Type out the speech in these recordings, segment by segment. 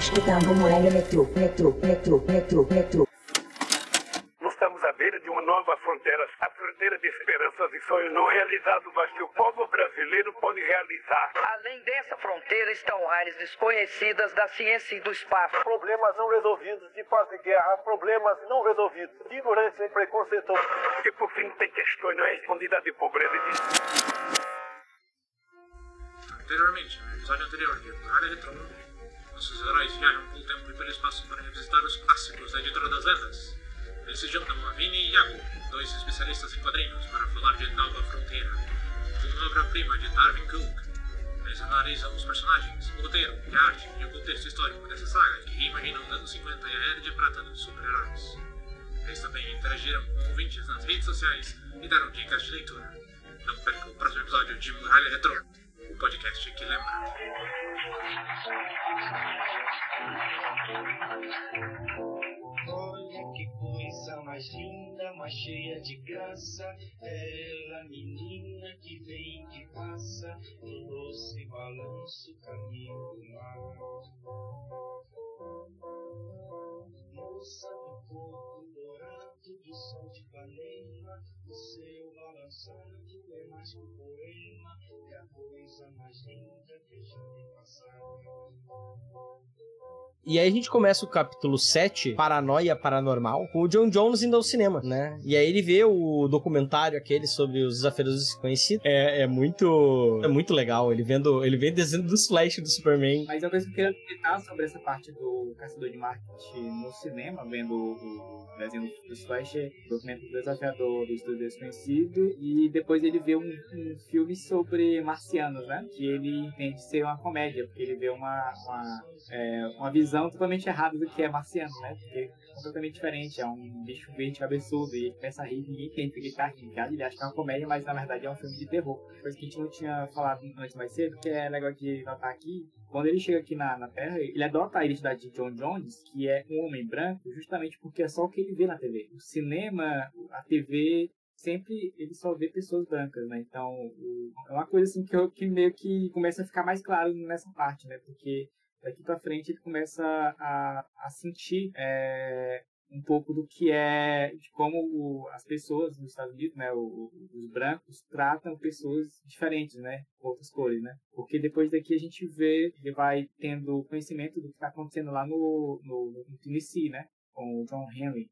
escutando Muralha Metrô, Metrô, Metrô, Metrô, Metrô. Estamos à beira de uma nova fronteira, a fronteira de esperanças e sonhos não realizados, mas que o povo brasileiro pode realizar. Além dessa fronteira estão áreas desconhecidas da ciência e do espaço. Problemas não resolvidos de paz e guerra, problemas não resolvidos de ignorância e preconceito. E por fim tem questões não respondidas de pobreza e de... Anteriormente, no episódio anterior de Área Retrô, nossos heróis viajam pelo tempo e pelo espaço para revisitar os clássicos da editora das lendas. Eles se juntam a Vini e Iago, dois especialistas em quadrinhos, para falar de Nova Fronteira, uma obra-prima de Darwin Cook. Eles analisam os personagens, o roteiro, a arte e o contexto histórico dessa saga que reimaginam os anos 50 e a era de prata dos super-heróis. Eles também interagiram com ouvintes nas redes sociais e deram dicas de leitura. Não percam o próximo episódio de Muralha Retro, podcast que lembra. Olha que coisa mais linda, mais cheia de graça. Ela, menina que vem, que passa, um doce balanço, caminho do mar. Moça do corpo dourado, do sol de Ipanema, seu balançado é mais que um poema, é a coisa mais linda que já me passaram. E aí a gente começa o capítulo 7, Paranoia Paranormal, com o John Jones indo ao cinema, né? E aí ele vê o documentário aquele sobre os desafios desconhecidos. É, é muito. É muito legal. Ele vendo. Ele vê desenho dos Flash do Superman. Mas uma coisa que eu queria comentar sobre essa parte do Caçador de Marte no cinema, vendo o desenho dos Flash, o documento do desafiador do Estúdio Desconhecido, e depois ele vê um, um filme sobre marcianos, né? Que ele entende ser uma comédia, porque ele vê uma, uma, é, uma visão totalmente errada do que é marciano, né? Porque é completamente diferente, é um bicho verde cabeçudo e ele começa a rir, ninguém entende que ele tá rindo, cara. Ele acha que é uma comédia, mas na verdade é um filme de terror. Coisa que a gente não tinha falado antes mais cedo, que é legal de notar aqui, quando ele chega aqui na, na Terra, ele adota a identidade de John Jones, que é um homem branco, justamente porque é só o que ele vê na TV. O cinema, a TV, sempre ele só vê pessoas brancas, né? Então, o, é uma coisa assim que, eu, que meio que começa a ficar mais claro nessa parte, né? Porque daqui para frente ele começa a, a sentir é, um pouco do que é de como o, as pessoas nos Estados Unidos, né, o, os brancos tratam pessoas diferentes, né, com outras cores, né? Porque depois daqui a gente vê, ele vai tendo conhecimento do que está acontecendo lá no, no, no Tennessee, né, com o John Henry.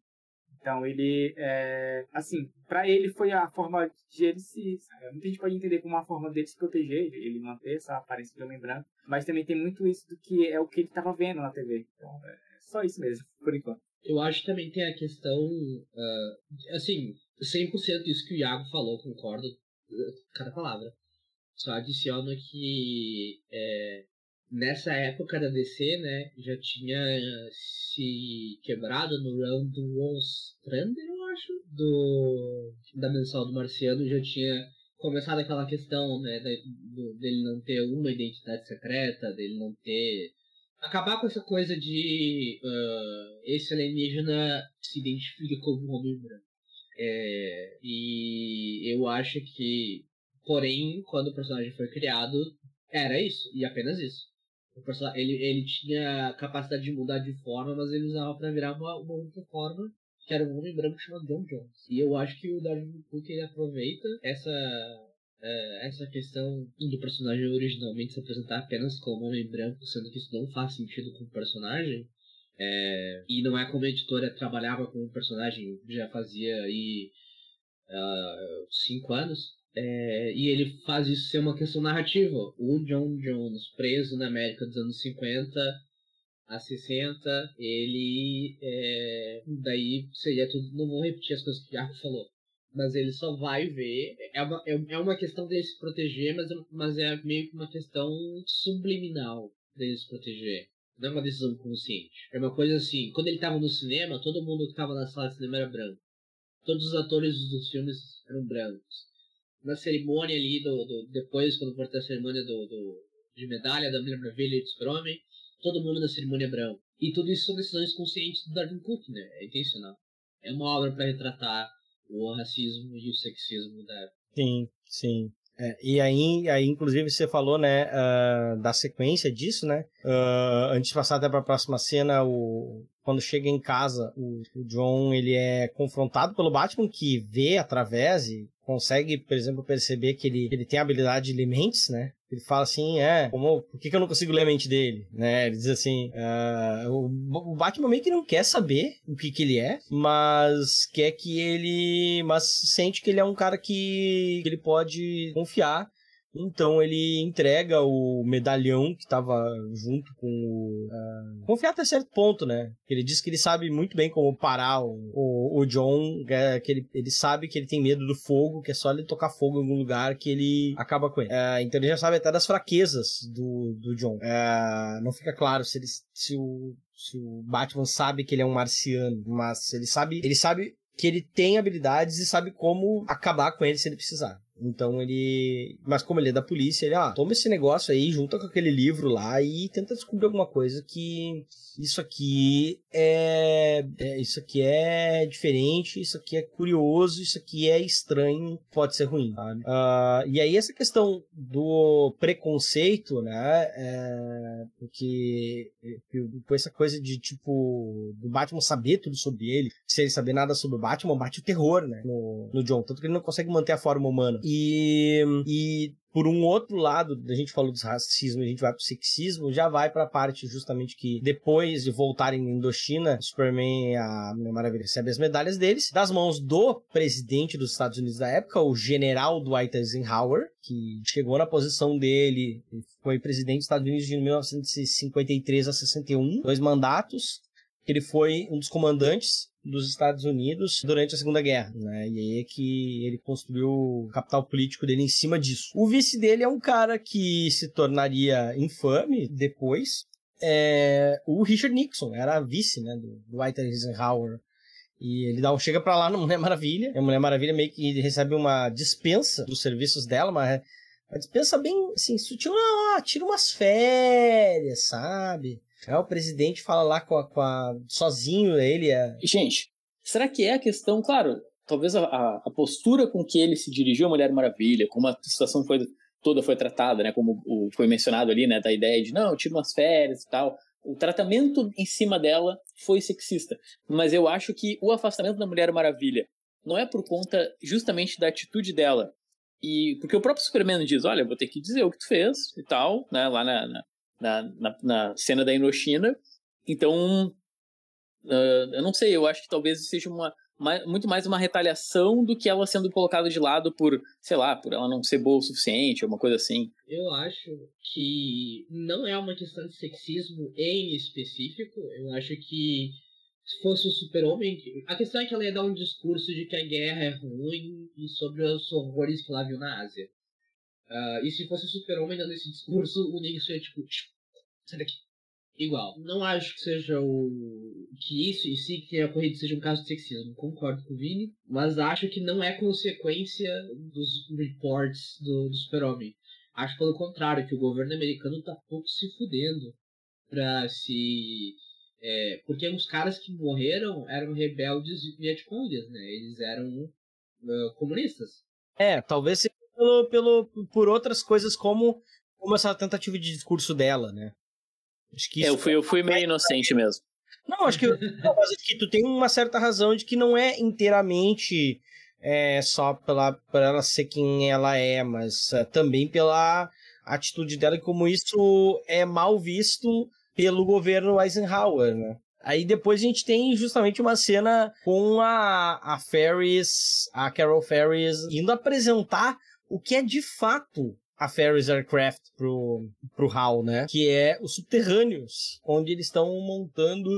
Então ele, é, assim, para ele foi a forma de ele se, muita gente pode entender como uma forma dele se proteger, ele manter essa aparência de homem branco, mas também tem muito isso do que é o que ele estava vendo na TV. Então é só isso mesmo, por enquanto. Eu acho que também tem a questão, uh, assim, 100% isso que o Iago falou, concordo, cada palavra. Só adiciono que é, nessa época da DC, né, já tinha se quebrado no run do Ostrander, eu acho, do, da mensal do Marciano, já tinha começado aquela questão, né, do, dele não ter uma identidade secreta, dele não ter acabar com essa coisa de uh, esse alienígena se identifica como um homem branco. É, e eu acho que, porém, quando o personagem foi criado, era isso, e apenas isso. Ele, ele tinha capacidade de mudar de forma, mas ele usava para virar uma, uma outra forma, que era um homem branco chamado John Jones. E eu acho que o Darwin Cook ele aproveita essa é, essa questão do personagem originalmente se apresentar apenas como homem branco, sendo que isso não faz sentido com o personagem, é, e não é como a editora trabalhava com o personagem, já fazia aí uh, cinco anos, é, e ele faz isso ser uma questão narrativa. O John Jones, preso na América dos anos 50 a 60, ele. É, daí seria tudo. Não vou repetir as coisas que o Iaco falou mas ele só vai ver. É uma, é, é uma questão dele se proteger, mas, mas é meio que uma questão subliminal dele se proteger. Não é uma decisão consciente. É uma coisa assim, quando ele estava no cinema, todo mundo que estava na sala de cinema era branco. Todos os atores dos filmes eram brancos. Na cerimônia ali, do, do depois, quando for ter a cerimônia do, do, de medalha da Mulher Maravilha e do Super-Homem, todo mundo na cerimônia branco. E tudo isso são decisões conscientes do Darwin Cook, né? É intencional. É uma obra para retratar o racismo e o sexismo da época. Sim, sim. É, e aí, aí, inclusive, você falou, né, uh, da sequência disso, né? Uh, antes de passar até para a próxima cena, o, quando chega em casa, o, o, John ele é confrontado pelo Batman, que vê através e consegue, por exemplo, perceber que ele, ele tem habilidade de ler mentes, né? Ele fala assim, é, como, por que, que eu não consigo ler a mente dele, né? Ele diz assim, uh, o, o, Batman meio que não quer saber o que que ele é, mas quer que ele, mas sente que ele é um cara que, que ele pode confiar então ele entrega o medalhão que estava junto com o. Uh, confiar até certo ponto, né? Ele diz que ele sabe muito bem como parar o, o, o John, é, que ele, ele sabe que ele tem medo do fogo, que é só ele tocar fogo em algum lugar que ele acaba com ele. Uh, então ele já sabe até das fraquezas do, do John. Uh, não fica claro se, ele, se, o, se o Batman sabe que ele é um marciano, mas ele sabe, ele sabe que ele tem habilidades e sabe como acabar com ele se ele precisar. Então ele. Mas como ele é da polícia, ele, ah, toma esse negócio aí, junta com aquele livro lá e tenta descobrir alguma coisa que. Isso aqui é. é isso aqui é diferente, isso aqui é curioso, isso aqui é estranho, pode ser ruim, sabe? Uh, e aí essa questão do preconceito, né? É, porque com essa coisa de tipo do Batman saber tudo sobre ele, se ele saber nada sobre o Batman, bate o terror, né? No, no John. Tanto que ele não consegue manter a forma humana. E, e por um outro lado, a gente falou do racismo, a gente vai pro sexismo, já vai para a parte justamente que depois de voltarem em Indochina, Superman e a Mulher Maravilha recebem as medalhas deles, das mãos do presidente dos Estados Unidos da época, o general Dwight Eisenhower, que chegou na posição dele, foi presidente dos Estados Unidos de 1953 a 61, dois mandatos, ele foi um dos comandantes dos Estados Unidos durante a Segunda Guerra, né? E aí é que ele construiu o capital político dele em cima disso. O vice dele é um cara que se tornaria infame depois. É o Richard Nixon, era vice, né, do Dwight Eisenhower. E ele dá chega para lá na Mulher Maravilha. A Mulher Maravilha meio que recebe uma dispensa dos serviços dela, mas uma dispensa bem assim, sutil. Ah, tira umas férias, sabe? É, o presidente fala lá com a, com a sozinho, ele é. Gente, será que é a questão, claro, talvez a, a, postura com que ele se dirigiu à Mulher Maravilha, como a situação foi toda foi tratada, né, como o, foi mencionado ali, né, da ideia de não, tira umas férias e tal. O tratamento em cima dela foi sexista, mas eu acho que o afastamento da Mulher Maravilha não é por conta justamente da atitude dela. E porque o próprio Superman diz, olha, vou ter que dizer o que tu fez e tal, né, lá na, na na, na, na cena da Indochina. Então, uh, eu não sei, eu acho que talvez seja uma, mais, muito mais uma retaliação do que ela sendo colocada de lado por, sei lá, por ela não ser boa o suficiente, alguma coisa assim. Eu acho que não é uma questão de sexismo em específico. Eu acho que se fosse o super-homem. A questão é que ela ia dar um discurso de que a guerra é ruim e sobre os horrores que ela viu na Ásia. Uh, e se fosse o Super-Homem dando esse discurso, o Nixon ia tipo, sai daqui. Igual. Não acho que seja o. que isso e si que a corrida seja um caso de sexismo. Concordo com o Vini. Mas acho que não é consequência dos reports do, do Super-Homem. Acho pelo contrário, que o governo americano tá pouco se fudendo pra se. É, porque os caras que morreram eram rebeldes vietcongues, né? Eles eram uh, comunistas. É, talvez pelo, pelo, por outras coisas como, como essa tentativa de discurso dela, né? Acho que é, eu fui, eu fui meio inocente mesmo. Não, acho que, não, mas acho que tu tem uma certa razão de que não é inteiramente é, só pela, por ela ser quem ela é, mas é, também pela atitude dela e como isso é mal visto pelo governo Eisenhower, né? Aí depois a gente tem justamente uma cena com a, a Ferris, a Carol Ferris, indo apresentar o que é de fato a Ferris Aircraft pro, pro HAL, né? Que é os subterrâneos, onde eles estão montando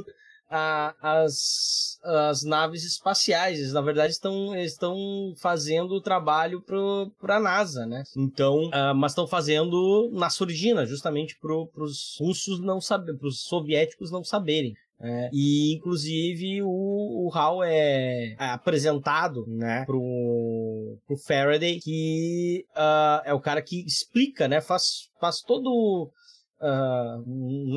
a, as, as naves espaciais. Eles, na verdade, estão, estão fazendo o trabalho para a NASA, né? Então, uh, mas estão fazendo na surdina, justamente para os russos não saberem, para os soviéticos não saberem. É, e inclusive o, o Hal é, é apresentado né, pro, pro Faraday, que uh, é o cara que explica, né, faz, faz todo uh, um,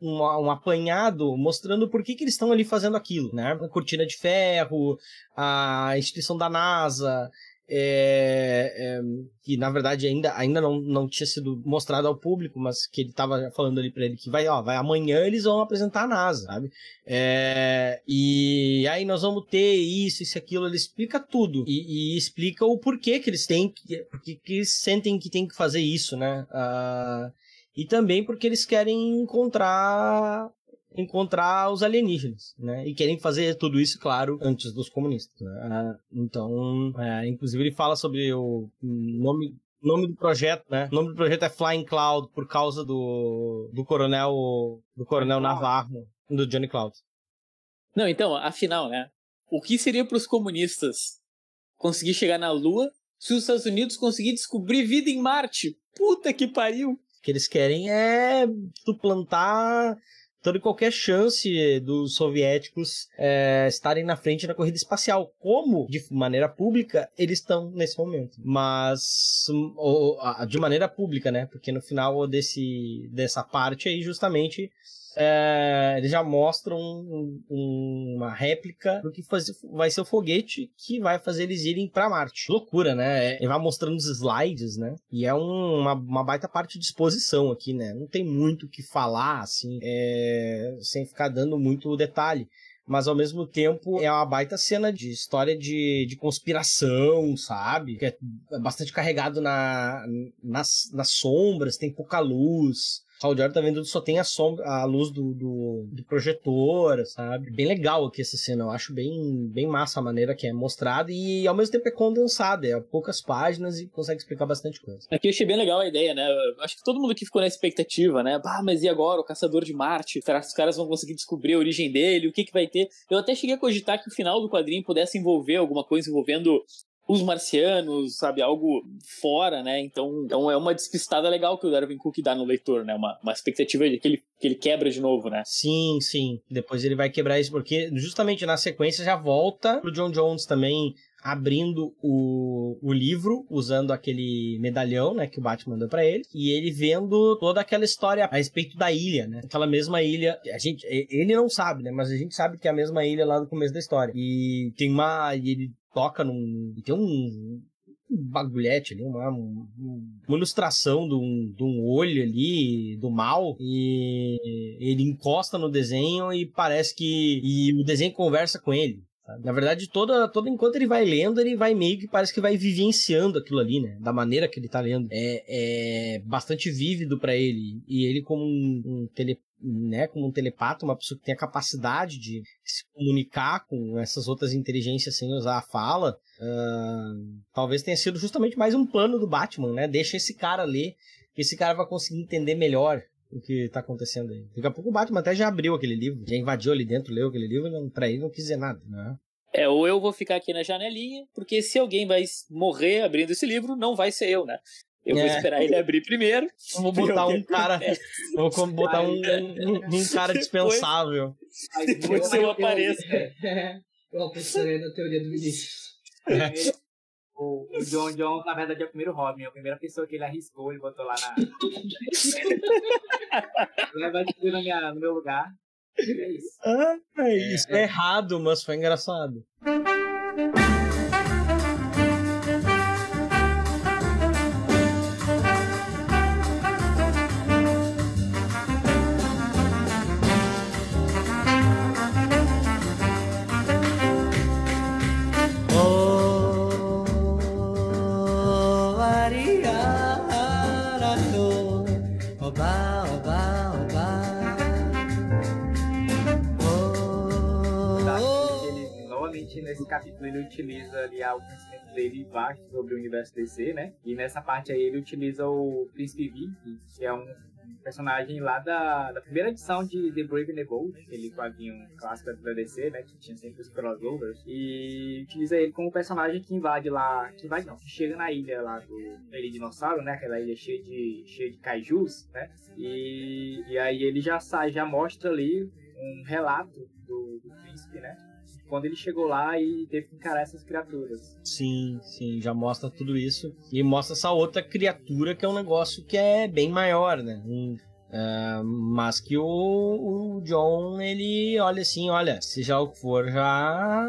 um, um, apanhado mostrando por que, que eles estão ali fazendo aquilo. Né? A cortina de ferro, a instituição da NASA, é, é, que na verdade ainda, ainda não, não tinha sido mostrado ao público, mas que ele tava falando ali para ele que vai, ó, vai amanhã eles vão apresentar a NASA, sabe? É, e aí nós vamos ter isso, isso, aquilo, ele explica tudo e, e explica o porquê que eles têm, que, porque que eles sentem que tem que fazer isso, né? Uh, e também porque eles querem encontrar encontrar os alienígenas, né? E querem fazer tudo isso, claro, antes dos comunistas. Né? Ah, então, é, inclusive ele fala sobre o nome nome do projeto, né? O nome do projeto é Flying Cloud por causa do do coronel do coronel Navarro, do Johnny Cloud. Não, então, afinal, né? O que seria para os comunistas conseguir chegar na Lua se os Estados Unidos conseguir descobrir vida em Marte? Puta que pariu! O que eles querem é suplantar toda e qualquer chance dos soviéticos é, estarem na frente na corrida espacial. Como, de maneira pública, eles estão nesse momento. Mas, ou, de maneira pública, né? Porque no final desse, dessa parte aí, justamente, é, eles já mostram um, um, uma réplica do que vai ser o foguete que vai fazer eles irem para Marte. Loucura, né? É, ele vai mostrando os slides, né? E é um, uma, uma, baita parte de exposição aqui, né? Não tem muito o que falar, assim, é, sem ficar dando muito detalhe mas ao mesmo tempo é uma baita cena de história de, de conspiração, sabe? Que é bastante carregado na, nas, nas sombras, tem pouca luz. Jordan tá vendo só tem a sombra, a luz do, do, do, projetor, sabe? Bem legal aqui essa cena, eu acho bem, bem massa a maneira que é mostrada e ao mesmo tempo é condensada, é poucas páginas e consegue explicar bastante coisa. Aqui eu achei bem legal a ideia, né? Eu acho que todo mundo aqui ficou na expectativa, né? Ah, mas e agora o Caçador de Marte? Será que os caras vão conseguir descobrir a origem dele? O que que vai ter? Eu até cheguei a cogitar que o final do quadrinho pudesse envolver alguma coisa envolvendo os marcianos, sabe, algo fora, né? Então, então é uma despistada legal que o Darwin Cook dá no leitor, né? Uma, uma expectativa de que ele, que ele quebra de novo, né? Sim, sim. Depois ele vai quebrar isso, porque justamente na sequência já volta pro John Jones também abrindo o, o livro, usando aquele medalhão, né, que o Batman mandou para ele, e ele vendo toda aquela história a respeito da ilha, né? Aquela mesma ilha, a gente, ele não sabe, né, mas a gente sabe que é a mesma ilha lá no começo da história. E tem uma, e ele toca num. Tem um, um bagulhete ali, uma, uma ilustração de um, de um olho ali, do mal, e ele encosta no desenho e parece que. E o desenho conversa com ele. Na verdade, toda, todo enquanto ele vai lendo, ele vai meio que parece que vai vivenciando aquilo ali, né? Da maneira que ele tá lendo. É, é bastante vívido para ele. E ele, como um, um tele, né, como um telepata, uma pessoa que tem a capacidade de se comunicar com essas outras inteligências sem usar a fala, uh, talvez tenha sido justamente mais um plano do Batman, né? Deixa esse cara ler, que esse cara vai conseguir entender melhor o que tá acontecendo aí. Daqui a pouco o Batman até já abriu aquele livro, já invadiu ali dentro, leu aquele livro, e pra ele não quis dizer nada, né? É, ou eu vou ficar aqui na janelinha, porque se alguém vai morrer abrindo esse livro, não vai ser eu, né? Eu é. vou esperar ele abrir primeiro. Vou botar um cara. Vou botar um, um, um cara dispensável. Depois, depois eu, eu apareço. Eu apostarei na teoria do Vinícius. É. O, o John John, na verdade, é o primeiro Robin. É a primeira pessoa que ele arriscou e botou lá na. Leva na no meu lugar. É isso. Ah, é isso. É, é errado, mas foi engraçado. Nesse capítulo ele utiliza ali o conhecimento dele vasto sobre o universo DC, né? E nessa parte aí ele utiliza o Príncipe V, que é um personagem lá da, da primeira edição de The Brave and the Bold, aquele quadrinho clássico da DC, né, que tinha sempre os crossovers, e utiliza ele como personagem que invade lá, que invade não, que chega na ilha lá do Dinossauro, né, aquela ilha cheia de, cheia de kaijus, né, e, e aí ele já sai, já mostra ali um relato do, do príncipe, né, quando ele chegou lá e teve que encarar essas criaturas. Sim, sim, já mostra tudo isso. E mostra essa outra criatura que é um negócio que é bem maior, né? Um, É, mas que o, o John, ele olha assim, olha, seja o que for, já,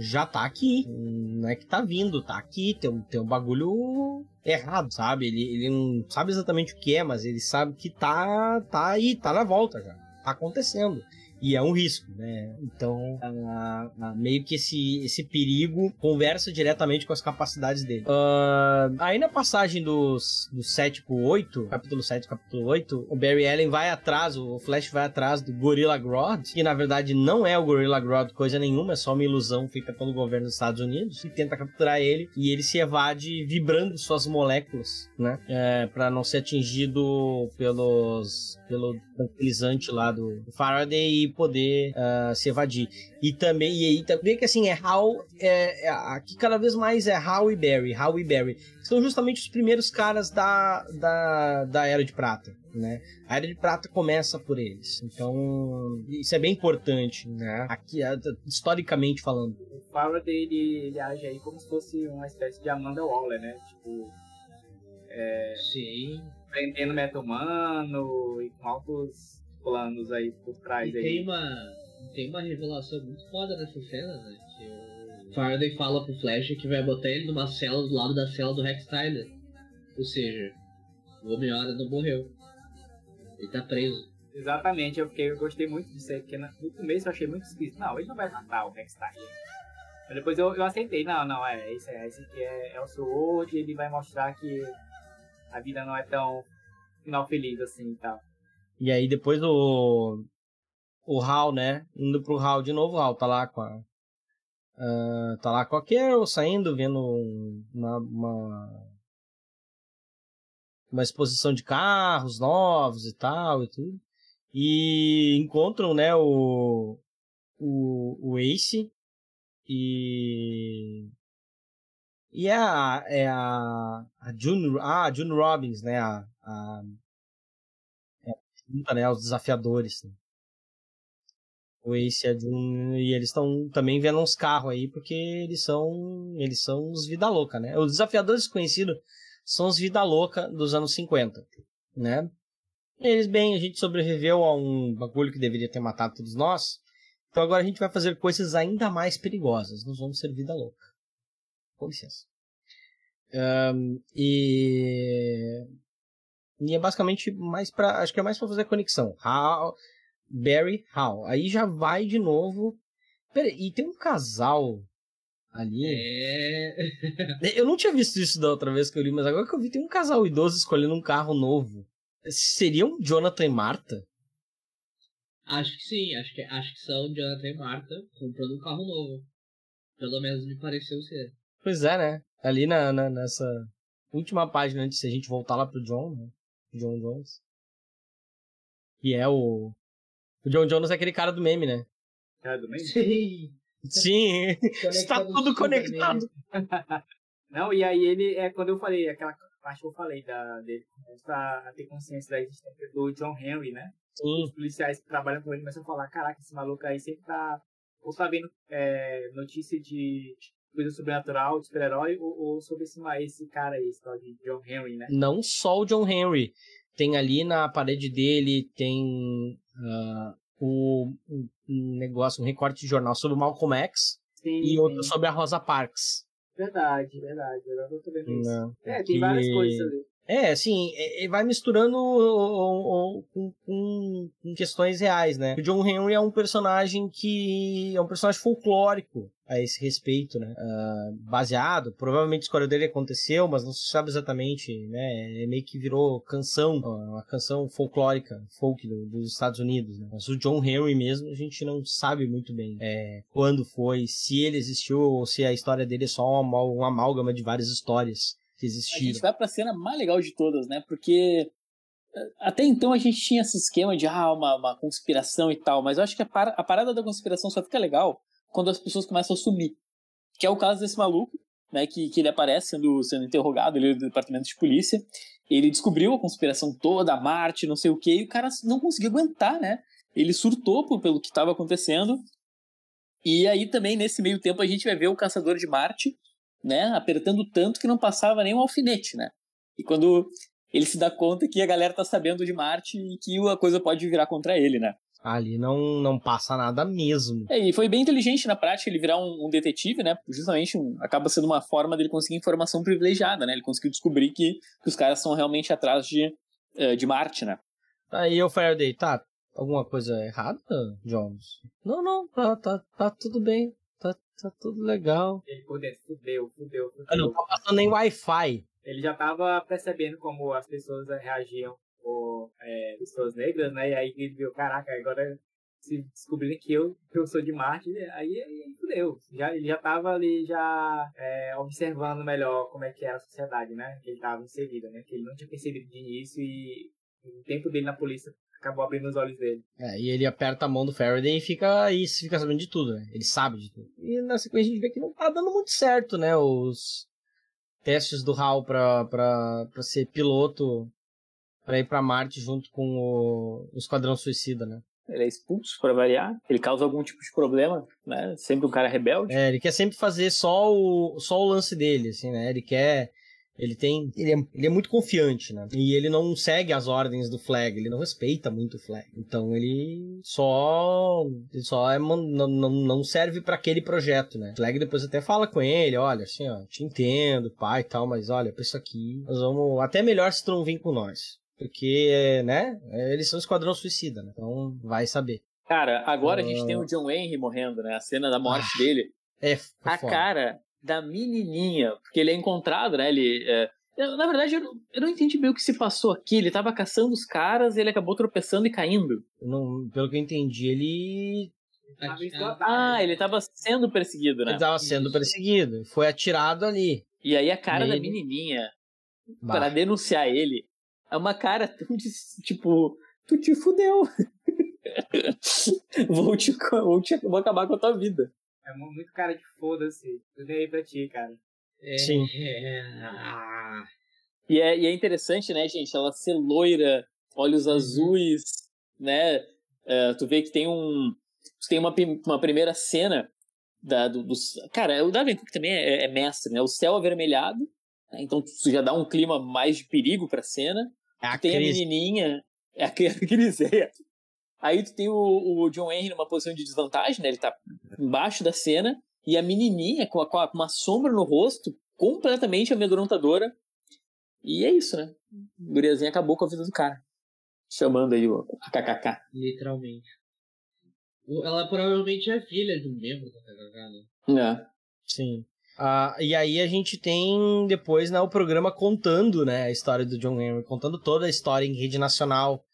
já tá aqui. Não é que tá vindo, tá aqui, tem, um- tem um bagulho errado, sabe? Ele, ele não sabe exatamente o que é, mas ele sabe que tá, tá aí, tá na volta já. Tá acontecendo. E é um risco, né? Então, ah, ah, meio que esse, esse perigo conversa diretamente com as capacidades dele. Ah, aí na passagem dos, do 7 pro 8, capítulo 7, capítulo 8, o Barry Allen vai atrás, o Flash vai atrás do Gorilla Grodd, que na verdade não é o Gorilla Grodd coisa nenhuma, é só uma ilusão feita pelo governo dos Estados Unidos, e tenta capturar ele, e ele se evade vibrando suas moléculas, né? É, para não ser atingido pelos pelo tranquilizante lá do Faraday e poder ah, se evadir. E também, e aí também que assim, é Hal, é, é- aqui cada vez mais é Hal e Barry, Hal e Barry. São justamente os primeiros caras da, da, da Era de Prata, né? A Era de Prata começa por eles. Então, isso é bem importante, né? Aqui, ah, historicamente falando. O Faraday, ele, ele age aí como se fosse uma espécie de Amanda Waller, né? Tipo, Sim. prendendo meta humano e com altos planos aí por trás E aí. tem uma, tem uma revelação muito foda nessa cena, né? Que o Faraday fala pro Flash que vai botar ele numa cela do lado da cela do Rex Tyler. Ou seja, o Homem-Hora não morreu. Ele tá preso. Exatamente, eu, fiquei, eu gostei muito disso aí, porque no começo eu achei muito esquisito. Não, ele não vai matar o Rex Tyler. Mas depois eu, eu aceitei, não, não, é, esse, é, esse aqui é, é o Sword, ele vai mostrar que a vida não é tão final feliz assim e tal. E aí depois o. O Hal, né? Indo pro Hal de novo, o Hal tá lá com a. ah, tá lá com a Carol, saindo, vendo um- uma, uma. uma exposição de carros novos e tal e tudo. E encontram, né, o. O, o Ace. E. E é a. É a. A June, ah, a June Robbins, né? A, a, junta, né, os desafiadores. né. O Ace e a June, e eles estão também vendo uns carros aí, porque eles são eles são os vida louca, né? Os desafiadores conhecidos são os vida louca dos anos 50, né? Eles, bem, a gente sobreviveu a um bagulho que deveria ter matado todos nós, então agora a gente vai fazer coisas ainda mais perigosas, nós vamos ser vida louca. Com licença. Ahn, e e é basicamente mais pra. Acho que é mais pra fazer conexão. How, Barry, How. Aí já vai de novo. Pera, e tem um casal ali. É. Eu não tinha visto isso da outra vez que eu li, mas agora que eu vi, tem um casal idoso escolhendo um carro novo. Seriam Jonathan e Marta? Acho que sim, acho que, acho que são Jonathan e Marta comprando um carro novo. Pelo menos me pareceu ser. Pois é, né? Ali na, na- nessa última página, antes de a gente voltar lá pro John, né? John Jones. Que é o. O John Jones é aquele cara do meme, né? Cara do meio? Sim. Sim, está tudo conectado. Não, e aí ele, é quando eu falei, aquela parte que eu falei da, dele começa a ter consciência da existência do John Henry, né? Sim. Os policiais que trabalham com ele começam a falar, caraca, esse maluco aí sempre tá ou tá vendo é, notícia de coisa sobrenatural, de super-herói, ou, ou sobre esse, esse cara aí, esse tal de John Henry, né? Não só o John Henry. Tem ali na parede dele, tem ah, o, um, negócio, um recorte de jornal sobre o Malcolm X Sim, e outro sim. sobre a Rosa Parks. Verdade, verdade. Agora eu tô vendo isso. Né? É, tem Que- várias coisas ali. É, assim, é- é- vai misturando com, com- questões reais, né? O John Henry é um personagem que é um personagem folclórico a esse respeito, né? Ah, baseado, provavelmente a escolha dele aconteceu, mas não se sabe exatamente, né? É meio que virou canção, uma canção folclórica, folk do- dos Estados Unidos, né? Mas o John Henry mesmo, a gente não sabe muito bem é, quando foi, se ele existiu ou se a história dele é só uma, uma amálgama de várias histórias que A existiram. gente vai pra cena mais legal de todas, né? Porque eh, até então a gente tinha esse esquema de ah, uma, uma conspiração e tal, mas eu acho que a, par- a parada da conspiração só fica legal quando as pessoas começam a sumir. Que é o caso desse maluco, né? Que, que ele aparece sendo, sendo interrogado ele é do departamento de polícia. Ele descobriu a conspiração toda, a Marte, não sei o que, e o cara não conseguiu aguentar, né? Ele surtou por- pelo que estava acontecendo. E aí também, nesse meio tempo, a gente vai ver o Caçador de Marte, né? Apertando tanto que não passava nem um alfinete, né? E quando ele se dá conta que a galera tá sabendo de Marte e que a coisa pode virar contra ele, né? Ali não, não passa nada mesmo. É, e foi bem inteligente na prática ele virar um, um detetive, né? Justamente um, acaba sendo uma forma dele conseguir informação privilegiada, né? Ele conseguiu descobrir que, que os caras são realmente atrás de, uh, de Marte, né? Aí o Faraday, tá, alguma coisa errada, Jones? Não, não, tá, tá, tá tudo bem. Tá, tudo legal. Ele por dentro, fudeu, fudeu, fudeu. Ah, não tá passando nem Wi-Fi. Ele já tava percebendo como as pessoas reagiam por é, pessoas negras, né? E aí ele viu, caraca, agora se descobrirem que eu, que eu sou de Marte, aí, aí fudeu. Já, ele já tava ali já é, observando melhor como é que era a sociedade, né? Que ele tava inserido, né? Que ele não tinha percebido de início e o tempo dele na polícia acabou abrindo os olhos dele. É, e ele aperta a mão do Faraday e fica, e fica sabendo de tudo, né? Ele sabe de tudo. E na sequência a gente vê que não tá dando muito certo, né? Os testes do HAL pra, pra, pra ser piloto para ir para Marte junto com o, o Esquadrão Suicida, né? Ele é expulso, para variar. Ele causa algum tipo de problema, né? Sempre um cara rebelde. É, ele quer sempre fazer só o, só o lance dele, assim, né? Ele quer. Ele tem. Ele é, ele é muito confiante, né? E ele não segue as ordens do Flag, ele não respeita muito o Flag. Então ele só. Ele só é, não, não, não serve para aquele projeto, né? O Flag depois até fala com ele: olha, assim, ó, te entendo, pai e tal, mas olha, pra isso aqui, nós vamos. Até melhor se tu não vir com nós. Porque, né, eles são Esquadrão Suicida, né? Então vai saber. Cara, agora uh... a gente tem o John Henry morrendo, né? A cena da morte ah, dele. É, a foda. cara da menininha, porque ele é encontrado, né? Ele. É... Na verdade, eu não, eu não entendi bem o que se passou aqui. Ele tava caçando os caras e ele acabou tropeçando e caindo. Não, pelo que eu entendi, ele. Ah, ele tava sendo perseguido, né? Ele tava sendo perseguido. Foi atirado ali. E aí a cara da menininha, para denunciar ele, é uma cara tão de, tipo, tu te fudeu. vou, te, vou, te, vou acabar com a tua vida. É muito cara de foda-se. Tudo aí pra ti, cara. É, Sim. É... E, é, e é interessante, né, gente? Ela ser loira, olhos uhum. azuis, né? Uh, tu vê que tem um. Tem uma, uma primeira cena da, do, dos. Cara, o Darwin Cook também é, é mestre, né? O céu avermelhado. Né? Então isso já dá um clima mais de perigo pra cena. É a tem crise. a menininha. É a crise. É. Aí tu tem o, o John Henry numa posição de desvantagem, né? Ele tá embaixo da cena. E a menininha com, a, com uma sombra no rosto, completamente amedrontadora. E é isso, né? O guriazinho acabou com a vida do cara. Chamando aí o KKK. Literalmente. Ela provavelmente é filha de um membro da KKK, né? É. Sim. Uh, e aí a gente tem depois né, o programa contando né, a história do John Henry, contando toda a história em rede nacional.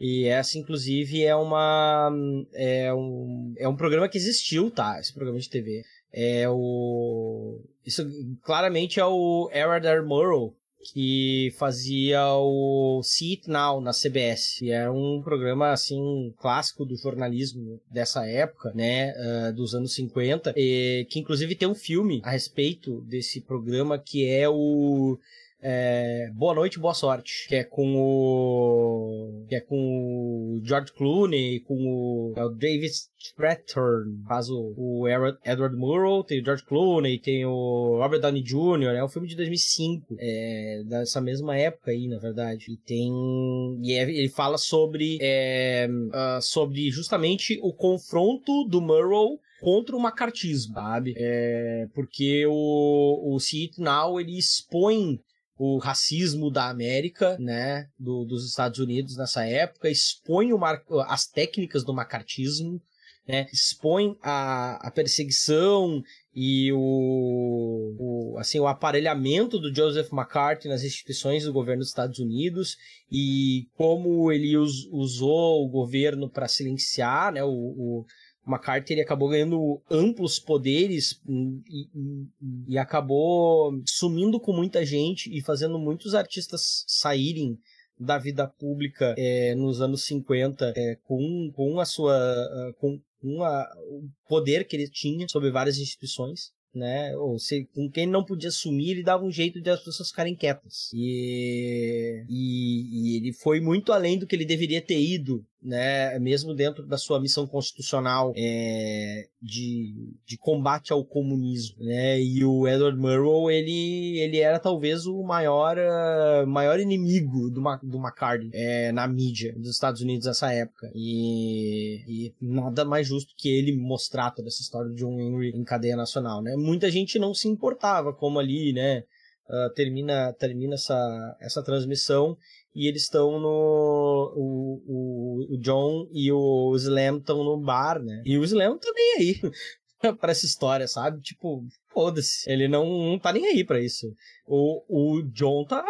E essa, inclusive, é uma. É um, é um programa que existiu, tá? Esse programa de TV. É o. Isso claramente é o Errol R. Murrow, que fazia o See It Now na CBS. E era um programa assim clássico do jornalismo dessa época, né, uh, dos anos 50, e, que inclusive tem um filme a respeito desse programa que é o é, Boa Noite, Boa Sorte, que é com o que é com o George Clooney, com o, é o David Strathairn, faz o, o Edward Murrow, tem o George Clooney, tem o Robert Downey Jr., é um filme de 2005, é, dessa mesma época aí, na verdade, e tem e é, ele fala sobre é, uh, sobre justamente o confronto do Murrow contra o macartismo, sabe? É, porque o, o See It Now, ele expõe o racismo da América, né, do, dos Estados Unidos nessa época, expõe mar, as técnicas do macartismo, né, expõe a, a perseguição e o, o, assim, o aparelhamento do Joseph McCarthy nas instituições do governo dos Estados Unidos e como ele us, usou o governo para silenciar né, o, o McCarthy ele acabou ganhando amplos poderes e, e, e, acabou sumindo com muita gente e fazendo muitos artistas saírem da vida pública é, nos anos 50 é, com, com a sua com, com a, o poder que ele tinha sobre várias instituições né? Ou se, com quem não podia sumir, ele dava um jeito de as pessoas ficarem quietas. E, e, e, ele foi muito além do que ele deveria ter ido né, mesmo dentro da sua missão constitucional é, de, de combate ao comunismo, né, e o Edward Murrow, ele, ele era talvez o maior, uh, maior inimigo do, Ma do McCarthy é, na mídia dos Estados Unidos nessa época, e, e, nada mais justo que ele mostrar toda essa história de John Henry em cadeia nacional, né, muita gente não se importava como ali, né, uh, termina, termina essa, essa transmissão e eles estão no. O, o, o, John e o Slam estão no bar, né? E o Slam tá nem aí pra essa história, sabe? Tipo, foda-se. Ele não, não tá nem aí pra isso. O, o John tá.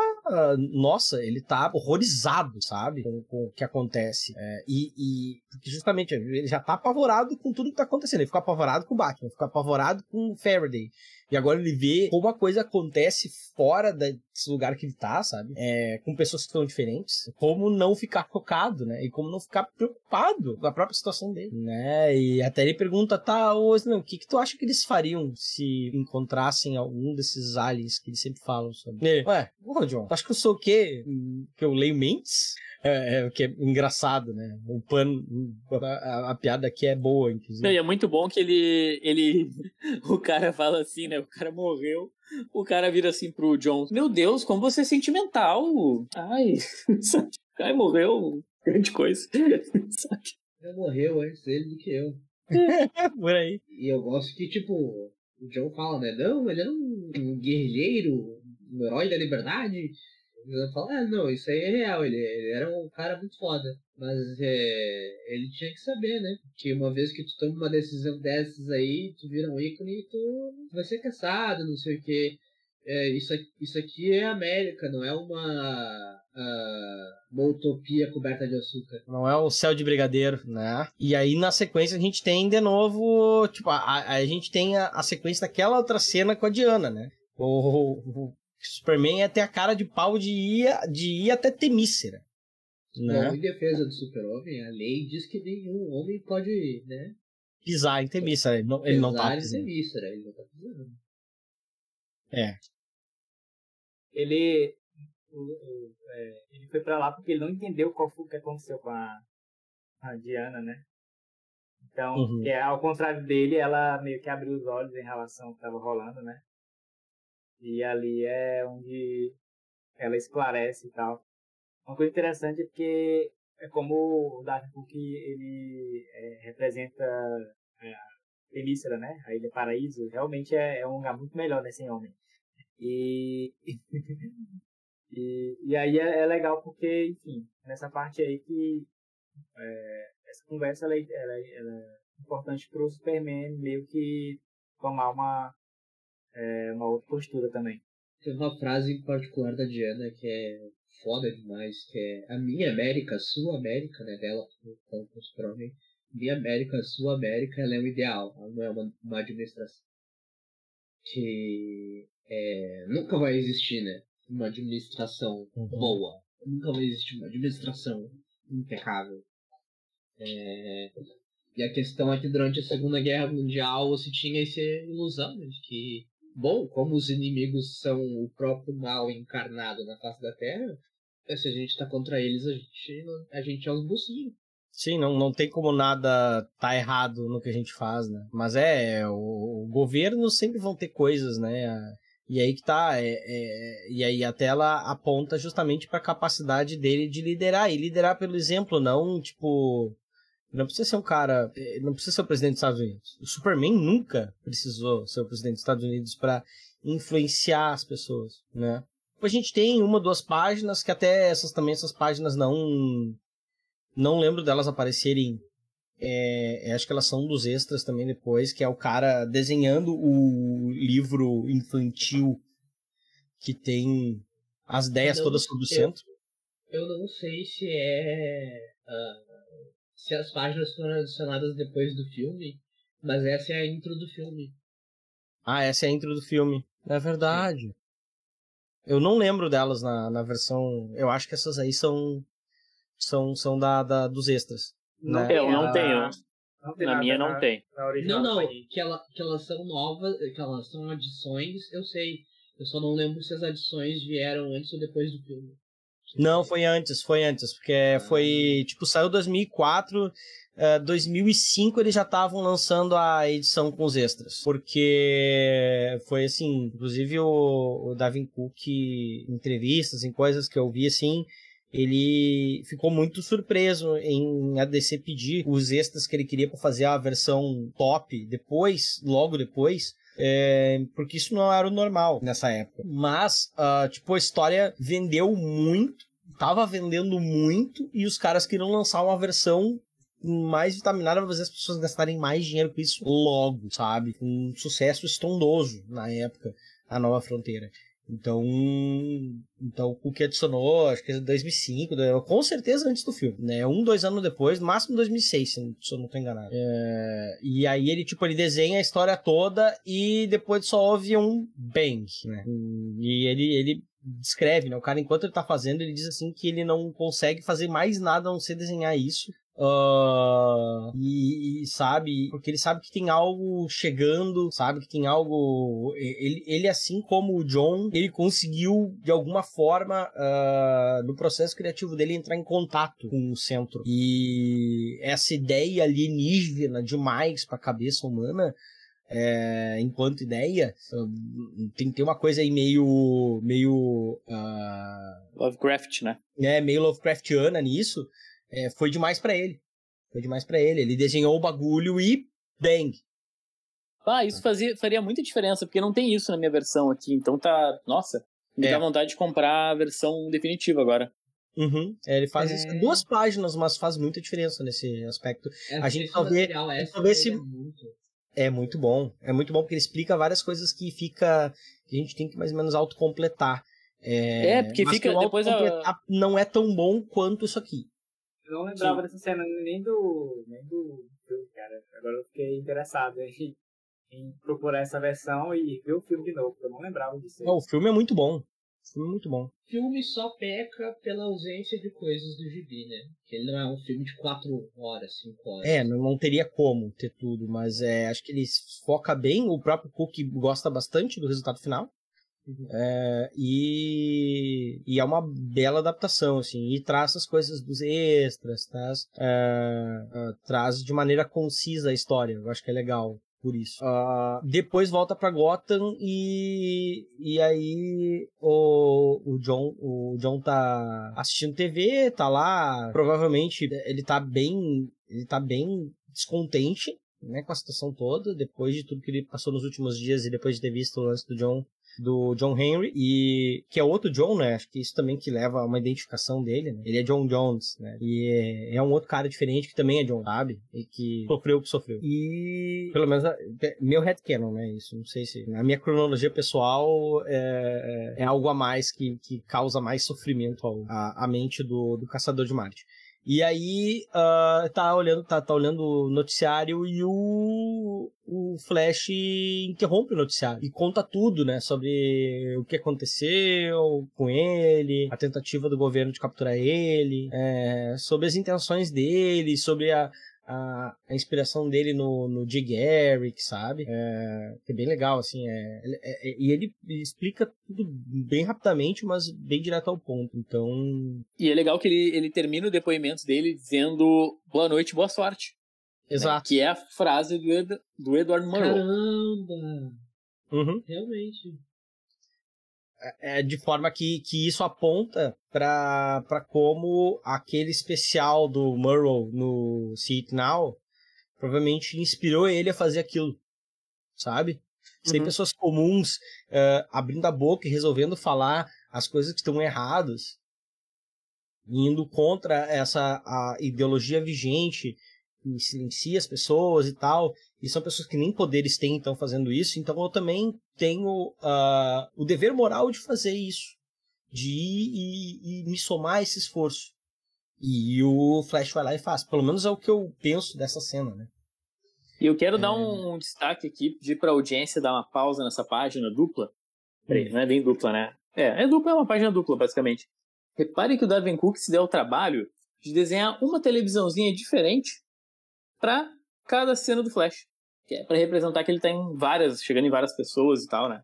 Nossa, ele tá horrorizado, sabe? Com, com o que acontece. É, e, e justamente ele já tá apavorado com tudo que tá acontecendo. Ele fica apavorado com o Batman, fica apavorado com o Faraday. E agora ele vê como a coisa acontece fora desse lugar que ele tá, sabe? É, com pessoas que estão diferentes. Como não ficar focado, né? E como não ficar preocupado com a própria situação dele, né? E até ele pergunta, tá, ô, não, o que, que tu acha que eles fariam se encontrassem algum desses aliens que eles sempre falam sobre? Ele, Ué, ô, John, tu acha que eu sou o quê? Que eu leio mentes? É, é, que é engraçado, né? O pano, a, a, piada aqui é boa, inclusive. Não, e é muito bom que ele, ele, o cara fala assim, né? O cara morreu, o cara vira assim pro John, meu Deus, como você é sentimental. Ai, sabe? O cara morreu, grande coisa, sabe? Ele morreu antes dele do que eu. Por aí. E eu gosto que, tipo, o John fala, né? Não, ele era um guerrilheiro, um herói da liberdade. Ele fala, ah, não, isso aí é real, ele, ele, era um cara muito foda. Mas é, ele tinha que saber, né? Que uma vez que tu toma uma decisão dessas aí, tu vira um ícone e tu vai ser caçado, não sei o que. É, isso, isso aqui é América, não é uma, uh, uma utopia coberta de açúcar. Não é o céu de brigadeiro, né? E aí na sequência a gente tem de novo, tipo, a, a gente tem a, a sequência daquela outra cena com a Diana, né? O, Superman é ter a cara de pau de ir, de ir até Temícera. Né? Bom, em defesa do super-homem, a lei diz que nenhum homem pode, né? Pisar em Temícera. Ele não, ele não tá pisando. Temícera, ele não tá pisando. É. Ele, é, ele foi pra lá porque ele não entendeu qual foi o que aconteceu com a, a Diana, né? Então, uhum. é, ao contrário dele, ela meio que abriu os olhos em relação ao que estava rolando, né? E ali é onde ela esclarece e tal. Uma coisa interessante é porque é como o Daphne Cook ele é, representa é, Temícera, né? A Ilha Paraíso. Realmente é, é um lugar muito melhor, né? Sem homem. E, e, e aí é, é, legal porque, enfim, nessa parte aí que é, essa conversa ela, é, ela, ela é importante para o Superman meio que tomar uma é uma outra postura também. Tem uma frase em particular da Diana que é foda demais, que é a minha América, sua América, né, dela com o super minha América, sua América, ela é um ideal, ela não é uma, uma administração. Que é, nunca vai existir, né, uma administração uhum. boa, nunca vai existir uma administração impecável. É, e a questão é que durante a Segunda Guerra Mundial você tinha essa ilusão né, de que bom, como os inimigos são o próprio mal encarnado na face da Terra, é, se a gente tá contra eles, a gente, a gente é os bucinhos. Sim, não, não tem como nada tá errado no que a gente faz, né? Mas é, o, o governo sempre vão ter coisas, né? E aí que tá, é, é, e aí até ela aponta justamente para a capacidade dele de liderar, e liderar pelo exemplo, não tipo não precisa ser um cara. Eh, não precisa ser o presidente dos Estados Unidos. O Superman nunca precisou ser o presidente dos Estados Unidos para influenciar as pessoas, né? A gente tem uma, duas páginas que até essas também, essas páginas não. Não lembro delas aparecerem. É, acho que elas são dos extras também depois, que é o cara desenhando o livro infantil que tem as ideias todas sobre o centro. Eu não sei se é. Uh se as páginas foram adicionadas depois do filme, mas essa é a intro do filme. Ah, essa é a intro do filme. É verdade. Sim. Eu não lembro delas na, na versão. Eu acho que essas aí são. São, são da, da dos extras. Não, né? Eu não tenho. Não na minha não na, tem. Na não, não. Que, ela, que elas são novas, que elas são adições, eu sei. Eu só não lembro se as adições vieram antes ou depois do filme. Não, foi antes, foi antes, porque foi, tipo, saiu 2004, eh, 2005 eles já estavam lançando a edição com os extras, porque foi assim, inclusive o, o Davin Cook, em entrevistas, em coisas que eu vi assim, ele ficou muito surpreso em a DC pedir os extras que ele queria para fazer a versão top depois, logo depois, é, porque isso não era o normal nessa época. Mas, ah, tipo, a história vendeu muito, tava vendendo muito, e os caras queriam lançar uma versão mais vitaminada pra fazer as pessoas gastarem mais dinheiro com isso logo, sabe? Um sucesso estrondoso na época, a Nova Fronteira. Então, então o Cook adicionou, acho que é 2005, né? com certeza antes do filme, né? Um, dois anos depois, máximo 2006, se eu não- se eu não tô enganado. É, e aí ele, tipo, ele desenha a história toda e depois só houve um bang, né? E ele, ele descreve, né? O cara, enquanto ele tá fazendo, ele diz assim que ele não consegue fazer mais nada a não ser desenhar isso. Ah, e, e sabe, porque ele sabe que tem algo chegando, sabe que tem algo. Ele, ele assim como o John, ele conseguiu de alguma forma ah, no processo criativo dele entrar em contato com o centro. E essa ideia alienígena demais pra cabeça humana. é, enquanto ideia, tem que ter uma coisa aí meio. meio. ah, Lovecraft, né? né, meio Lovecraftiana nisso, é, foi demais pra ele. Foi demais pra ele. Ele desenhou o bagulho e bang. Ah, isso fazia, faria muita diferença, porque não tem isso na minha versão aqui. Então tá. Nossa, me É. dá vontade de comprar a versão definitiva agora. Uhum. É, ele faz É. isso duas páginas, mas faz muita diferença nesse aspecto. A gente só vê- só vê se- é muito. É muito bom. É muito bom porque ele explica várias coisas que fica. que a gente tem que mais ou menos autocompletar. É, É, porque mas fica que o depois a- autocompletar não é tão bom quanto isso aqui. Eu não lembrava dessa cena nem do. nem do filme, cara. Agora eu fiquei interessado em, em procurar essa versão e ver o filme de novo, porque eu não lembrava disso. Ó, o filme é muito bom. O filme é muito bom. O filme só peca pela ausência de coisas do gibi, né? Que ele não é um filme de 4 horas, 5 horas. É, não, não teria como ter tudo, mas é, acho que ele foca bem. O próprio Cook gosta bastante do resultado final. É, e, e é uma bela adaptação, assim, e traz as coisas dos extras, traz, é, é, traz de maneira concisa a história. Eu acho que é legal por isso. Ah, depois volta pra Gotham e, e aí o, o John o John tá assistindo TV, tá lá, provavelmente ele tá bem ele tá bem descontente, né, com a situação toda, depois de tudo que ele passou nos últimos dias e depois de ter visto o lance do John do John Henry e que é outro John, né? Acho que isso também que leva a uma identificação dele, né? Ele é John Jones, né? E é, é um outro cara diferente que também é John, sabe? E que sofreu o que sofreu. E pelo menos é, meu headcanon, né? Isso, não sei se na minha cronologia pessoal é, é algo a mais que, que causa mais sofrimento ao, à mente do, do caçador de Marte. E aí ah, tá olhando tá, tá olhando o noticiário e o, o Flash interrompe o noticiário e conta tudo, né, sobre o que aconteceu com ele, a tentativa do governo de capturar ele, é, sobre as intenções dele, sobre a, a, a inspiração dele no, no Jig Eric, sabe? É, que é bem legal, assim. É, é- é- e ele explica tudo bem rapidamente, mas bem direto ao ponto. Então, E é legal que ele, ele termina o depoimento dele dizendo boa noite, boa sorte. né? exato. Que é a frase do, Ed, do Edward Murrow. Caramba! Uhum. Realmente. É, de forma que, que isso aponta para como aquele especial do Murrow no See It Now provavelmente inspirou ele a fazer aquilo, sabe? Tem Uhum. pessoas comuns eh, abrindo a boca e resolvendo falar as coisas que estão erradas, indo contra essa a ideologia vigente que silencia as pessoas e tal, e são pessoas que nem poderes têm, então, fazendo isso. Então, eu também tenho ah, o dever moral de fazer isso. De ir e, e me somar a esse esforço. E o Flash vai lá e faz. Pelo menos é o que eu penso dessa cena, né? E eu quero É. dar um, destaque aqui, pedir pra audiência dar uma pausa nessa página dupla. Peraí, não é bem dupla, né? É, é dupla, é uma página dupla, basicamente. Repare que o Darwin Cook se deu o trabalho de desenhar uma televisãozinha diferente pra cada cena do Flash. Que é pra representar que ele tá em várias, chegando em várias pessoas e tal, né?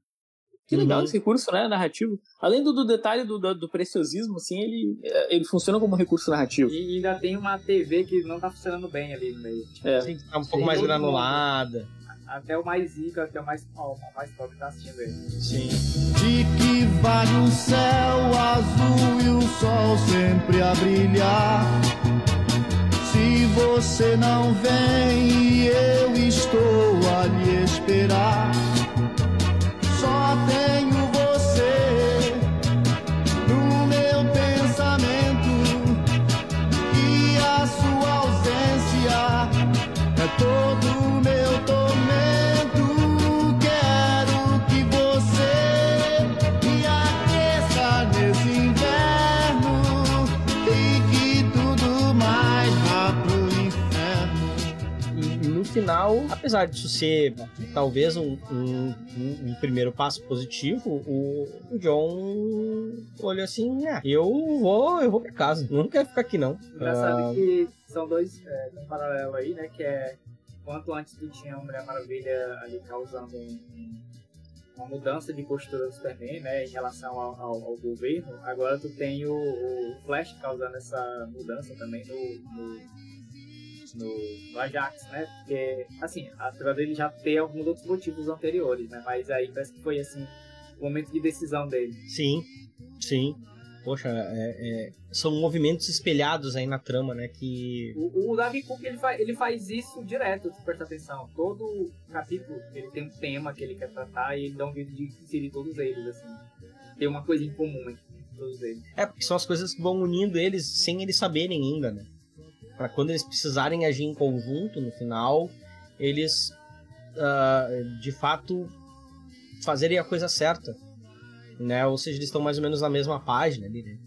Que legal Uhum. esse recurso, né, narrativo. Além do, do detalhe do, do, do preciosismo, assim, ele, é, ele funciona como recurso narrativo. E ainda tem uma TV que não tá funcionando bem ali no meio. É. Sim, tá um pouco mais granulada. Até o mais rico, até o mais, ó, o mais pobre tá assistindo ele. Sim. De que vale o céu azul e o sol sempre a brilhar? Se você não vem eu estou a lhe esperar, só tenho final, apesar disso ser talvez um, um, um- um primeiro passo positivo, o, John olhou assim, ah, eu vou, eu vou pra casa, não quero ficar aqui não. Engraçado Ah, que são dois é, um paralelo aí, né? Que é quanto antes tu tinha a Mulher Maravilha ali causando um- um- uma mudança de postura do Superman, né? Em relação ao, ao- ao governo, agora tu tem o, o Flash causando essa mudança também no, no, no, no Ajax, né? Porque, assim, apesar dele já ter alguns outros motivos anteriores, né? Mas aí parece que foi, assim, o momento de decisão dele. Sim, sim. Poxa, é- é, são movimentos espelhados aí na trama, né? Que. O, o Davi Cook ele, fa- ele faz isso direto, se prestar atenção. Todo capítulo ele tem um tema que ele quer tratar e ele dá um jeito de inserir todos eles, assim. Tem uma coisa em comum entre todos eles. É, porque são as coisas que vão unindo eles sem eles saberem ainda, né? Pra quando eles precisarem agir em conjunto no final, eles ah, de fato fazerem a coisa certa. Né? Ou seja, eles estão mais ou menos na mesma página ali, né?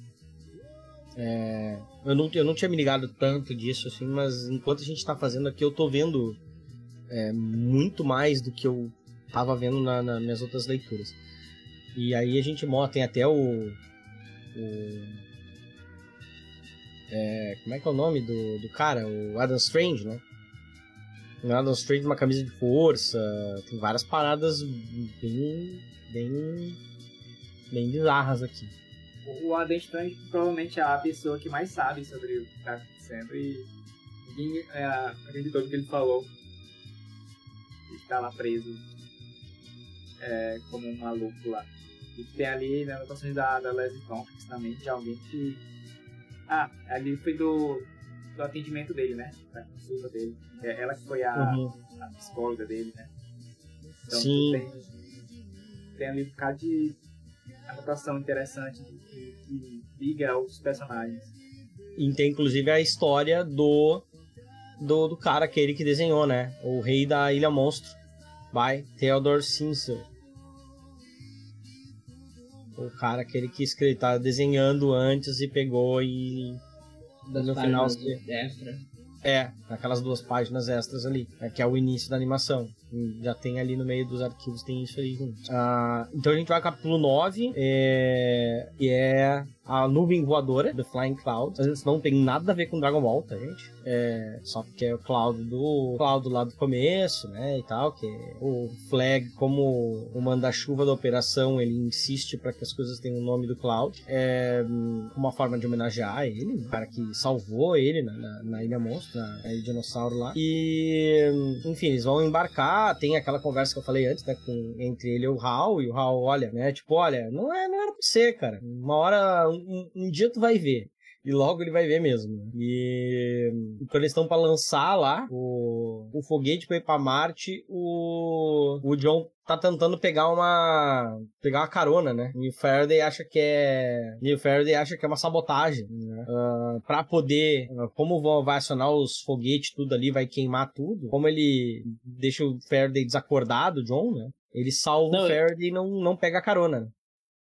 É, eu, não, eu não tinha me ligado tanto disso, assim, mas enquanto a gente tá fazendo aqui, eu tô vendo é, muito mais do que eu tava vendo na, nas minhas outras leituras. E aí a gente tem até o. o é, como é que é o nome do, do cara? O Adam Strange, né? O Adam Strange uma camisa de força. Tem várias paradas bem. bem. bem bizarras aqui. O, Adam Strange provavelmente é a pessoa que mais sabe sobre o que tá acontecendo e ninguém é, acreditou no que ele falou. Ele tá lá preso é, como um maluco lá. E tem ali né, anotações da, da Leslie Tompkins também, de alguém que. Ah, ali foi do, do atendimento dele, né? Da consulta dele. É ela que foi a, Uhum. a psicóloga dele, né? Então Sim. Tem, tem ali um bocado de anotação interessante que, que liga aos personagens. E tem inclusive a história do, do. do cara aquele que desenhou, né? O Rei da Ilha Monstro. By Theodore Sinsel. O cara aquele que escreve, tá desenhando antes e pegou e. Das no final. extra. É, naquelas duas páginas extras ali, né, que é o início da animação. Já tem ali no meio dos arquivos, tem isso aí junto. Ah, então a gente vai ao capítulo 9, é, e é a nuvem voadora, The Flying Cloud. Isso não tem nada a ver com Dragon Ball, tá, gente? É, só porque é o Cloud do Cloud lá do começo, né, e tal, que é o Flag, como o manda-chuva da operação, ele insiste para que as coisas tenham o nome do Cloud. É uma forma de homenagear ele, o cara que salvou ele na, na, na Ilha Monstro, na Ilha Dinossauro lá. E, enfim, eles vão embarcar, tem aquela conversa que eu falei antes, né, com, entre ele e o Hal, e o Hal olha, né, tipo, olha, não, é, não era pra você, cara. Uma hora, um, um dia tu vai ver. E logo ele vai ver mesmo. E, quando eles estão pra lançar lá o, o foguete pra ir pra Marte, o, o John tá tentando pegar uma pegar uma carona, né? E o Faraday acha que é e o Faraday acha que é uma sabotagem, né? Ah, para poder, ah, como vão- vai acionar os foguetes tudo ali, vai queimar tudo. Como ele deixa o Faraday desacordado, John, né? Ele salva Não, o Faraday e não não pega a carona. né?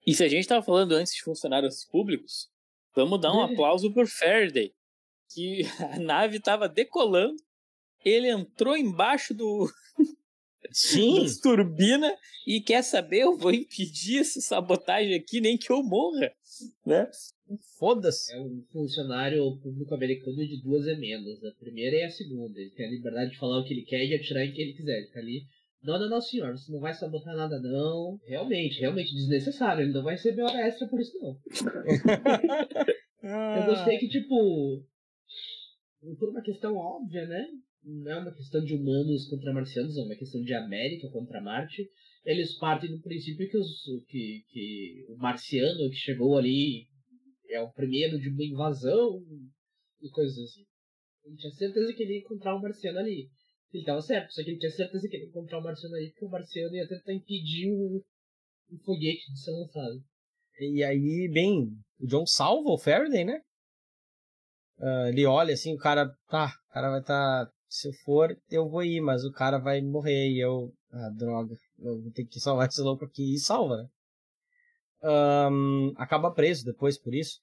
E se a gente tava falando antes de funcionários públicos, vamos dar um aplauso por Faraday. Que a nave tava decolando, ele entrou embaixo do Sim. das turbinas e quer saber, eu vou impedir essa sabotagem aqui, nem que eu morra, né? Foda-se. É um funcionário público americano de duas emendas. A primeira e a segunda. Ele tem a liberdade de falar o que ele quer e atirar em quem ele quiser. Ele tá ali Não, não, não, senhor, você não vai sabotar nada, não. Realmente, realmente desnecessário. Ele não vai receber hora extra por isso, não. Eu gostei que, tipo, por uma questão óbvia, né? Não é uma questão de humanos contra marcianos, é uma questão de América contra Marte. Eles partem do princípio que, os, que, que o marciano que chegou ali é o primeiro de uma invasão e coisas assim. Ele tinha certeza que ele ia encontrar um marciano ali. Ele estava certo, só que ele tinha certeza que ele ia encontrar um marciano ali porque o marciano ia tentar impedir o, o foguete de ser lançado. E aí, bem, o John salva o Faraday, né? Uh, ele olha assim, o cara, tá, o cara vai estar. Tá, se eu for, eu vou ir, mas o cara vai morrer e eu. Ah, droga, eu vou ter que salvar esse louco aqui e salva, né? Um, acaba preso depois por isso.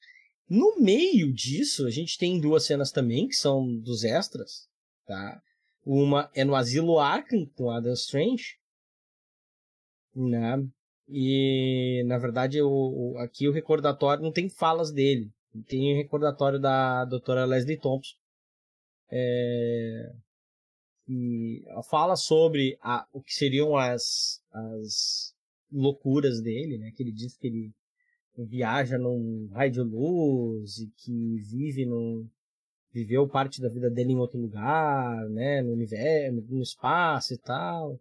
No meio disso, a gente tem duas cenas também, que são dos extras, tá? Uma é no Asilo Arkham, com Adam Strange, né? E, na verdade, o, aqui o recordatório não tem falas dele. Tem o recordatório da doutora Leslie Thompson. É, e fala sobre a, o que seriam as, as loucuras dele, né? Que ele diz que ele viaja num raio de luz e que vive num viveu parte da vida dele em outro lugar, né, no universo, no espaço e tal,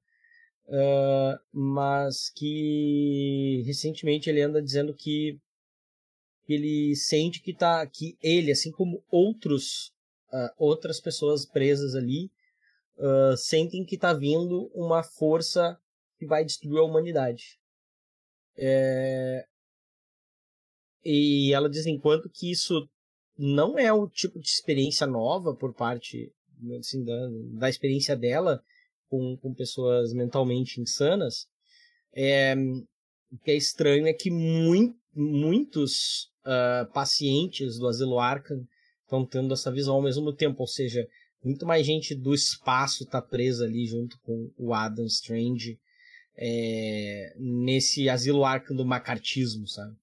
uh, mas que recentemente ele anda dizendo que ele sente que tá que ele, assim como outros uh, outras pessoas presas ali, uh, sentem que está vindo uma força que vai destruir a humanidade. É... E ela diz, enquanto que isso não é o tipo de experiência nova por parte assim, da, da experiência dela com, com pessoas mentalmente insanas, é, o que é estranho é que muito, muitos uh, pacientes do Asilo Arkham estão tendo essa visão ao mesmo tempo, ou seja, muito mais gente do espaço está presa ali junto com o Adam Strange é, nesse Asilo Arkham do macartismo, sabe?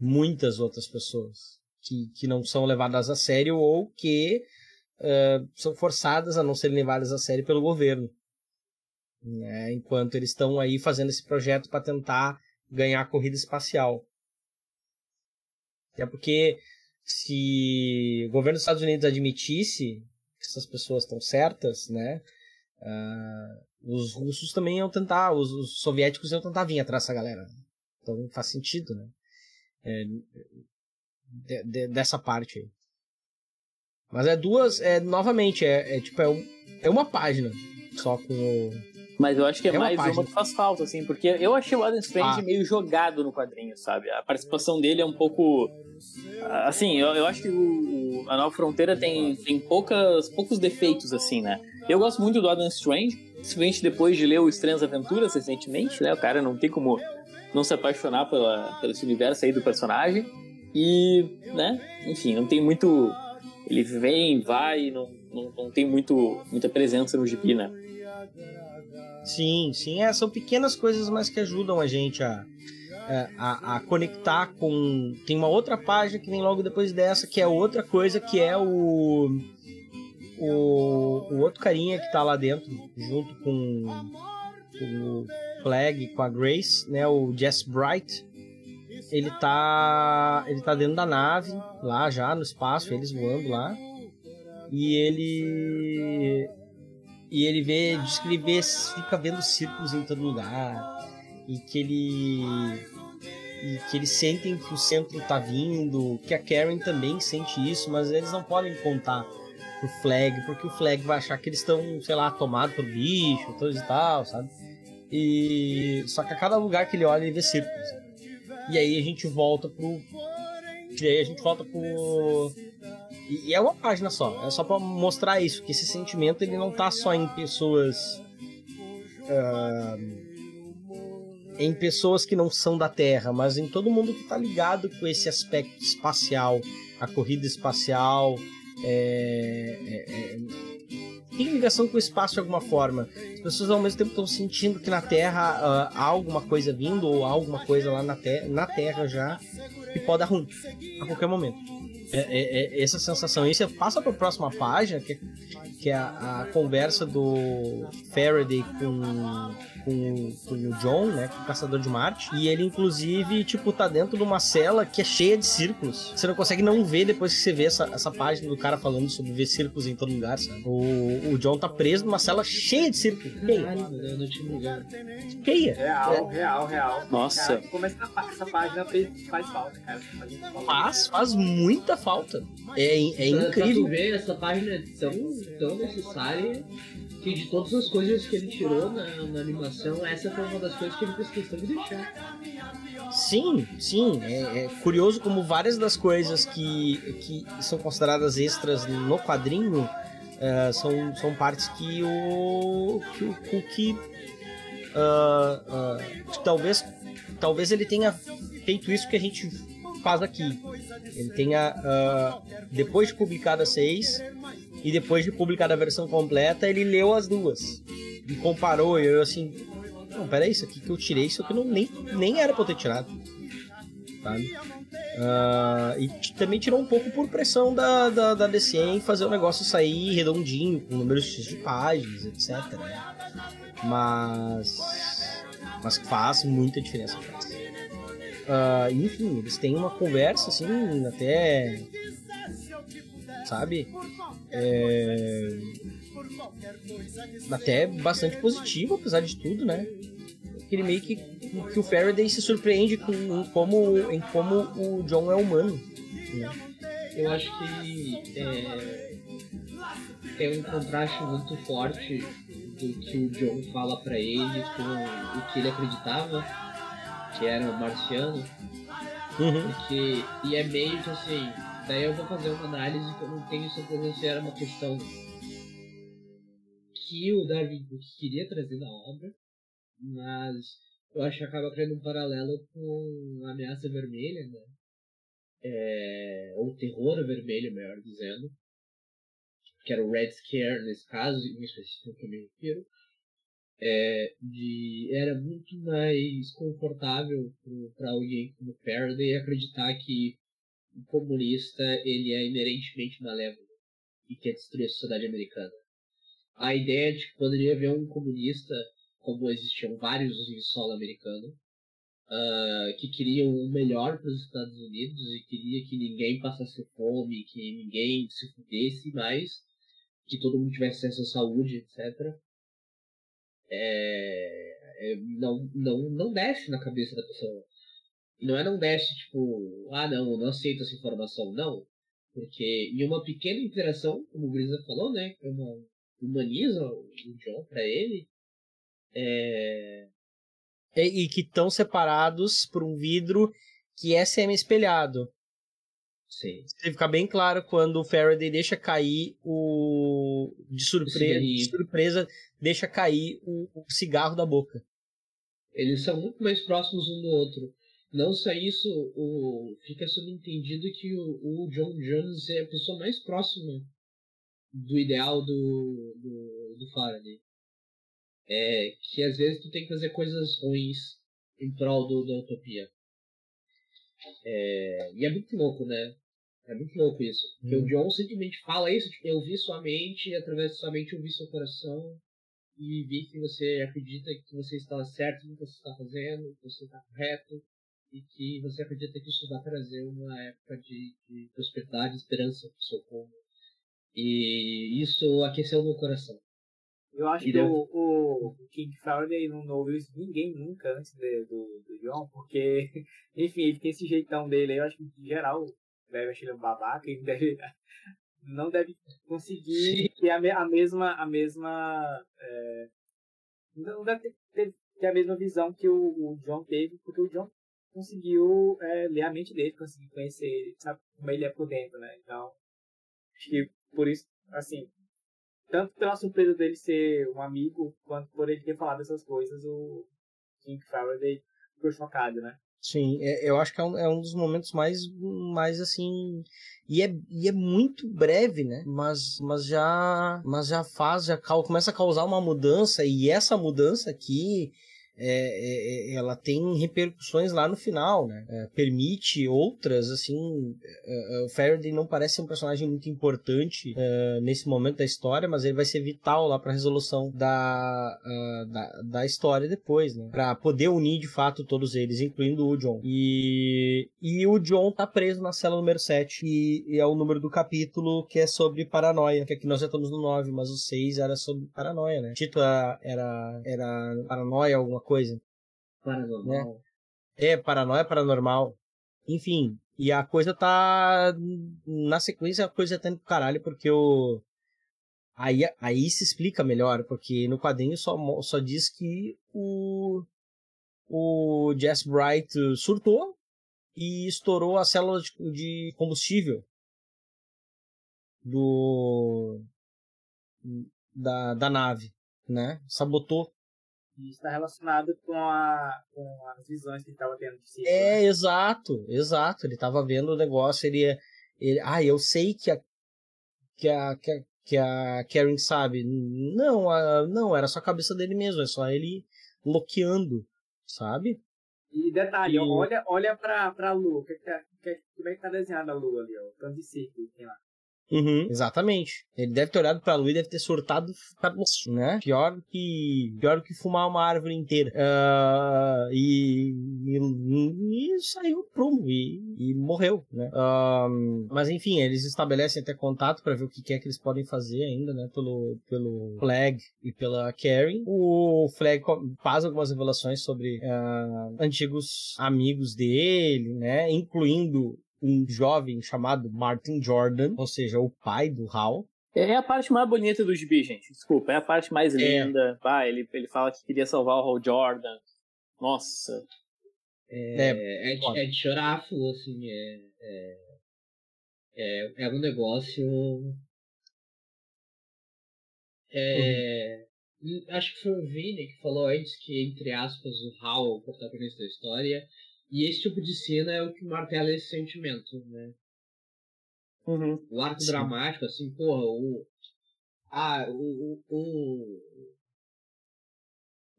Muitas outras pessoas que, que não são levadas a sério ou que uh, são forçadas a não serem levadas a sério pelo governo. Né? Enquanto eles estão aí fazendo esse projeto para tentar ganhar a corrida espacial. Até porque se o governo dos Estados Unidos admitisse que essas pessoas estão certas, né? Uh, os russos também iam tentar, os, os, soviéticos iam tentar vir atrás dessa galera. Então faz sentido, né? É, de, de, dessa parte aí. Mas é duas, é novamente, é, é tipo, é, um, é uma página só com o. Mas eu acho que é, é mais uma, uma, que faz falta, assim, porque eu achei o Adam Strange ah. meio jogado no quadrinho, sabe? A participação dele é um pouco. Assim, eu, eu acho que o, a Nova Fronteira tem, tem poucas, poucos defeitos, assim, né? Eu gosto muito do Adam Strange, principalmente depois de ler o Estranhas Aventuras recentemente, né? O cara não tem como não se apaixonar pela, pelo esse universo aí do personagem. E, né, enfim, não tem muito. Ele vem, vai, não, não, não tem muito, muita presença no gibi, né? Sim, sim, é, são pequenas coisas, mas que ajudam a gente a, a, a, conectar com. Tem uma outra página que vem logo depois dessa, que é outra coisa, que é o. O, o outro carinha que tá lá dentro, junto com, com o Flag, com a Grace, né? O Jess Bright ele tá ele tá dentro da nave lá já no espaço eles voando lá. E ele e ele vê diz que ele vê, fica vendo círculos em todo lugar e que ele e que eles sentem que o centro tá vindo que a Karen também sente isso mas eles não podem contar pro Flag porque o Flag vai achar que eles estão sei lá tomados pelo bicho e tal sabe? E só que a cada lugar que ele olha ele vê círculos e aí a gente volta pro. E aí a gente volta pro. E, é uma página só. É só para mostrar isso, que esse sentimento ele não tá só em pessoas. Uh, em pessoas que não são da Terra, mas em todo mundo que tá ligado com esse aspecto espacial, a corrida espacial, é, é, é, tem ligação com o espaço de alguma forma. As pessoas ao mesmo tempo estão sentindo que na Terra uh, há alguma coisa vindo ou há alguma coisa lá na, te na Terra já que pode dar ruim a qualquer momento. É, é, é essa sensação. E você passa para a próxima página, que, que é a, a conversa do Faraday com, com, com o John, né, com o Caçador de Marte, e ele inclusive, tipo, tá dentro de uma cela que é cheia de círculos. Você não consegue não ver depois que você vê essa, essa página do cara falando sobre ver círculos em todo lugar, sabe? O, o John tá preso numa cela cheia de círculos. Cheia. Tinha lugar. Cheia. Real, real, real. Nossa. Cara, como essa, essa página fez, faz falta, cara. Faz muita falta. Faz, muita falta. É, é Pra- Pra tu incrível. ver, essa página é tão, tão necessária que de todas as coisas que ele tirou na, na animação, essa foi uma das coisas que ele fez questão de deixar. Sim, sim. É, é curioso como várias das coisas que, que são consideradas extras no quadrinho eh, são, são partes que o que o ah, ah, talvez talvez ele tenha feito isso que a gente faz aqui. Ele tenha ah, depois de publicada seis e depois de publicada a versão completa ele leu as duas e comparou e eu assim não, peraí, isso aqui que eu tirei, isso aqui não, nem, nem era pra eu ter tirado. Sabe? Ah, e também tirou um pouco por pressão da, da, da DC em fazer o negócio sair redondinho, com números de páginas, etc. né? Mas. Mas faz muita diferença. Ah, enfim, eles têm uma conversa assim, até. Sabe? É, até bastante positivo, apesar de tudo, né? Aquele meio que, que o Faraday se surpreende com em como, em como o John é humano. Né? Eu acho que é, tem um contraste muito forte do que o John fala pra ele com o que ele acreditava, que era o marciano, Uhum. porque e é meio que assim, daí eu vou fazer uma análise que eu não tenho certeza se era uma questão que o Darwin queria trazer na obra, mas eu acho que acaba criando um paralelo com a ameaça vermelha, né? É, ou terror vermelho, melhor dizendo, que era o Red Scare nesse caso, em específico que eu me refiro, é, de, era muito mais confortável para alguém como Faraday acreditar que comunista ele é inerentemente malévolo e quer destruir a sociedade americana. A ideia de que poderia haver um comunista, como existiam vários em solo americano, ah, que queriam o melhor para os Estados Unidos e queria que ninguém passasse fome, que ninguém se fudesse mais, que todo mundo tivesse acesso à saúde, etc. É, é, não, não, não desce na cabeça da pessoa. E não é não desce, tipo, ah não, eu não aceito essa informação, não. Porque em uma pequena interação, como o Brisa falou, né, é uma, humaniza o John pra ele, é, E, e que estão separados por um vidro que é semi-espelhado. Sim. Tem que ficar bem claro quando o Faraday deixa cair o. De surpresa, de surpresa deixa cair o, o cigarro da boca. Eles são muito mais próximos um do outro. Não só isso, o, fica subentendido que o, o John Jones é a pessoa mais próxima do ideal do, do, do Faraday. É que às vezes tu tem que fazer coisas ruins em prol do, da utopia. É, e é muito louco, né? É muito louco isso. Porque o John simplesmente fala isso, tipo, eu vi sua mente, e através de sua mente eu vi seu coração, e vi que você acredita que você está certo no que você está fazendo, que você está correto, e que você acredita que isso vai trazer uma época de, de prosperidade esperança para o seu povo. E isso aqueceu meu coração. Eu acho E que deu- o, o King Faraday não, não ouviu isso ninguém nunca antes de- do, do John, porque, enfim, ele tem esse jeitão dele aí, eu acho que em geral deve achar ele um babaca e deve, não deve conseguir ter a, a mesma, a mesma, é, não deve ter, ter- ter a mesma visão que o, o John teve, porque o John conseguiu é, ler a mente dele, conseguiu conhecer ele, sabe como ele é por dentro, né, então, acho que por isso, assim, tanto pela surpresa dele ser um amigo, quanto por ele ter falado essas coisas, o King Faraday ficou chocado, né? Sim, é- eu acho que é um, é um dos momentos mais, mais assim. E é, e é muito breve, né? Mas, mas já mas já faz, já começa a causar uma mudança, e essa mudança aqui é, é, ela tem repercussões lá no final, né? É, permite outras, assim. é, é, o Faraday não parece ser um personagem muito importante é, nesse momento da história, mas ele vai ser vital lá para a resolução da, da, da história depois, né? Para poder unir de fato todos eles, incluindo o John. E, e o John tá preso na cela número 7, e, e é o número do capítulo que é sobre paranoia, que aqui nós já estamos no 9, mas o 6 era sobre paranoia, né? O título era, era, era paranoia, alguma coisa. Paranormal. É, paranoia paranormal. Enfim, e a coisa tá. Na sequência, a coisa tá indo pro caralho, porque o. Aí, aí se explica melhor, porque no quadrinho só, só diz que o. O Jess Bright surtou e estourou a célula de, de combustível do. Da, da nave, né? Sabotou E está relacionado com, a, com as visões que ele estava tendo de si. É, exato, exato. Ele tava vendo o negócio, ele, ele ah, eu sei que a que a que a, que a Karen sabe. Não, a, não, era só a cabeça dele mesmo, é só ele bloqueando, sabe? E detalhe, E- olha, olha pra, pra lua. Que, que, que, como é que tá desenhada a lua ali, ó? O tanto de círculo que tem lá. Uhum, exatamente. Ele deve ter olhado pra lua e deve ter surtado, né? Pior que pior que fumar uma árvore inteira. Ah, e, e, e saiu prumo e, e morreu, né? Ah, mas enfim, eles estabelecem até contato pra ver o que é que eles podem fazer ainda, né? Pelo pelo Flag e pela Karen. O Flag faz algumas revelações sobre ah, antigos amigos dele, né? Incluindo um jovem chamado Martin Jordan, ou seja, o pai do Hal. É a parte mais bonita do gibi, gente. Desculpa, é a parte mais É. linda. Vai, ele, ele fala que queria salvar o Hal Jordan. Nossa. É, é, de, é de chorar a full, assim, é, é, é, é um negócio. É, hum, Acho que foi o Vini que falou antes que, entre aspas, o Hal é o protagonista da história. E esse tipo de cena é o que martela esse sentimento, né? Uhum. O arco Sim. dramático, assim, porra, o. Ah, o. O,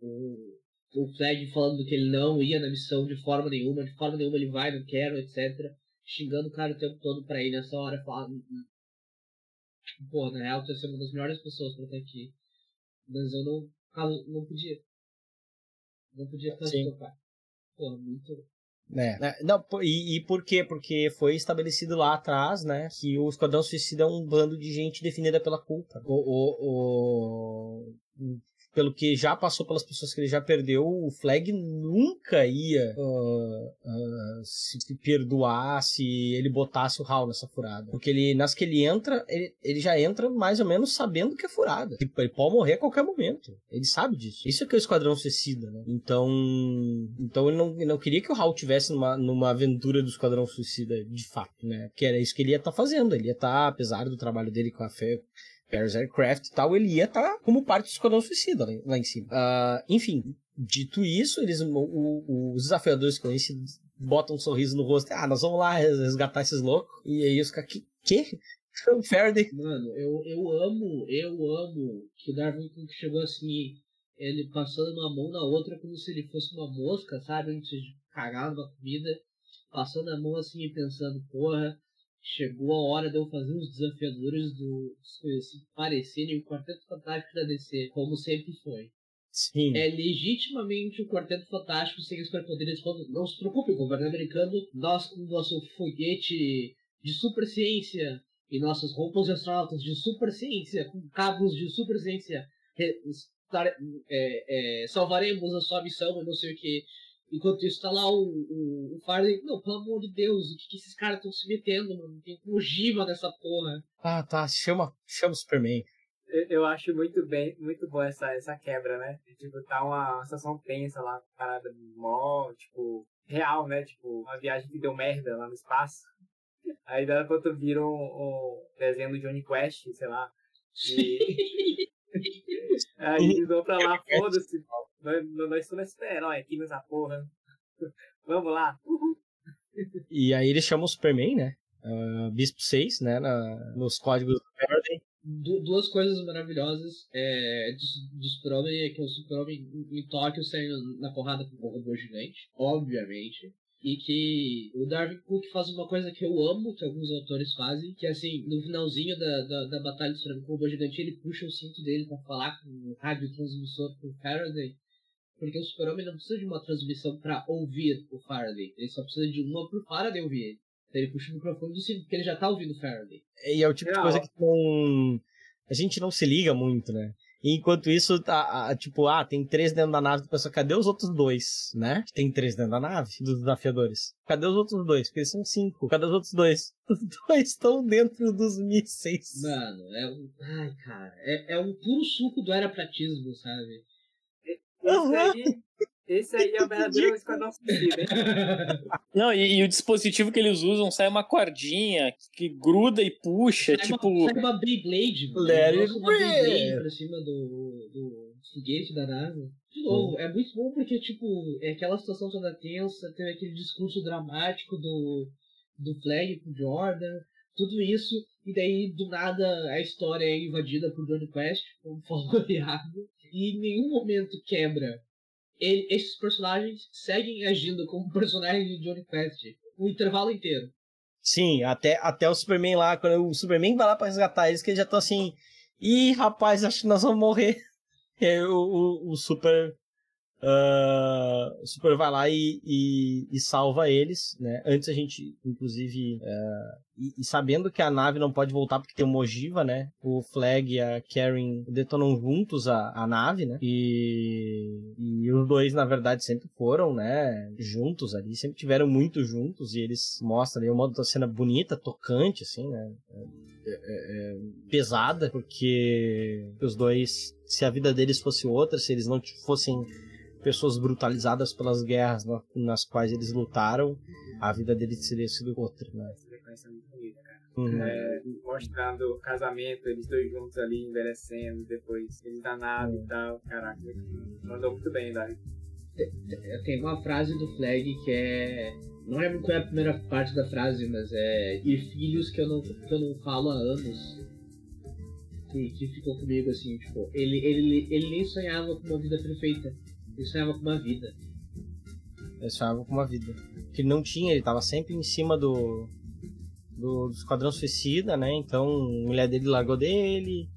o, o, Flag falando que ele não ia na missão de forma nenhuma, de forma nenhuma ele vai, não quero, etc. Xingando o cara o tempo todo pra ir nessa hora, falando. Pô, na real, tu ser uma das melhores pessoas pra estar aqui. Mas eu não. Não podia. Não podia de tocar. Porra, muito. É. Não, e, e por quê? Porque foi estabelecido lá atrás, né, que o Esquadrão Suicida é um bando de gente definida pela culpa. O, o, o- pelo que já passou pelas pessoas que ele já perdeu, o Flag nunca ia ah, ah, se perdoar se ele botasse o Hal nessa furada. Porque ele, nas que ele entra, ele, ele já entra mais ou menos sabendo que é furada. Tipo, ele pode morrer a qualquer momento. Ele sabe disso. Isso é que é o Esquadrão Suicida, né? Então, então ele não, não queria que o Hal tivesse numa, numa aventura do Esquadrão Suicida, de fato, né? Que era isso que ele ia estar fazendo. Ele ia estar, apesar do trabalho dele com a Fe- Paris Aircraft e tal, ele ia estar como parte do Esquadrão Suicida lá, lá em cima. Ah, enfim, dito isso, eles, o- o- os desafiadores conhecidos botam um sorriso no rosto. Ah, nós vamos lá res- resgatar esses loucos. E aí os caras, que? que? O Faraday. Mano, eu, eu amo, eu amo que o Darwin chegou assim, ele passando uma mão na outra como se ele fosse uma mosca, sabe? Antes de cagar numa comida, passando a mão assim e pensando, porra, chegou a hora de eu fazer os desafiadores do desconhecido parecerem o Quarteto Fantástico da DC, como sempre foi. Sim. É legitimamente o Quarteto Fantástico sem os superpoderes não se preocupe, governo americano, nós com nosso foguete de super ciência e nossas roupas de astronautas de super ciência, com cabos de super ciência, é, é, salvaremos a sua missão e não sei o que. Enquanto isso tá lá o, o, o Faraday, não, pelo amor de Deus, o que, que esses caras estão se metendo, mano? Tem Kojima nessa porra. Ah, tá. Chama, chama o Superman. Eu, eu acho muito bem, muito boa essa, essa quebra, né? E, tipo, tá uma, uma situação tensa lá, parada mó, tipo, real, né? Tipo, uma viagem que deu merda lá no espaço. Aí dá pra tu vir um, um desenho do Johnny Quest, sei lá. E... Aí vão pra lá, foda-se. Nós, nós estamos nesse herói aqui nessa porra. Vamos lá. E aí eles chamam o Superman, né? Ah, Bispo 6, né? na- nos códigos do Faraday. du- duas coisas maravilhosas é, do, do Super-Homem é que o Super-Homem em- em Tóquio saindo na porrada com o robô gigante, obviamente. E que o Darwin Cook faz uma coisa que eu amo, que alguns autores fazem, que é assim, no finalzinho da, da, da batalha do Super-Homem com o robô gigante, ele puxa o cinto dele pra falar com o rádio transmissor com o Faraday. Porque o Super-Homem não precisa de uma transmissão pra ouvir o Faraday. Ele só precisa de uma pro Faraday ouvir ele. Então ele puxa o microfone do cinto, porque ele já tá ouvindo o Faraday. E é o tipo de Real. coisa que não. A gente não se liga muito, né? E enquanto isso, tá, a- tipo, ah, tem três dentro da nave, tu pensa, cadê os outros dois, né? Tem três dentro da nave, dos desafiadores. Cadê os outros dois? Porque eles são cinco. Cadê os outros dois? Os dois estão dentro dos mísseis. Mano, é um. Ai, cara. É, é um puro suco do aeropratismo, sabe? Esse aí, esse aí é o verdadeiro esquadrão suicida, hein? Não, e, e o dispositivo que eles usam sai uma cordinha que gruda e puxa, Sai tipo. uma, sai uma Beyblade, mano. Let it uma Beyblade pra cima do, do foguete da nave. De novo, é muito bom porque, tipo, é aquela situação toda tensa, teve aquele discurso dramático do, do Flag com Jordan, tudo isso, e daí, do nada, a história é invadida por Johnny Quest, como falou o Iago, e em nenhum momento quebra. Ele- esses personagens seguem agindo como personagens de Johnny Quest o intervalo inteiro. Sim, até, até o Superman lá, quando o Superman vai lá pra resgatar eles, que eles já estão assim. Ih, rapaz, acho que nós vamos morrer. E aí o, o, o Super. Ah, o Super vai lá e, e, e salva eles, né? Antes a gente, inclusive. ah, e, e sabendo que a nave não pode voltar porque tem uma ogiva, né? O Flag e a Karen detonam juntos a, a nave, né? E, e os dois, na verdade, sempre foram, né? Juntos ali, sempre tiveram muito juntos e eles mostram ali uma cena bonita, tocante, assim, né? É- é- é pesada, porque os dois, se a vida deles fosse outra, se eles não fossem pessoas brutalizadas pelas guerras na- nas quais eles lutaram, a vida deles teria sido outra, né? Essa sequência é muito bonita, cara. Uhum. É, mostrando o casamento, eles dois juntos ali, envelhecendo, depois eles na nave e tal. Caraca, mandou muito bem, Davi. Tem uma frase do Flag que é. Não lembro qual é a primeira parte da frase, mas é. E filhos que eu não, que eu não falo há anos. Que, que ficou comigo assim, tipo, ele, ele, ele nem sonhava com uma vida perfeita. Ele sonhava com uma vida. Eles sonhavam com uma vida. Que ele não tinha, ele tava sempre em cima do. do, do Esquadrão Suicida, né? Então a mulher dele largou dele.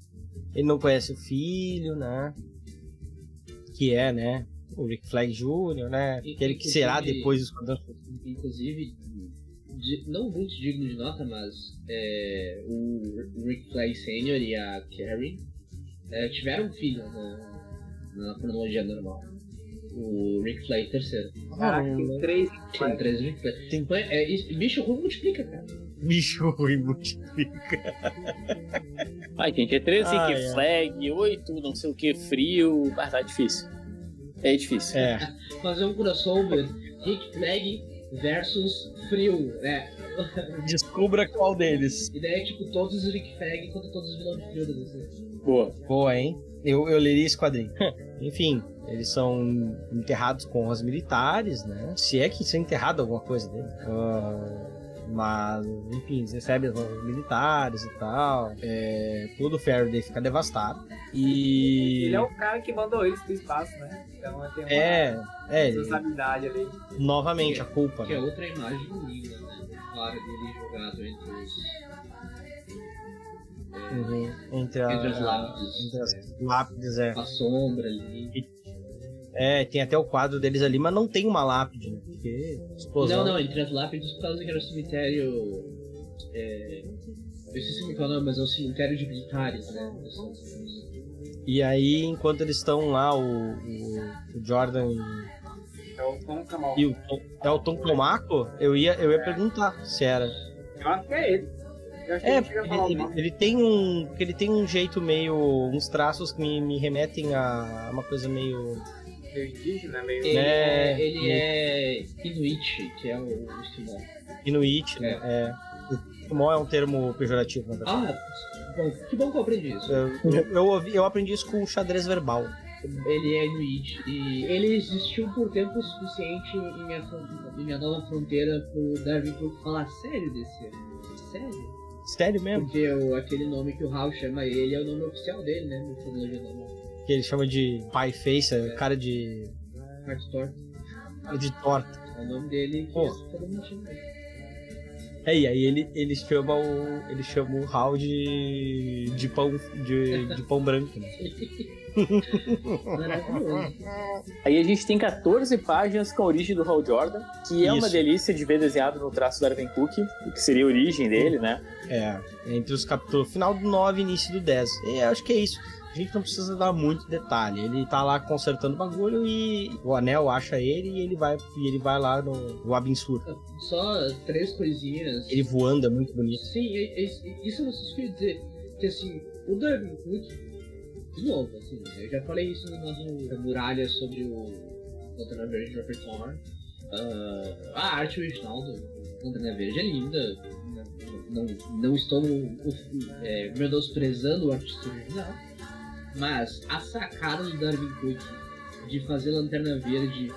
Ele não conhece o filho, né? Que é, né? O Rick Flag Jr., né? E- Aquele que será depois do Esquadrão Suicida. Inclusive, não muito digno de nota, mas é, o Rick Flag Sr. e a Carrie é, tiveram um filho na, na cronologia normal. O Rick Flag terceiro. Caraca, tem três. Tem três Rick Flag. Tem- é, bicho ruim multiplica, cara. Bicho ruim multiplica. Ai, gente, é 13 Ah, que é. flag, 8, não sei o que, frio. Ah, tá difícil. É difícil. É. Fazer um crossover Rick Flag versus Frio, né? Descubra qual deles. E daí é tipo todos os Rick Flag contra todos os vilões de Frio da DC. Boa. Boa, hein? Eu, eu leria esse quadrinho. Enfim, eles são enterrados com honras militares, né? Se é que são enterrados alguma coisa dele. Ah, mas, enfim, eles recebem as honras militares e tal. É, todo o Faraday fica devastado. E. Ele é o cara que mandou eles pro espaço, né? Então tem uma É, é, ele- responsabilidade ali. novamente a culpa. Que é Né? outra imagem linda, né? Claro, dele jogado entre os. Uhum. Entre, a- Entre as lápides. Entre as lápides, é. A sombra ali. É, tem até o quadro deles ali, mas não tem uma lápide, né? Porque. explosão. Não, não, entre as lápides por causa que era o cemitério. É... Eu esqueci qual é o nome, mas é o cemitério de militares, né? E aí, enquanto eles estão lá, o, o, o Jordan É o Tom Kamal. e o Tom, é o Tom Comaco, eu ia, eu ia perguntar se era. Eu acho que é ele. É, ele ele, ele tem um. porque ele tem um jeito meio. uns traços que me, me remetem a uma coisa meio. Meio indígena, meio. Ele, É, é, ele é Inuit, que é o esquimó. Inuit, né? É. O Esquimó é um termo pejorativo, na verdade. Ah, bom, que bom que eu aprendi isso. Eu, eu, eu ouvi- eu aprendi isso com o xadrez verbal. Ele é Inuit e ele existiu por tempo suficiente em minha, em minha nova fronteira pro Darwin falar sério desse. Sério? Sério mesmo? Porque o, aquele nome que o Hal chama ele é o nome oficial dele, né? No. Que ele chama de Pie Face, é cara de. Parte torta. cara de torta. É o nome dele que Pô. todo mundo chama ele. É, e aí ele, ele chama o. Ele chama o Hal de. de pão. de, de pão branco, né? Aí a gente tem 14 páginas com a origem do Hal Jordan, que é uma Isso. delícia de ver desenhado no traço do Arvin Cook, o que seria a origem dele, né? É, entre os capítulos final do 9 e início do 10. E acho que é isso. A gente não precisa dar muito detalhe. Ele tá lá consertando o bagulho e o anel acha ele e ele vai, e ele vai lá no, no Abinsur. Só três coisinhas. Ele voando é muito bonito. Sim, é- é- isso eu não queria dizer. Que assim, o Darwin Cook, de novo, assim, eu já falei isso no nosso muralha sobre o Lanterna Verde de Repertoire. Ah, a arte original do Lanterna Verde é linda. Não, não, não estou é, menosprezando o artista original. Mas a sacada do Darwin Cook de fazer Lanterna Verde,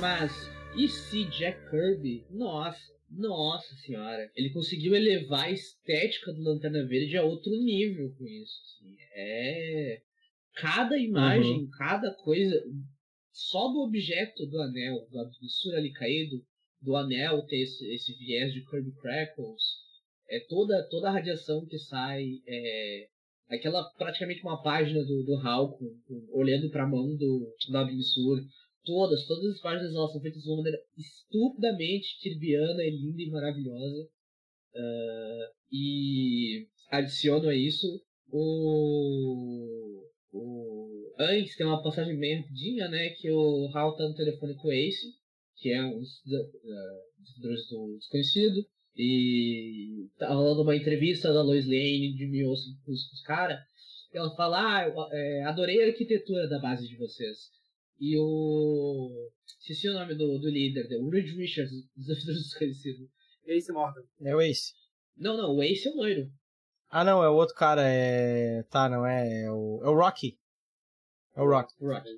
mas e se Jack Kirby? Nossa, nossa senhora. Ele conseguiu elevar a estética do Lanterna Verde a outro nível com isso. assim. É. Cada imagem, cada coisa. Só do objeto do anel, do absurdo ali caído, do anel ter esse, esse viés de Kirby Crackles, é toda, toda a radiação que sai, é, aquela praticamente uma página do, do Hal com, olhando pra mão do, do Absur, todas, todas as páginas elas são feitas de uma maneira estupidamente kirbiana e linda e maravilhosa. Ah, e adiciono a isso o, o. Antes tem uma passagem bem rapidinha, né? Que o Hal tá no telefone com o Ace, que é um dos desenvolvedores do desconhecido. E tá rolando uma entrevista da Lois Lane de Miosso com os, caras. E ela fala, ah, eu, é, adorei a arquitetura da base de vocês. E o. Esqueci o nome do, do líder, o Reed Richards, dos desenvolvedores desconhecidos. Ace Morgan. É o Ace. Não, não, o Ace é o loiro. Ah, não, é o outro cara, é. Tá, não é. É o, é o Rocky. É o Rocky. O Rock.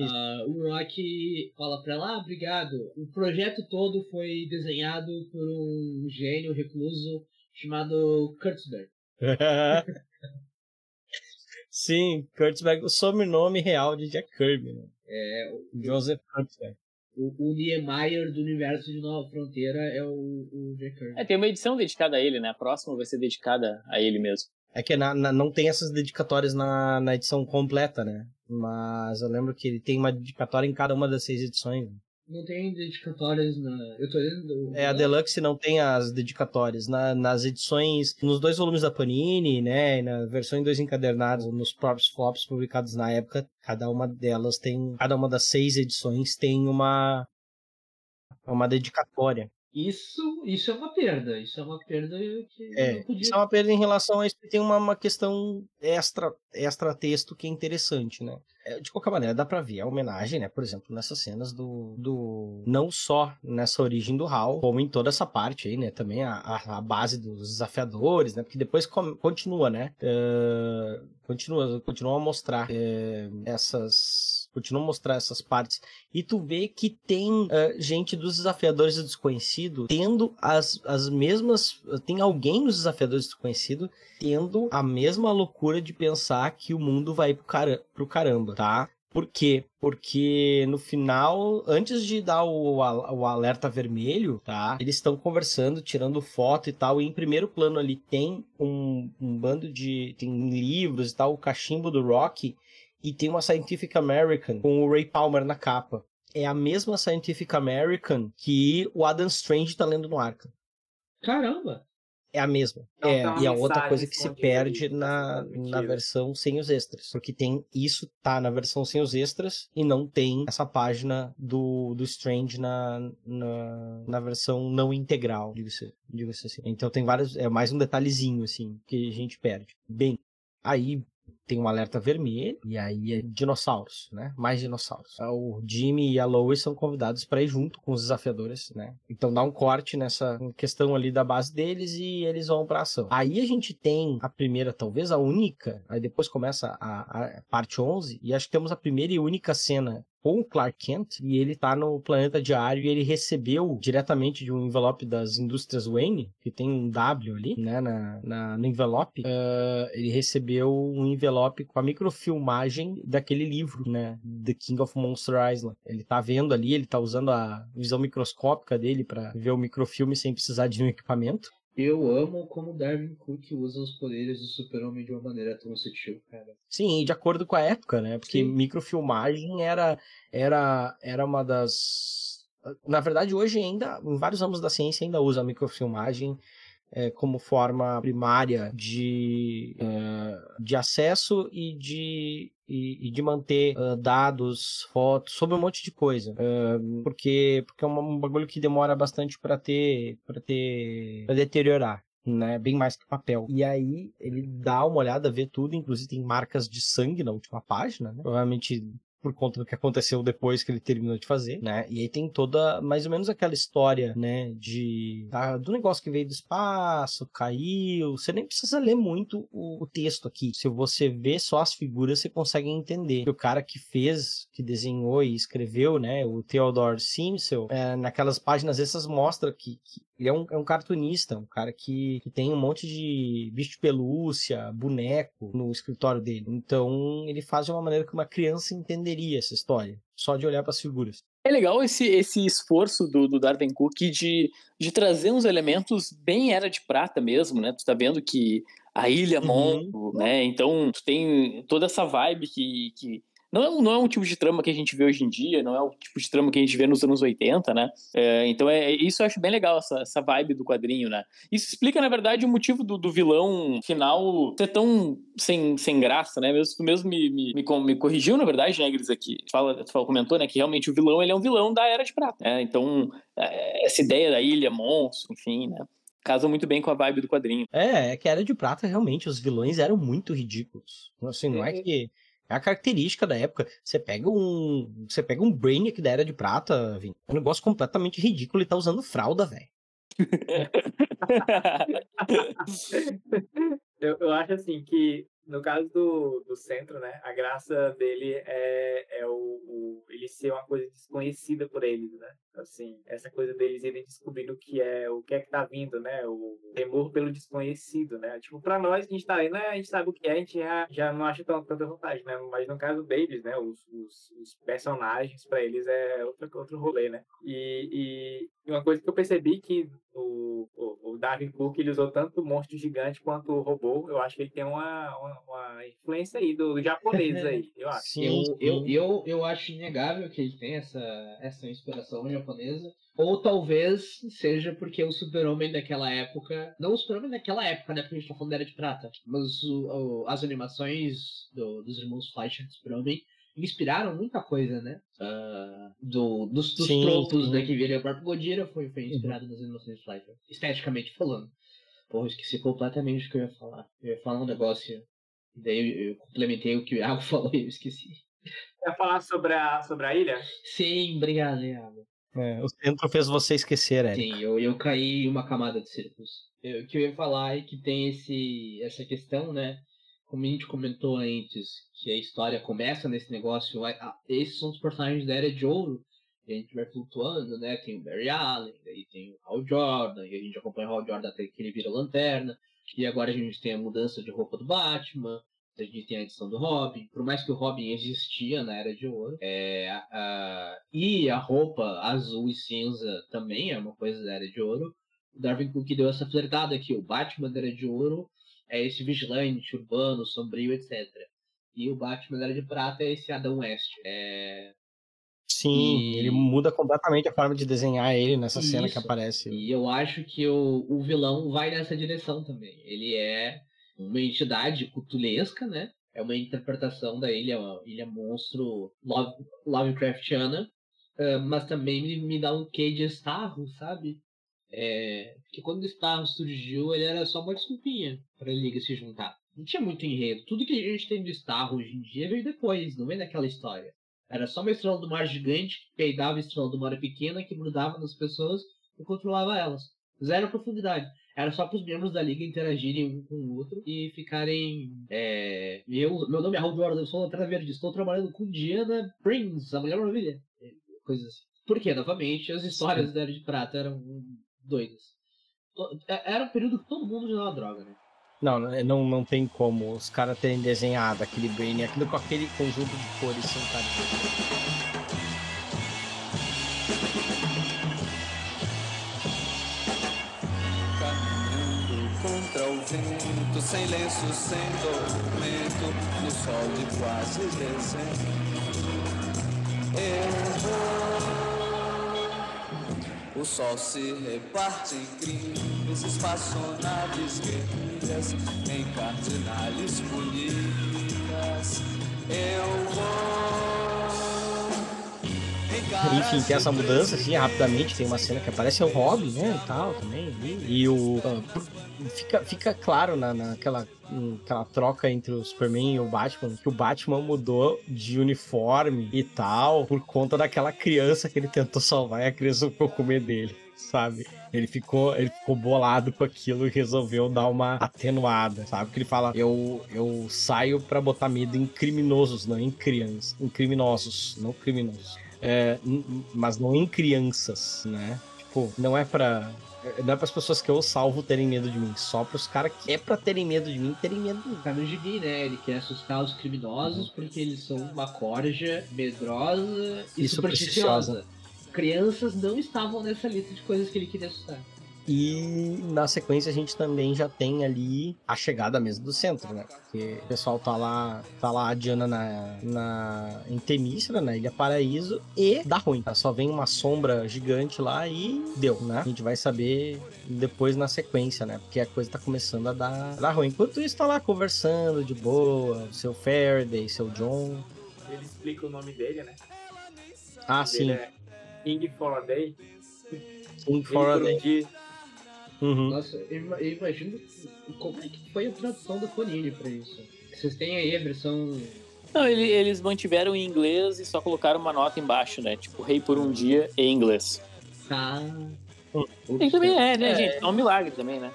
Ah, o Rock fala pra ela, ah, obrigado. O projeto todo foi desenhado por um gênio recluso chamado Kurtzberg. Sim, Kurtzberg, o sobrenome real de Jack Kirby, né? É, o, Joseph Kurtzberg. o, o Niemeyer do universo de Nova Fronteira é o, o Jack Kirby. É, tem uma edição dedicada a ele, né? A próxima vai ser dedicada a ele mesmo. É que na- na- não tem essas dedicatórias na, na edição completa, né? Mas eu lembro que ele tem uma dedicatória em cada uma das seis edições. Não tem dedicatórias na. Eu tô lendo. É, a Deluxe não tem as dedicatórias. Na- nas edições, nos dois volumes da Panini, né? Na versão em dois encadernados, nos próprios flops publicados na época, cada uma delas tem. Cada uma das seis edições tem uma. Uma dedicatória. Isso, isso é uma perda. Isso é uma perda que É, podia. isso é uma perda em relação a isso, porque tem uma, uma questão extra, extra texto que é interessante, né? É, De qualquer maneira, dá pra ver a homenagem, né? Por exemplo, nessas cenas do. do não só nessa origem do Hal, como em toda essa parte aí, né? Também a, a, a base dos desafiadores, né? Porque depois continua, né? É, continua, continua a mostrar é, essas. Continua a mostrar essas partes. E tu vê que tem é, gente dos desafiadores do desconhecido tendo as, as mesmas. Tem alguém nos desafiadores do desconhecido tendo a mesma loucura de pensar que o mundo vai pro, cara, pro caramba, tá? Por quê? Porque no final, antes de dar o, o alerta vermelho, tá? Eles estão conversando, tirando foto e tal. E em primeiro plano ali tem um, um bando de. tem livros e tal, o cachimbo do Rock. E tem uma Scientific American com o Ray Palmer na capa. É a mesma Scientific American que o Adam Strange tá lendo no Arkham. Caramba! É a mesma. Então, é, e a outra mensagem coisa que se perde ali, na, na versão sem os extras. Porque tem isso tá na versão sem os extras e não tem essa página do, do Strange na, na, na versão não integral, diga-se diga-se assim. Então tem vários. É mais um detalhezinho, assim, que a gente perde. Bem, aí tem um alerta vermelho e aí é dinossauros, né? Mais dinossauros. O Jimmy e a Lois são convidados para ir junto com os desafiadores, né? Então dá um corte nessa questão ali da base deles e eles vão pra ação. Aí a gente tem a primeira, talvez a única, aí depois começa a, a parte 11 e acho que temos a primeira e única cena com o Clark Kent e ele tá no planeta diário e ele recebeu diretamente de um envelope das indústrias Wayne, que tem um W ali, né, na, na no envelope, uh, ele recebeu um envelope com a microfilmagem daquele livro, né, The King of Monster Island. Ele tá vendo ali, ele tá usando a visão microscópica dele para ver o microfilme sem precisar de um equipamento. Eu amo como Darwin Cook usa os poderes do super-homem de uma maneira tão sutil, cara. Sim, de acordo com a época, né? Porque Sim. microfilmagem era, era, era uma das. Na verdade, hoje ainda, em vários ramos da ciência, ainda usa a microfilmagem eh, como forma primária de, eh, de acesso e de, e, e de manter ah, dados, fotos, sobre um monte de coisa. Ah, porque, porque é um, um bagulho que demora bastante para ter, para ter, para deteriorar né? Bem mais que papel. E aí ele dá uma olhada, vê tudo, inclusive tem marcas de sangue na última página, né? Provavelmente por conta do que aconteceu depois que ele terminou de fazer, né? E aí tem toda mais ou menos aquela história, né, de do negócio que veio do espaço, caiu. Você nem precisa ler muito o, o texto aqui. Se você vê só as figuras, você consegue entender. O cara que fez, que desenhou e escreveu, né, o Theodore Simpson, é, naquelas páginas essas mostra que, que ele é um, é um cartunista, um cara que, que tem um monte de bicho de pelúcia, boneco no escritório dele. Então ele faz de uma maneira que uma criança entenderia essa história, só de olhar para as figuras. É legal esse, esse esforço do, do Darwin Cook de, de trazer uns elementos bem era de prata mesmo, né? Tu tá vendo que a Ilha Mon, né? Então tu tem toda essa vibe que, que não é, um- não é um tipo de trama que a gente vê hoje em dia, não é o tipo de trama que a gente vê nos anos 80, né? É, então é isso eu acho bem legal, essa, essa vibe do quadrinho, né? Isso explica, na verdade, o motivo do, do vilão final ser tão sem, sem graça, né? Mesmo, tu mesmo me, me, me, me corrigiu, na verdade, né, Gris, aqui. Tu Fala, tu fala- comentou, né, que realmente o vilão, ele é um vilão da Era de Prata, né? Então, é, essa ideia da ilha, monstro, enfim, né? Casa muito bem com a vibe do quadrinho. É, é que Era de Prata, realmente, os vilões eram muito ridículos. Assim, não é que... É a característica da época. Você pega um. Você pega um Brainiac da Era de Prata, Vini. É um negócio completamente ridículo e tá usando fralda, velho. Eu, eu acho assim que no caso do, do centro, né, a graça dele é, é o, o- ele ser uma coisa desconhecida por eles, né? Assim, essa coisa deles irem descobrindo o que é, o que é que tá vindo, né? O temor pelo desconhecido, né? Tipo, pra nós que a gente tá lendo, né, a gente sabe o que é, a gente já, já não acha tão, tanta vontade, né? Mas no caso deles, né, os, os, os personagens, pra eles é outro, outro rolê, né? E, e uma coisa que eu percebi que o, o, o Darwin Cook ele usou tanto o monstro gigante quanto o robô. Eu acho que ele tem uma, uma, uma influência aí do, do japonês aí, eu acho. eu, eu, eu, eu acho inegável que ele tem essa, essa inspiração japonesa. Ou talvez seja porque o super-homem daquela época. Não o super-homem daquela época, né? Porque a gente tá falando da Era de Prata. Mas o- o- as animações do- dos irmãos Fleischer do super-homem inspiraram muita coisa, né? Ah, do, dos, dos Sim, tropos, sim. né? Que viria o próprio Godira foi, foi inspirado nas animações de Fleischer. Esteticamente falando. Porra, eu esqueci completamente o que eu ia falar. Eu ia falar um negócio. E daí eu, eu complementei o que o Iago falou e eu esqueci. Quer falar sobre a, sobre a ilha? Sim, obrigado, Iago. É, o centro fez você esquecer, Eric. Sim, eu, eu caí em uma camada de círculos. Eu- O que eu ia falar é que tem esse, essa questão, né? Como a gente comentou antes, que a história começa nesse negócio. Esses são os personagens da Era de Ouro. E a gente vai flutuando, né? Tem o Barry Allen, daí tem o Hal Jordan, e a gente acompanha o Hal Jordan até que ele vira lanterna. E agora a gente tem a mudança de roupa do Batman. A gente tem a edição do Robin. Por mais que o Robin existia na Era de Ouro. É, a- a- e a roupa azul e cinza também é uma coisa da Era de Ouro. O Darwin Cook deu essa flertada aqui. O Batman da Era de Ouro é esse vigilante, urbano, sombrio, etc. E o Batman da Era de Prata é esse Adão West. É, Sim, E- ele muda completamente a forma de desenhar ele nessa cena que Isso. aparece. E eu acho que o, o vilão vai nessa direção também. Ele é uma entidade cutulesca, né? É uma interpretação da ilha, uma ilha monstro Love, Lovecraftiana, ah, mas também me, me dá um quê de Starro, sabe? É, porque quando o Starro surgiu, ele era só uma desculpinha pra Liga se juntar. Não tinha muito enredo. Tudo que a gente tem do Starro hoje em dia veio depois, não vem daquela história. Era só uma estrela do mar gigante que peidava a estrela do mar pequena, que grudava nas pessoas e controlava elas. Zero profundidade. Era só para os membros da liga interagirem um com o outro e ficarem. É, eu, meu nome é Raul Jordan, eu sou Lanterna Verde, estou trabalhando com Diana Prince, a Mulher Maravilha. Coisas assim. Porque, novamente, as histórias da Era de Prata eram doidas. É, era um período que todo mundo usava droga, né? Não, não, não tem como os caras terem desenhado aquele Brain, aquilo com aquele conjunto de cores sentado. contra lenço, sem documento, no sol de quase dezembro. Eu vou. O sol se reparte em crimes, espaçonaves guerrilhas, em cardinales bonitas. Eu vou. Enfim, tem essa mudança, assim, rapidamente. Tem uma cena que aparece o Robin, né? E tal, também. E, e o. Fica, fica claro na, naquela aquela troca entre o Superman e o Batman, que o Batman mudou de uniforme e tal, por conta daquela criança que ele tentou salvar e a criança ficou com medo dele, sabe? Ele ficou, ele ficou bolado com aquilo e resolveu dar uma atenuada, sabe? Que ele fala: eu, eu saio para botar medo em criminosos, não em crianças. Em criminosos, não criminosos. É, mas não em crianças, né? Tipo, não é pra. Não é para as pessoas que eu salvo terem medo de mim, só para os caras que é para terem medo de mim terem medo de mim. Tá no gibi, né? Ele quer assustar os criminosos porque eles são uma corja medrosa e, E supersticiosa. Crianças não estavam nessa lista de coisas que ele queria assustar. E na sequência a gente também já tem ali a chegada mesmo do centro, né? Porque o pessoal tá lá, tá lá a Diana na, na, em Temícera, na Ilha Paraíso, e dá ruim. Tá? Só vem uma sombra gigante lá e deu, né? A gente vai saber depois na sequência, né? Porque a coisa tá começando a dar, dar ruim. Enquanto isso, tá lá conversando de boa, o seu Faraday, seu John. Ele explica o nome dele, né? Ah, Ele sim. é King for a Day. King for Uhum. Nossa, eu ima- eu imagino como é que foi a tradução da Panini pra isso. Vocês têm aí a versão. Não, ele- eles mantiveram em inglês e só colocaram uma nota embaixo, né? Tipo, rei por um dia em inglês. Tá. E também é, né, gente? É um milagre também, né?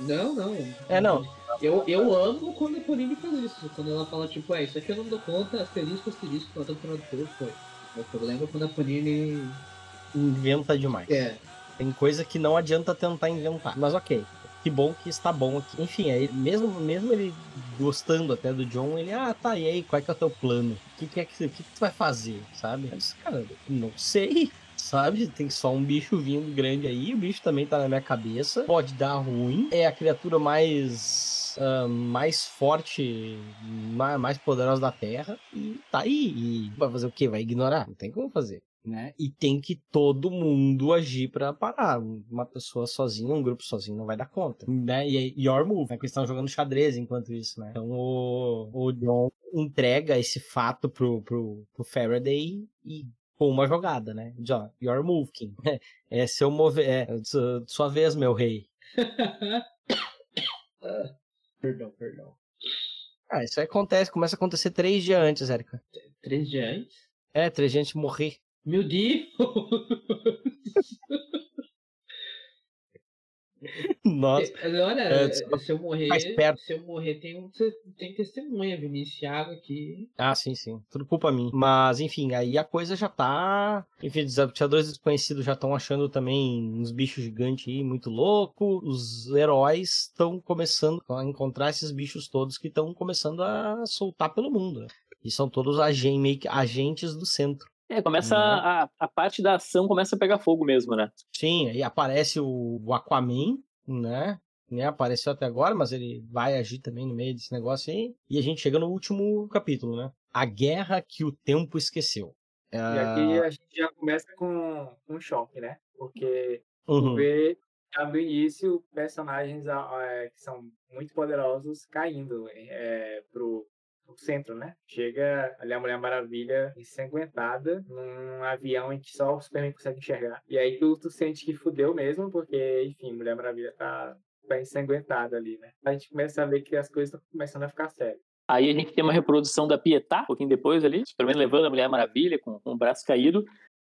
Não, não. É, não. Eu, eu amo quando a Panini faz isso. Quando ela fala, tipo, é, isso aqui eu não dou conta, asterisco, asterisco, nota do tradutor, foi. O problema é quando a Panini. Inventa demais. É. Tem coisa que não adianta tentar inventar. Mas ok. Que bom que está bom aqui. Enfim, aí, mesmo, mesmo ele gostando até do John, ele, ah, tá, e aí, qual é que é o teu plano? O que, que é que, que, que tu vai fazer? Sabe? Eu disse, cara, não sei. Sabe? Tem só um bicho vindo grande aí, o bicho também tá na minha cabeça. Pode dar ruim. É a criatura mais. ah, mais forte, mais, mais poderosa da Terra. E tá aí. E vai fazer o quê? Vai ignorar? Não tem como fazer né? E tem que todo mundo agir pra parar. Uma pessoa sozinha, um grupo sozinho não vai dar conta, né? E aí, your move, né? Estão jogando xadrez enquanto isso, né? Então o, o John entrega esse fato pro, pro, pro Faraday e com uma jogada, né? John, your move, King. É seu move, é su- sua vez, meu rei. Perdão, perdão. Ah, isso aí acontece, começa a acontecer três dias antes, Érica. Três dias antes? É, três dias antes de morrer. Meu Deus! Nossa. Olha, É, se eu morrer, se eu morrer, tem, tem testemunha, Vinícius Thiago aqui. Ah, sim, sim. Tudo culpa minha. Mas, enfim, aí a coisa já tá. Enfim, os abusadores desconhecidos já estão achando também uns bichos gigantes aí muito louco. Os heróis estão começando a encontrar esses bichos todos que estão começando a soltar pelo mundo. né? E são todos agen meio que agentes do centro. É, começa Né? a, a parte da ação começa a pegar fogo mesmo, né? Sim, aí aparece o, o Aquaman, né? né? Apareceu até agora, mas ele vai agir também no meio desse negócio aí. E a gente chega no último capítulo, né? A guerra que o tempo esqueceu. E Ah, aqui a gente já começa com um choque, né? Porque Uhum. vê já do início personagens ah, eh, que são muito poderosos caindo é, pro, pro centro, né? Chega ali a Mulher Maravilha ensanguentada num avião em que só o Superman consegue enxergar. E aí tu, tu sente que fudeu mesmo, porque, enfim, Mulher Maravilha tá, tá ensanguentada ali, né? A gente começa a ver que as coisas estão começando a ficar sérias. Aí a gente tem uma reprodução da Pietá, um pouquinho depois ali, Superman levando a Mulher Maravilha com, com o braço caído.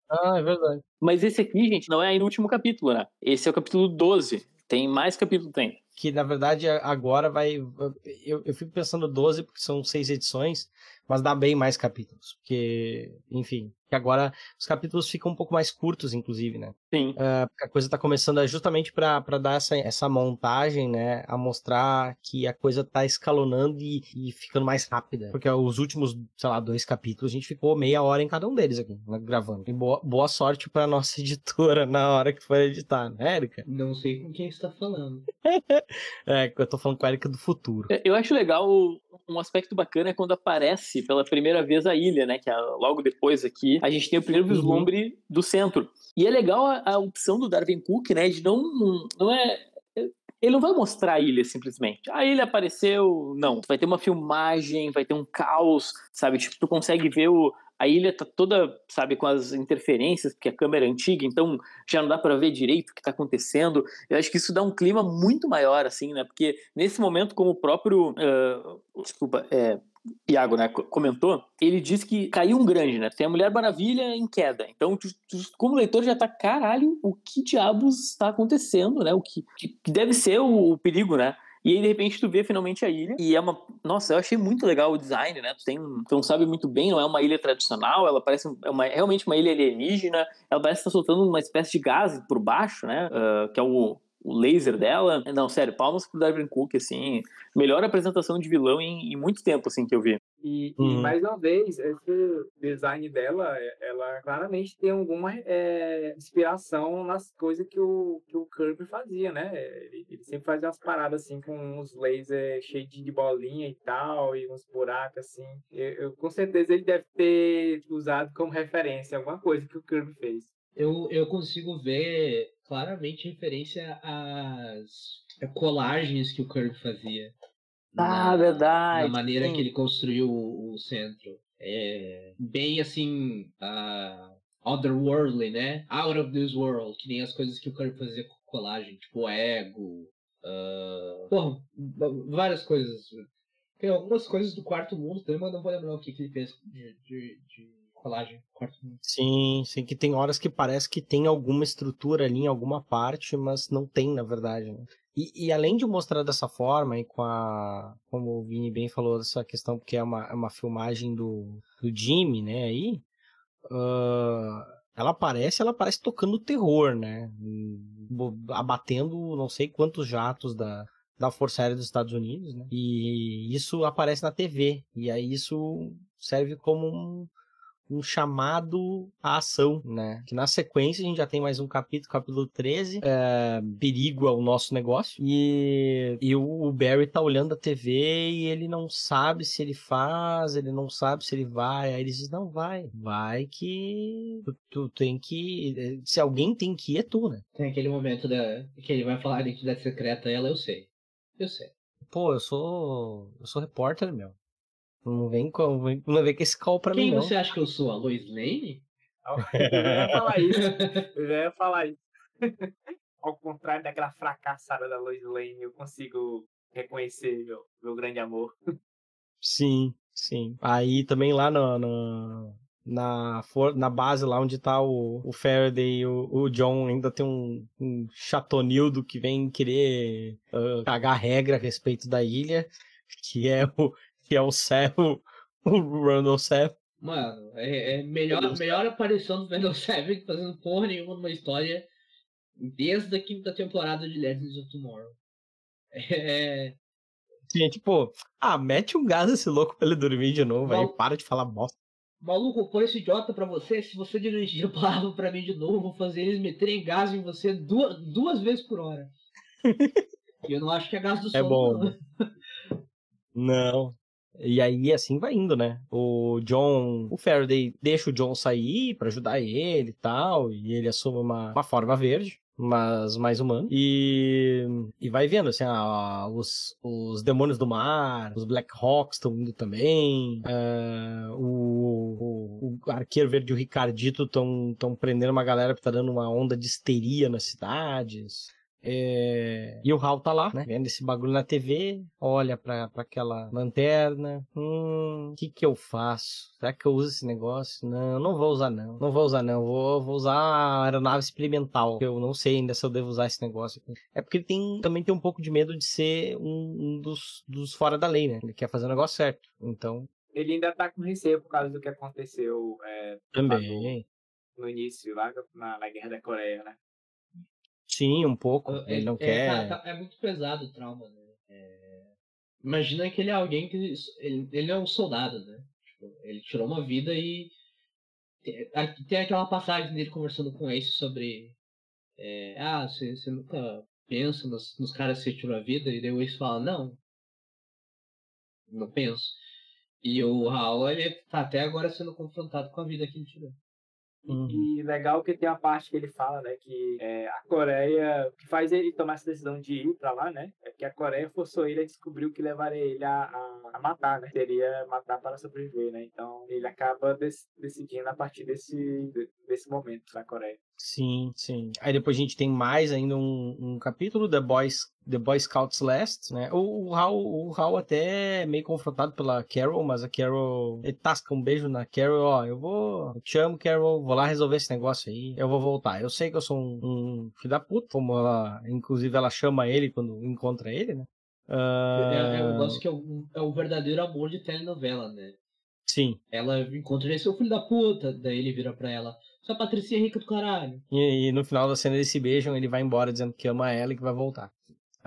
Ah, é verdade. Mas esse aqui, gente, não é ainda o último capítulo, né? Esse é o capítulo 12. Tem mais capítulo, tem. Que na verdade agora vai. Eu, eu fico pensando 12, porque são seis edições, mas dá bem mais capítulos. Porque, enfim, que agora os capítulos ficam um pouco mais curtos, inclusive, né? Sim. Uh, a coisa tá começando justamente para dar essa, essa montagem, né? A mostrar que a coisa tá escalonando e, e, ficando mais rápida. Porque os últimos, sei lá, dois capítulos, a gente ficou meia hora em cada um deles aqui, né, gravando. E boa, boa sorte pra nossa editora na hora que for editar, né, Erika? Não sei com quem você tá falando. é, eu tô falando com a Erika do futuro. Eu acho legal um aspecto bacana é quando aparece pela primeira vez a ilha, né? Que é logo depois aqui, a gente tem o primeiro uhum. vislumbre uhum. do centro. E é legal a, a, opção do Darwin Cook, né? De não. Não é. Ele não vai mostrar a ilha simplesmente. A ilha apareceu. Não. Vai ter uma filmagem, vai ter um caos, sabe? Tipo, tu consegue ver o, a ilha tá toda, sabe, com as interferências, porque a câmera é antiga, então já não dá para ver direito o que tá acontecendo. Eu acho que isso dá um clima muito maior, assim, né? Porque nesse momento, como o próprio. Uh, desculpa, é. Iago, né, comentou, ele disse que caiu um grande, né? Tem a Mulher Maravilha em queda. Então, tu, tu, como leitor, já tá, caralho, o que diabos está acontecendo, né? O que, que deve ser o, o perigo, né? E aí, de repente, tu vê finalmente a ilha. E é uma. Nossa, eu achei muito legal o design, né? Tu, tem, tu não sabe muito bem, não é uma ilha tradicional, ela parece é uma, realmente uma ilha alienígena. Ela parece estar tá soltando uma espécie de gás por baixo, né? Uh, que é o, o laser dela. Não, sério, palmas pro Darwin Cook, assim. Melhor apresentação de vilão em, em muito tempo, assim, que eu vi. E, uhum. e, mais uma vez, esse design dela, ela claramente tem alguma é, inspiração nas coisas que o, que o Kirby fazia, né? Ele, ele sempre fazia umas paradas assim com uns lasers cheios de bolinha e tal, e uns buracos assim. Eu, eu, com certeza ele deve ter usado como referência alguma coisa que o Kirby fez. Eu, eu consigo ver claramente referência às colagens que o Kirby fazia. Ah, na, verdade. Na maneira sim. que ele construiu o, o, centro. É bem assim, uh, otherworldly, né? Out of this world, que nem as coisas que o Kirby fazia com colagem, tipo ego. Uh, porra, várias coisas. Tem algumas coisas do quarto mundo também, mas não vou lembrar o que, que ele fez de, de, de colagem. Quarto mundo. Sim, sim, que tem horas que parece que tem alguma estrutura ali em alguma parte, mas não tem, na verdade. Né? E, e, além de mostrar dessa forma, e com a. Como o Vini bem falou, dessa questão, porque é uma, é uma filmagem do, do Jimmy, né, aí. Uh, ela aparece, ela aparece tocando terror, né? Abatendo não sei quantos jatos da, da Força Aérea dos Estados Unidos, né? E isso aparece na TV. E aí isso serve como um, um chamado à ação, né? Que na sequência a gente já tem mais um capítulo, capítulo 13, é, perigo ao nosso negócio. E, e o Barry tá olhando a TV e ele não sabe se ele faz, ele não sabe se ele vai. Aí ele diz, não, vai. Vai que tu, tu tem que... Se alguém tem que ir, é tu, né? Tem aquele momento da, que ele vai falar a identidade secreta ela, eu sei. Eu sei. Pô, eu sou... Eu sou repórter, meu. Não vem com, vem, não vem com esse call pra Quem mim, Quem você acha que eu sou? A Lois Lane? Eu ia falar isso. Eu já ia falar isso. Ao contrário daquela fracassada da Lois Lane, eu consigo reconhecer meu, meu grande amor. Sim, sim. Aí também lá no, no na, na base lá onde tá o, o Faraday e o, o John ainda tem um, um chatonildo que vem querer uh, cagar regra a respeito da ilha, que é o, que é o Cell, o Randall Cell. Mano, é, é melhor, melhor aparição do Randall Savage fazendo porra nenhuma numa história desde a quinta temporada de Legends of Tomorrow. É. Sim, tipo, ah, mete um gás esse louco pra ele dormir de novo, Mal... aí para de falar bosta. Maluco, por esse idiota pra você, se você dirigir a palavra pra mim de novo, vou fazer eles meterem gás em você duas, duas vezes por hora. e eu não acho que é gás do sono. É bom. Não. não. E aí assim vai indo, né? O John, o Faraday deixa o John sair para ajudar ele e tal, e ele assume uma, uma forma verde mas mais humano. E, e vai vendo, assim, ah, os, os demônios do mar, os Black Hawks estão indo também, uh, o, o, o, Arqueiro Verde e o Ricardito estão prendendo uma galera que tá dando uma onda de histeria nas cidades. É, E o Hal tá lá, né? Vendo esse bagulho na TV, olha pra, pra aquela lanterna. Hum, o que que eu faço? Será que eu uso esse negócio? Não, não vou usar não. Não vou usar não. Vou, vou usar a aeronave experimental. Eu não sei ainda se eu devo usar esse negócio. aqui. É porque ele tem, também tem um pouco de medo de ser um, um dos, dos fora da lei, né? Ele quer fazer o negócio certo. Então, Ele ainda tá com receio por causa do que aconteceu é, também. no início, lá na, na Guerra da Coreia, né? Sim, um pouco. Ele não é, quer. tá- tá- é muito pesado o trauma, né? É, Imagina que ele é alguém que. Ele, ele é um soldado, né? Tipo, ele tirou uma vida e. Tem, aquela passagem dele conversando com o Ace sobre. é, ah, você, você nunca pensa nos, nos caras que você tirou a vida? E daí o Ace fala, não. Não penso. E o Raul, ele tá até agora sendo confrontado com a vida que ele tirou. Uhum. E legal que tem a parte que ele fala, né, que é, a Coreia, o que faz ele tomar essa decisão de ir pra lá, né, é que a Coreia forçou ele a descobrir o que levaria ele a, a, a matar, né, seria matar para sobreviver, né, então ele acaba dec- decidindo a partir desse, de- desse momento na Coreia. Sim, sim. Aí depois a gente tem mais ainda um, um capítulo, The Boys, The Boy Scouts Last, né? O, o, Hal, o Hal até é meio confrontado pela Carol, mas a Carol, ele tasca um beijo na Carol, ó, eu vou, eu te amo, Carol, vou lá resolver esse negócio aí, eu vou voltar. Eu sei que eu sou um, um filho da puta, como ela, inclusive ela chama ele quando encontra ele, né? É, é um Ah, negócio que é o, é o verdadeiro amor de telenovela, né? sim. Ela encontra ele, seu filho da puta. Daí ele vira pra ela, sua Patricinha é rica do caralho. E, e no final da cena eles se beijam, ele vai embora dizendo que ama ela e que vai voltar.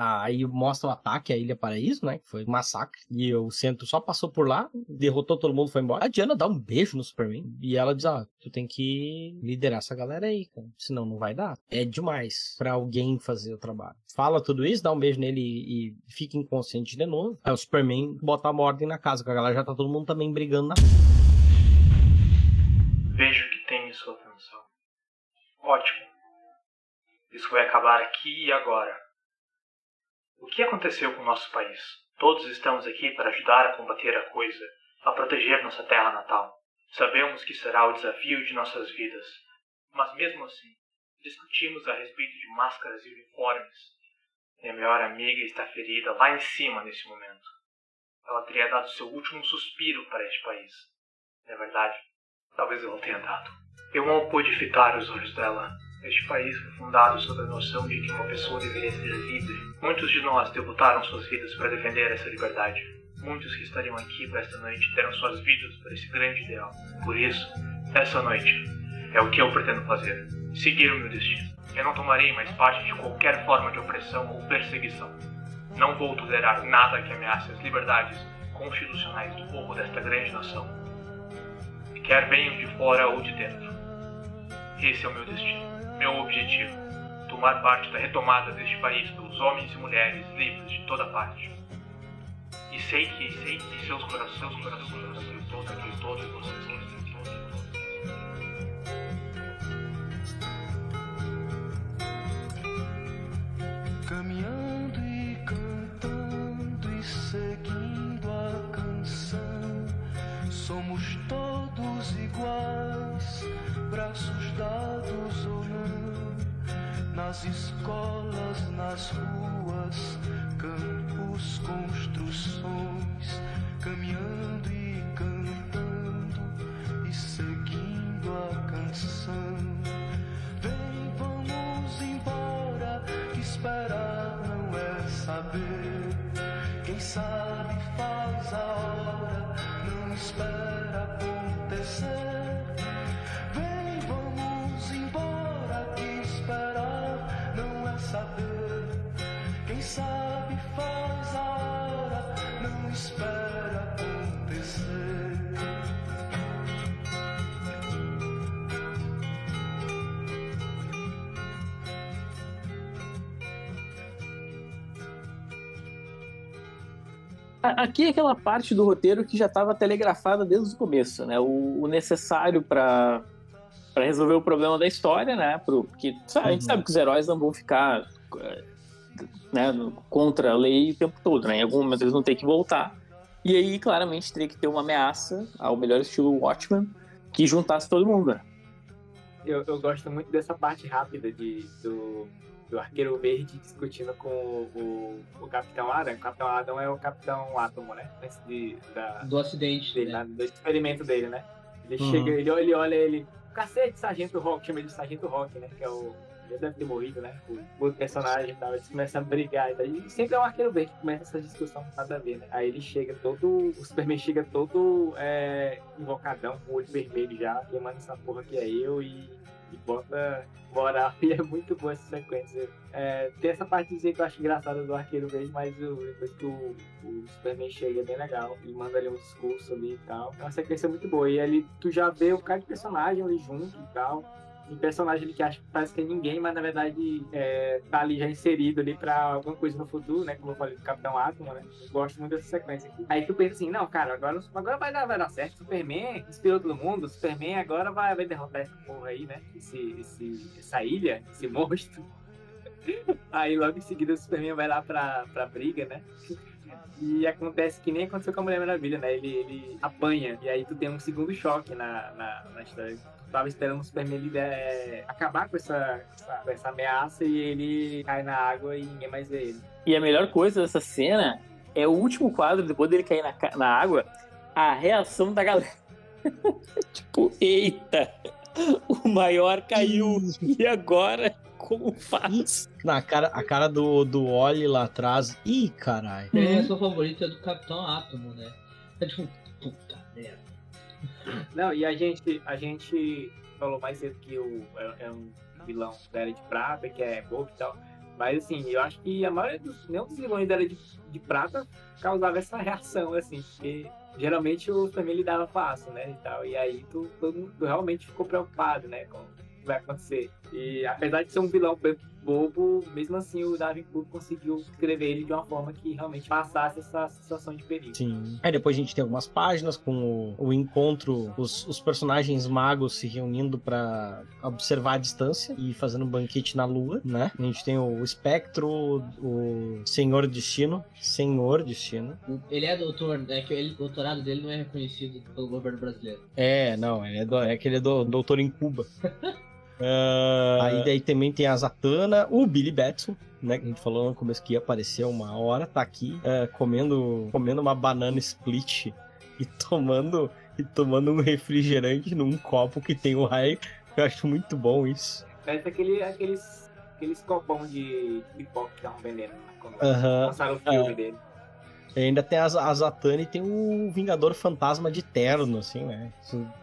Ah, aí mostra o ataque à Ilha Paraíso, né? Que foi um massacre. E o centro só passou por lá, derrotou todo mundo, foi embora. A Diana dá um beijo no Superman. E ela diz: Ó, tu tem que liderar essa galera aí, cara. Senão não vai dar. É demais pra alguém fazer o trabalho. Fala tudo isso, dá um beijo nele e, e fica inconsciente de novo. Aí o Superman bota uma ordem na casa, que a galera já tá todo mundo também brigando na. Vejo que tem sua atenção. Ótimo. Isso vai acabar aqui e agora. O que aconteceu com o nosso país? Todos estamos aqui para ajudar a combater a coisa, a proteger nossa terra natal. Sabemos que será o desafio de nossas vidas, mas mesmo assim, discutimos a respeito de máscaras e uniformes. Minha melhor amiga está ferida lá em cima nesse momento. Ela teria dado seu último suspiro para este país. É verdade? Talvez eu não tenha dado. Eu não pude fitar os olhos dela. Este país foi fundado sob a noção de que uma pessoa deveria ser livre. Muitos de nós debutaram suas vidas para defender essa liberdade. Muitos que estariam aqui para esta noite deram suas vidas por esse grande ideal. Por isso, essa noite é o que eu pretendo fazer: seguir o meu destino. Eu não tomarei mais parte de qualquer forma de opressão ou perseguição. Não vou tolerar nada que ameace as liberdades constitucionais do povo desta grande nação quer venham de fora ou de dentro. Esse é o meu destino, meu objetivo: tomar parte da retomada deste país pelos homens e mulheres livres de toda parte. E sei que, sei que seus corações, corações, que todos, todos todos vocês. Caminhando e cantando e seguindo a canção, somos todos iguais, braços dados ou não, nas escolas, nas ruas, campos, construções, caminhando e cantando e seguindo a canção. Vem, vamos embora, que esperar não é saber. Quem sabe faz a hora, não espera acontecer. Aqui é aquela parte do roteiro que já estava telegrafada desde o começo, né? O, o necessário para para resolver o problema da história, né? Pro, porque sabe, a gente Uhum. sabe que os heróis não vão ficar eh, né, contra a lei o tempo todo, né? Em algum momento eles vão ter que voltar. E aí, claramente, teria que ter uma ameaça ao melhor estilo Watchmen que juntasse todo mundo, né? Eu, eu gosto muito dessa parte rápida de, do, do Arqueiro Verde discutindo com o, o, o Capitão Adam. O Capitão Adam é o Capitão Átomo, né? Antes de, da, Do acidente. dele, né? lá, do experimento dele, né? Ele Uhum. chega, ele, olha- ele olha ele. Cacete, Sargento Rock, chama ele de Sargento Rock, né? Que é o. Já deve ter morrido, né? O outro personagem e tal. Eles começam a brigar e tal. E sempre é um arqueiro verde que começa essa discussão nada a ver, né? Aí ele chega todo. O Superman chega todo é, invocadão, com o olho vermelho já, queimando essa porra que é eu e bota moral. E é muito boa essa sequência. É, tem essa partezinha que eu acho engraçada do arqueiro verde, mas o, depois que o, o Superman chega é bem legal. Ele manda ali um discurso ali e tal. É uma sequência muito boa. E ali tu já vê o cara de personagem ali junto e tal. Um personagem ali que acha que parece que é ninguém, mas na verdade é, tá ali já inserido ali pra alguma coisa no futuro, né? Como eu falei do Capitão Átomo, né? Gosto muito dessa sequência aqui. Aí tu pensa assim, não, cara, agora, agora vai, dar, vai dar certo. Superman inspirou todo mundo. Superman agora vai, vai derrotar essa porra aí, né? Esse, esse, essa ilha, esse monstro. Aí logo em seguida o Superman vai lá pra, pra briga, né? E acontece que nem aconteceu com a Mulher Maravilha, né? Ele, ele apanha. E aí tu tem um segundo choque na, na, na história. Tu tava esperando o Superman ele, é, acabar com essa, essa, com essa ameaça e ele cai na água e ninguém mais vê ele. E a melhor coisa dessa cena é o último quadro, depois dele cair na, na água, a reação da galera. tipo, eita, o maior caiu. E agora, como faz? Na cara, a cara do, do Oli lá atrás. Ih, caralho. A reação favorita é do Capitão Átomo, né? É tipo, puta merda. Não, e a gente, a gente falou mais cedo que o, é, é um vilão da Era de Prata, que é bobo e tal. Mas assim, eu acho que a maioria dos. Nenhum dos vilões da Era de, de Prata causava essa reação, assim, porque geralmente o também lidava fácil, né? E, tal, e aí tu, todo mundo tu realmente ficou preocupado, né? Com vai acontecer. E apesar de ser um vilão bem bobo, mesmo assim o Darwin Cook conseguiu escrever ele de uma forma que realmente passasse essa sensação de perigo. Sim. Aí depois a gente tem algumas páginas com o, o encontro, os, os personagens magos se reunindo pra observar a distância e fazendo um banquete na lua, né? A gente tem o Espectro, o Senhor Destino. Senhor Destino. Ele é doutor, é que ele- o doutorado dele não é reconhecido pelo governo brasileiro. É, não, ele é, do, é que ele é do, doutor em Cuba. Ah, aí daí também tem a Zatanna, o Billy Batson, né? Que a gente falou no começo que ia aparecer uma hora, tá aqui ah, comendo, comendo uma banana split e tomando, e tomando um refrigerante num copo que tem o raio. Eu acho muito bom isso. Parece aquele, aqueles, aqueles copão de pipoca que estavam vendendo né, quando Aham. lançaram o filme É. dele. E ainda tem a, a Zatanna e tem o Vingador Fantasma de terno, assim, né?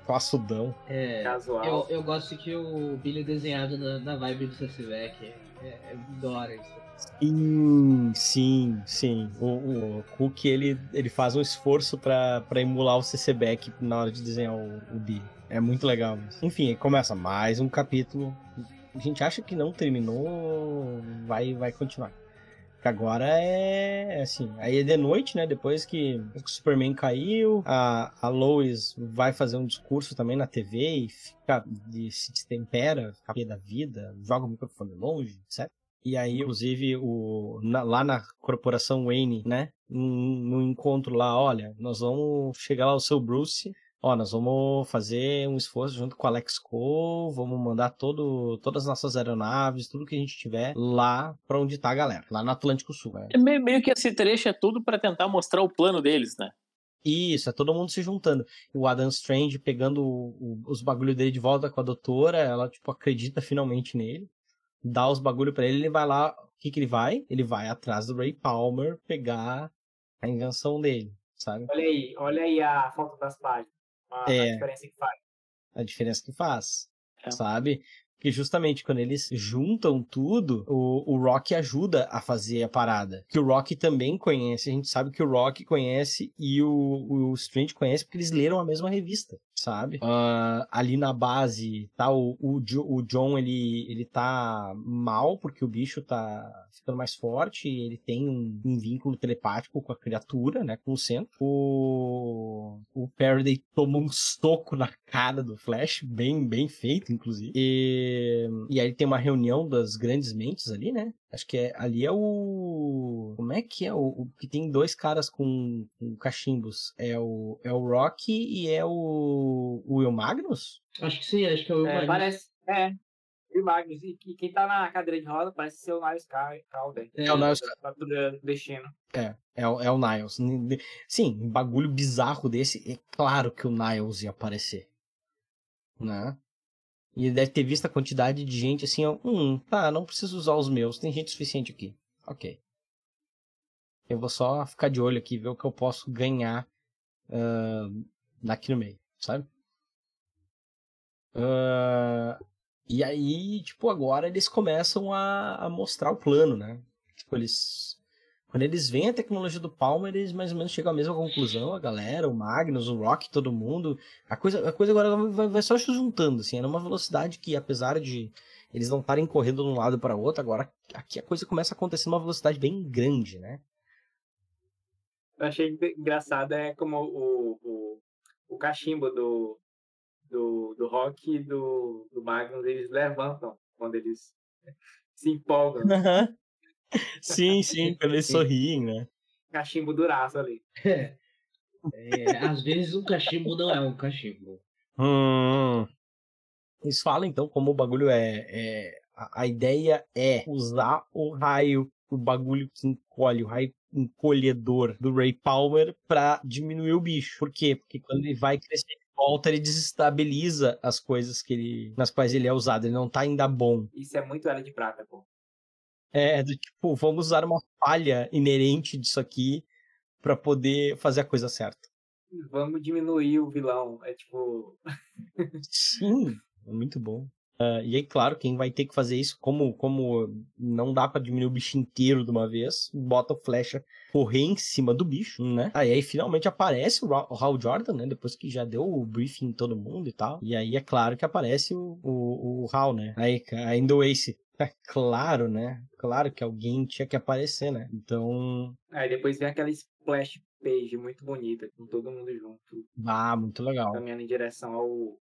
Classudão. É, Casual. eu, eu gosto que o Billy é desenhado na, na vibe do Cecivec. É, é da hora isso. Sim, sim, sim. O, o Cook, ele, ele faz um esforço pra pra emular o CC Beck na hora de desenhar o, o Billy. É muito legal. Isso. Enfim, aí começa mais um capítulo. A gente acha que não terminou, vai, vai continuar. Agora é assim. Aí é de noite, né? Depois que o Superman caiu, a, a Lois vai fazer um discurso também na TV e fica, se destempera, fica da vida, joga o microfone longe, etc. E aí, inclusive, o, na- lá na corporação Wayne, né? No encontro lá, olha, nós vamos chegar lá o seu Bruce. Ó, nós vamos fazer um esforço junto com o Alex Cole, vamos mandar todo, todas as nossas aeronaves, tudo que a gente tiver lá pra onde tá a galera, lá no Atlântico Sul. Né? É meio, meio que esse trecho é tudo pra tentar mostrar o plano deles, né? Isso, é todo mundo se juntando. O Adam Strange pegando o- o- os bagulho dele de volta com a doutora, ela, tipo, acredita finalmente nele, dá os bagulho pra ele, ele vai lá, o que que ele vai? Ele vai atrás do Ray Palmer pegar a invenção dele, sabe? Olha aí, olha aí a foto das páginas. A, a É. diferença que faz. A diferença que faz, É. sabe? Porque justamente quando eles juntam tudo, o, o Rock ajuda a fazer a parada. Que o Rock também conhece, a gente sabe que o Rock conhece e o, o Strange conhece porque eles leram a mesma revista, sabe? Ah, ali na base, tá, o, o, o John, ele, ele tá mal porque o bicho tá ficando mais forte, ele tem um, um vínculo telepático com a criatura, né, com o centro. O, o Faraday toma um soco na cara do Flash, bem, bem feito, inclusive. E, e aí tem uma reunião das grandes mentes ali, né? Acho que é, ali é o. Como é que é o. o que tem dois caras com, com cachimbos? É o, é o Rock e é o. O Will Magnus? Acho que sim, acho que é o É, Magnus. parece. É. E Magnus, e, e quem tá na cadeira de roda parece ser o Niles Cal- Calder. É o Niles- do destino. É, é, o- é o Niles. Sim, um bagulho bizarro desse, é claro que o Niles ia aparecer. Né? E ele deve ter visto a quantidade de gente assim, ó, hum, tá, não preciso usar os meus, tem gente suficiente aqui. Ok. Eu vou só ficar de olho aqui, ver o que eu posso ganhar daqui no meio, sabe? Ah, e aí, tipo, agora eles começam a, a mostrar o plano, né? Tipo, eles. Quando eles veem a tecnologia do Palmer, eles mais ou menos chegam à mesma conclusão, a galera, o Magnus, o Rock, todo mundo. A coisa, a coisa agora vai, vai só se juntando, assim, é numa velocidade que, apesar de eles não estarem correndo de um lado para outro, agora aqui a coisa começa a acontecer numa velocidade bem grande, né? Eu achei engra- engraçado é como o, o, o cachimbo do, do, do Rock e do, do Magnus, eles levantam quando eles se empolgam. Sim, sim, quando eles sorriem, né? Cachimbo duraço ali. É, às vezes um cachimbo não é um cachimbo. Hum. Eles falam então como o bagulho é. é- a, a ideia é usar o raio, o bagulho que encolhe, o raio encolhedor do Ray Palmer pra diminuir o bicho. Por quê? Porque quando ele vai crescer de volta, ele desestabiliza as coisas que ele, nas quais ele é usado. Ele não tá ainda bom. Isso é muito era de prata, pô. É, do tipo, vamos usar uma falha inerente disso aqui pra poder fazer a coisa certa. Vamos diminuir o vilão. É tipo. Sim, é muito bom. Ah, e aí, claro, quem vai ter que fazer isso, como, como não dá pra diminuir o bicho inteiro de uma vez, bota o flecha correr em cima do bicho, né? Aí, aí finalmente aparece o Hal Jordan, né? Depois que já deu o briefing em todo mundo e tal. E aí é claro que aparece o, o, o Hal, né? Aí ainda o Ace. É claro, né? Claro que alguém tinha que aparecer, né? Então. Aí depois vem aquela splash page muito bonita, com todo mundo junto, Ah, muito legal. caminhando em direção ao,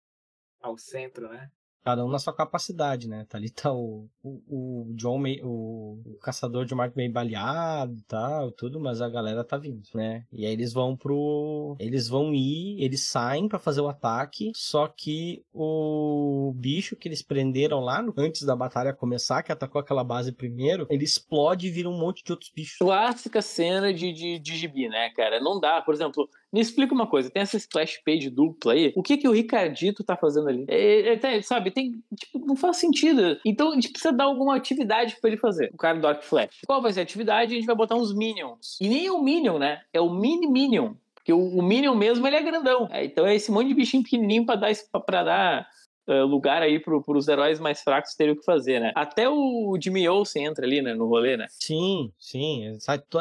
ao centro, né? Cada um na sua capacidade, né? Tá ali tá o, o, o John, o, o caçador de Mark meio baleado e tal, tudo, mas a galera tá vindo, né? E aí eles vão pro. Eles vão ir, eles saem pra fazer o ataque, só que o bicho que eles prenderam lá no- antes da batalha começar, que atacou aquela base primeiro, ele explode e vira um monte de outros bichos. Clássica cena de, de, de gibi, né, cara? Não dá, por exemplo, me explica uma coisa, tem essa splash page dupla aí, o que que o Ricardito tá fazendo ali? É, é, tem- sabe, tem, tipo, não faz sentido. Então a gente precisa dar alguma atividade pra ele fazer, o cara do Arc Flash. Qual vai ser a atividade? A gente vai botar uns Minions. E nem é o Minion, né? É o Mini Minion. Porque o, o Minion mesmo, ele é grandão. É, então é esse monte de bichinho pequenininho pra dar, pra- pra dar eh, lugar aí pro, pros heróis mais fracos terem o que fazer, né? Até o Jimmy Olsen entra ali, né, no rolê, né? Sim, sim.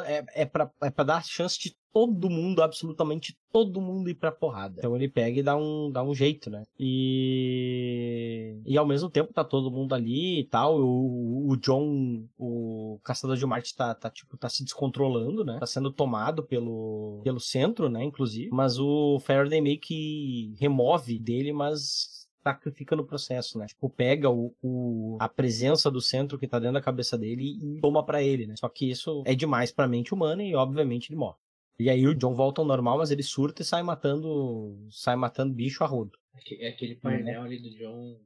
É, é, pra, é pra dar chance de todo mundo, absolutamente todo mundo ir pra porrada. Então ele pega e dá um, dá um jeito, né? E. E ao mesmo tempo tá todo mundo ali e tal. O, o John, o caçador de Marte, tá, tá, tipo, tá se descontrolando, né? Tá sendo tomado pelo, pelo centro, né? Inclusive. Mas o Faraday meio que remove dele, mas sacrifica no processo, né? Tipo, pega o, o- a presença do centro que tá dentro da cabeça dele e toma pra ele, né? Só que isso é demais pra mente humana e obviamente ele morre. E aí o John volta ao normal, mas ele surta e sai matando, sai matando bicho a rodo. Aque- Aquele painel ali do John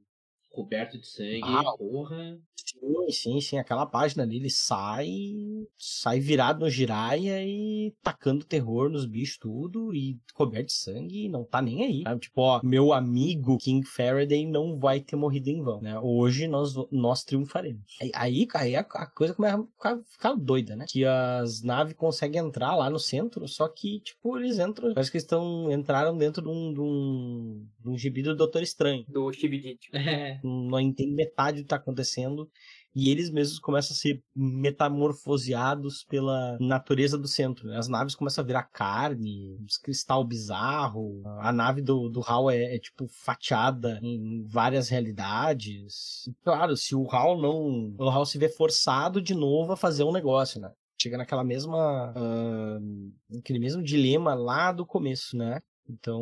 coberto de sangue, Ah, porra. Sim, sim, sim. Aquela página ali, ele sai, sai virado no giraia e tacando terror nos bichos tudo e coberto de sangue e não tá nem aí. sabe? Tipo, ó, meu amigo King Faraday não vai ter morrido em vão, né? Hoje nós, nós triunfaremos. Aí, aí, aí a, a coisa começa a ficar, ficar doida, né? Que as naves conseguem entrar lá no centro, só que, tipo, eles entram, parece que eles estão, entraram dentro de um, de um, de um gibi do Doutor Estranho Do Steve É. não entende metade do que tá acontecendo e eles mesmos começam a ser metamorfoseados pela natureza do centro. né? As naves começam a virar carne, cristal bizarro. A nave do, do Hal é, é, tipo fatiada em várias realidades. E, claro, se o Hal não. O Hal se vê forçado de novo a fazer um negócio, né? Chega naquela mesma. ah, aquele mesmo dilema lá do começo, né? Então,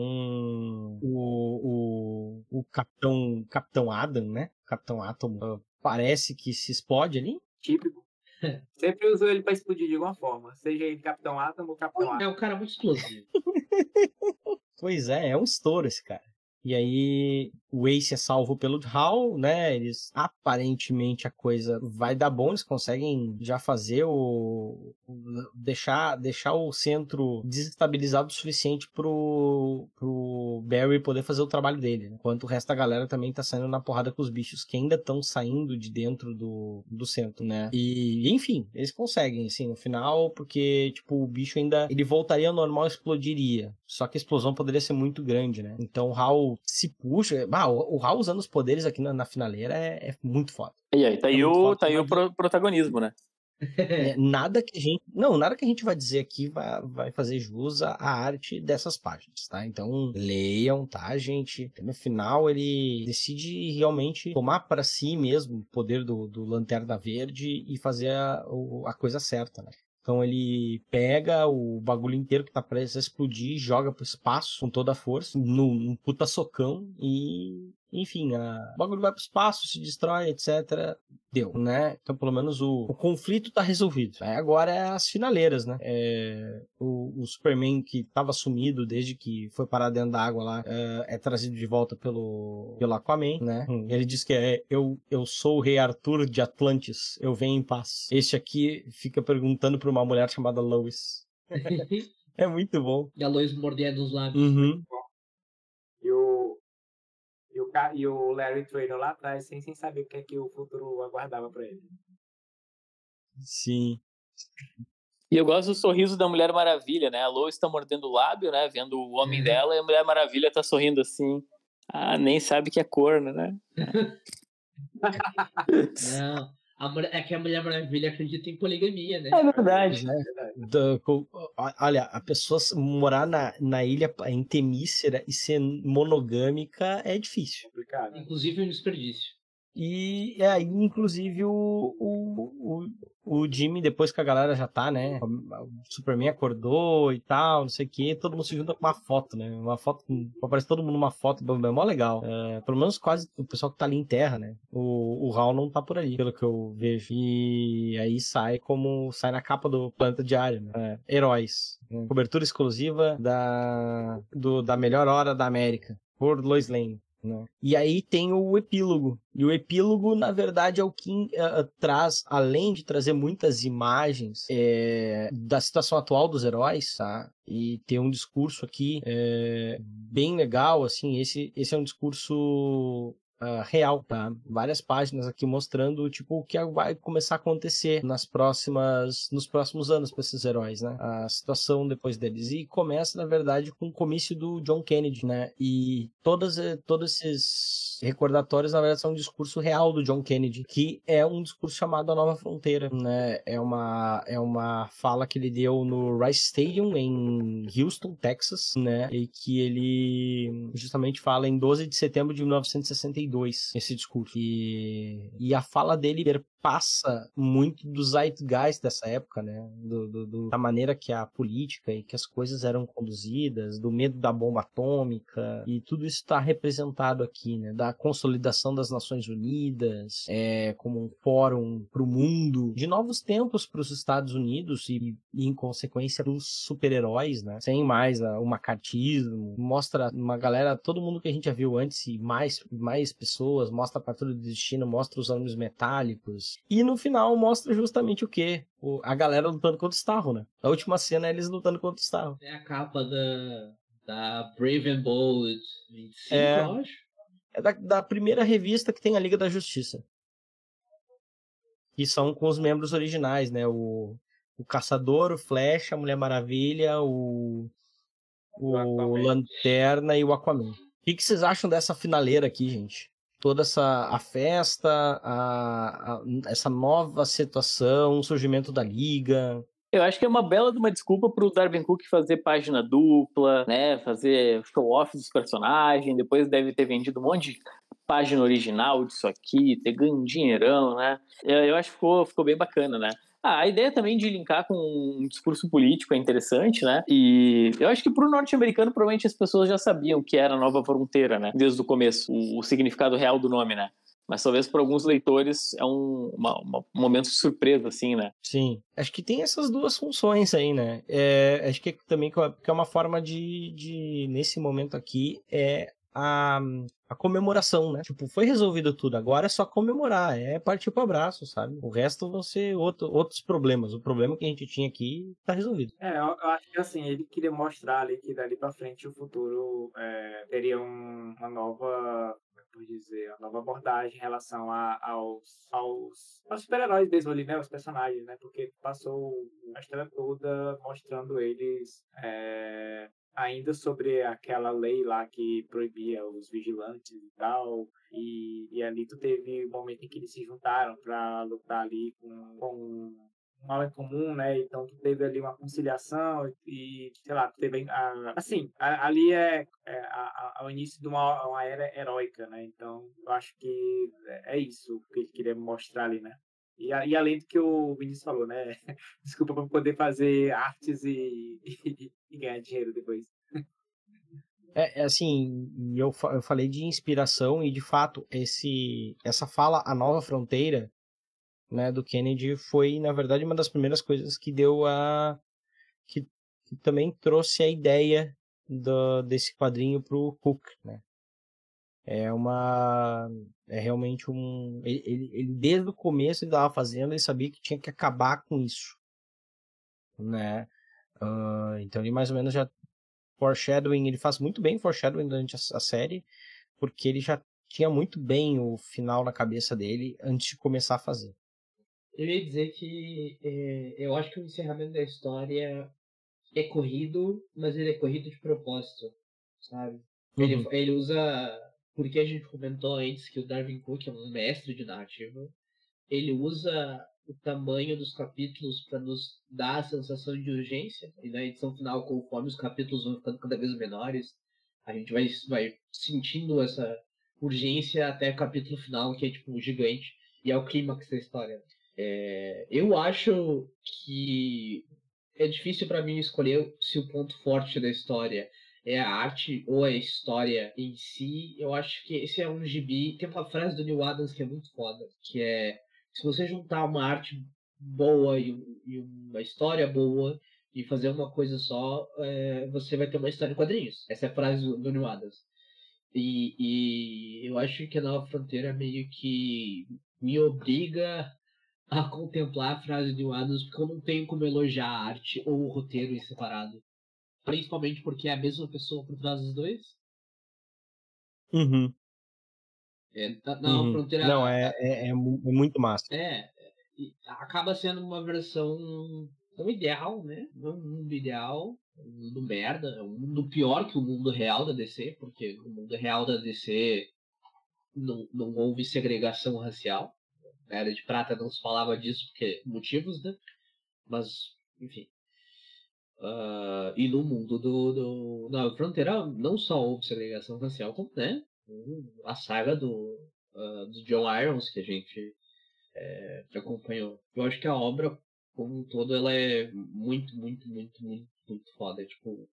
o, o, o Capitão, Capitão Adam, né? Capitão Átomo, ah, parece que se explode ali. Típico. Sempre usou ele pra explodir de alguma forma. Seja ele Capitão Átomo ou Capitão É Átomo. um cara muito explosivo. Pois é, é um estouro esse cara. E aí, o Ace é salvo pelo Hal, né? Eles aparentemente a coisa vai dar bom, eles conseguem já fazer o, deixar deixar o centro desestabilizado o suficiente pro pro Barry poder fazer o trabalho dele, enquanto o resto da galera também tá saindo na porrada com os bichos que ainda estão saindo de dentro do, do centro, né? E enfim, eles conseguem assim no final, porque tipo o bicho ainda ele voltaria ao normal, explodiria. Só que a explosão poderia ser muito grande, né? Então o Hal se puxa. Ah, o, o Hal usando os poderes aqui na, na finaleira é, é, muito foda. E aí, tá É aí, o, foda. tá aí o pro- protagonismo, né? É, nada que a gente. Não, nada que a gente vai dizer aqui vai, vai fazer jus à arte dessas páginas, tá? Então, leiam, tá, gente? No final, ele decide realmente tomar para si mesmo o poder do, do Lanterna Verde e fazer a, a coisa certa, né? Então ele pega o bagulho inteiro que tá prestes a explodir, joga pro espaço com toda a força, num, num puta socão e. Enfim, a- o bagulho vai pro espaço, se destrói, etc. Deu, né? Então, pelo menos o, o conflito tá resolvido. Aí agora é as finaleiras, né? É, o, o Superman que tava sumido desde que foi parar dentro da água lá é, é trazido de volta pelo, pelo Aquaman, né? Ele diz que é eu, eu sou o rei Arthur de Atlantis, eu venho em paz. Este aqui fica perguntando pra uma mulher chamada Lois. é muito bom. E a Lois mordendo os lábios. Uhum. E o, e o, Larry Trader lá atrás, sem, sem saber o que é que o futuro aguardava pra ele. Sim. E eu gosto do sorriso da Mulher Maravilha, né? A Lois tá mordendo o lábio, né? Vendo o homem dela e a Mulher Maravilha tá sorrindo assim. Ah, nem sabe que é corno, né? Não. A mulher- é que a Mulher Maravilha acredita em poligamia, né? É verdade. né? Da- co- o- olha, a pessoa morar na, na ilha em Temícera e ser monogâmica é difícil. Complicado. Inclusive um desperdício. E é aí, inclusive, o, o, o, Jimmy, depois que a galera já tá, né? O Superman acordou e tal, não sei o que, todo mundo se junta com uma foto, né? Uma foto, aparece todo mundo numa foto, é mó legal. É, pelo menos quase o pessoal que tá ali em terra, né? O, o Hal não tá por ali, pelo que eu vejo. E aí sai como, sai na capa do Planeta Diário, né? É, heróis. né? Cobertura exclusiva da, do, da melhor hora da América, por Lois Lane. Né? E aí tem o epílogo. E o epílogo, na verdade, é o que eh, traz, além de trazer muitas imagens eh, da situação atual dos heróis, tá? E ter um discurso aqui eh, bem legal, assim, esse, esse é um discurso ah, real, tá? Várias páginas aqui mostrando, tipo, o que vai começar a acontecer nas próximas, nos próximos anos para esses heróis, né? A situação depois deles. E começa, na verdade, com o comício do John Kennedy, né? E todas, eh, todos esses recordatórios, na verdade, são um discurso real do John Kennedy, que é um discurso chamado A Nova Fronteira, né? É uma, é uma fala que ele deu no Rice Stadium, em Houston, Texas, né? E que ele justamente fala em 12 de setembro de 1962, esse discurso. E, e a fala dele perpassa muito do zeitgeist dessa época, né? Do, do- do- da maneira que a política e que as coisas eram conduzidas, do medo da bomba atômica, e tudo isso está representado aqui, né? Da consolidação das Nações Unidas, é, como um fórum para o mundo, de novos tempos para os Estados Unidos e, e, em consequência, dos super-heróis, né? Sem mais ah, o macartismo, mostra uma galera, todo mundo que a gente já viu antes e mais, mais pessoas, mostra a Patrulha do Destino, mostra os Homens Metálicos, e no final mostra justamente o quê? O- a galera lutando contra o Starro, né? A última cena é eles lutando contra o Starro. É a capa da, da Brave and Bold 25, É. eu acho. É da, da primeira revista que tem a Liga da Justiça. Que são com os membros originais, né? O, o Caçador, o Flecha, a Mulher Maravilha, o, o Lanterna e o Aquaman. O que, que vocês acham dessa finaleira aqui, gente? Toda essa a festa, a, a- essa nova situação, o surgimento da Liga. Eu acho que é uma bela de uma desculpa pro Darwin Cook fazer página dupla, né? Fazer show-off dos personagens, depois deve ter vendido um monte de página original disso aqui, ter ganho um dinheirão, né? Eu, eu acho que ficou, ficou bem bacana, né? Ah, a ideia também de linkar com um discurso político é interessante, né? E eu acho que pro norte-americano, provavelmente as pessoas já sabiam o que era a Nova Fronteira, né? Desde o começo, o, o significado real do nome, né? Mas talvez para alguns leitores é um, uma- uma- um momento de surpresa, assim, né? Sim, acho que tem essas duas funções aí, né? É, acho que também que é uma forma de, de, nesse momento aqui, é a, a comemoração, né? Tipo, foi resolvido tudo, agora é só comemorar, é partir pro abraço, sabe? O resto vão ser outro, outros problemas. O problema que a gente tinha aqui tá resolvido. É, eu, eu acho que assim, ele queria mostrar ali que dali pra frente o futuro é, teria um- uma nova. como é dizer? Uma nova abordagem em relação a- aos, aos, aos super-heróis mesmo ali, né? Os personagens, né? Porque passou a história toda mostrando eles é, ainda sobre aquela lei lá que proibia os vigilantes e tal. E, e ali tu teve o momento em que eles se juntaram pra lutar ali com, com um mal em comum, né? Então tu teve ali uma conciliação e, sei lá, teve a, assim, a- ali é, é a- a- o início de uma, uma era heróica, né? Então eu acho que é é isso que ele queria mostrar ali, né? E, e além do que o Vinícius falou, né? Desculpa para poder fazer artes e, e, e ganhar dinheiro depois. É, é assim, eu, eu falei de inspiração e de fato esse essa fala a nova fronteira, né, do Kennedy foi na verdade uma das primeiras coisas que deu a que, que também trouxe a ideia do, desse quadrinho pro Cook, né? É uma é realmente um ele, ele, ele desde o começo ele estava fazendo, ele sabia que tinha que acabar com isso, né? Ah, então ele mais ou menos já foreshadowing, ele faz muito bem foreshadowing durante a, a série, porque ele já tinha muito bem o final na cabeça dele antes de começar a fazer. Eu ia dizer que é, eu acho que o encerramento da história é corrido, mas ele é corrido de propósito, sabe? Ele, Uhum. ele usa. Porque a gente comentou antes que o Darwin Cook é um mestre de narrativa. Ele usa o tamanho dos capítulos para nos dar a sensação de urgência. E na edição final, conforme os capítulos vão ficando cada vez menores, a gente vai, vai sentindo essa urgência até o capítulo final, que é tipo gigante. E é o clímax da história. É, eu acho que é difícil para mim escolher se o ponto forte da história é a arte ou a história em si. Eu acho que esse é um gibi. Tem uma frase do Neil Adams que é muito foda, que é se você juntar uma arte boa e, e uma história boa e fazer uma coisa só, é, você vai ter uma história em quadrinhos. Essa é a frase do, do Neil Adams. E, e eu acho que a Nova Fronteira meio que me obriga a contemplar a frase de Adams porque eu não tenho como elogiar a arte ou o roteiro em separado. Principalmente porque é a mesma pessoa por trás dos dois. Uhum. É, na, na uhum. Fronteira. Não, é, é, é é muito massa. É, acaba sendo uma versão não ideal, né? Não um mundo ideal, um mundo merda, é um mundo pior que o mundo real da DC, porque no mundo real da DC não, não houve segregação racial. Na Era de Prata não se falava disso porque motivos, né? Mas, enfim. Ah, e no mundo do, do na fronteira não só houve segregação racial, como né, a saga do, ah, do John Irons que a gente é, que acompanhou. Eu acho que a obra como um todo ela é muito, muito, muito, muito, muito foda. É, tipo,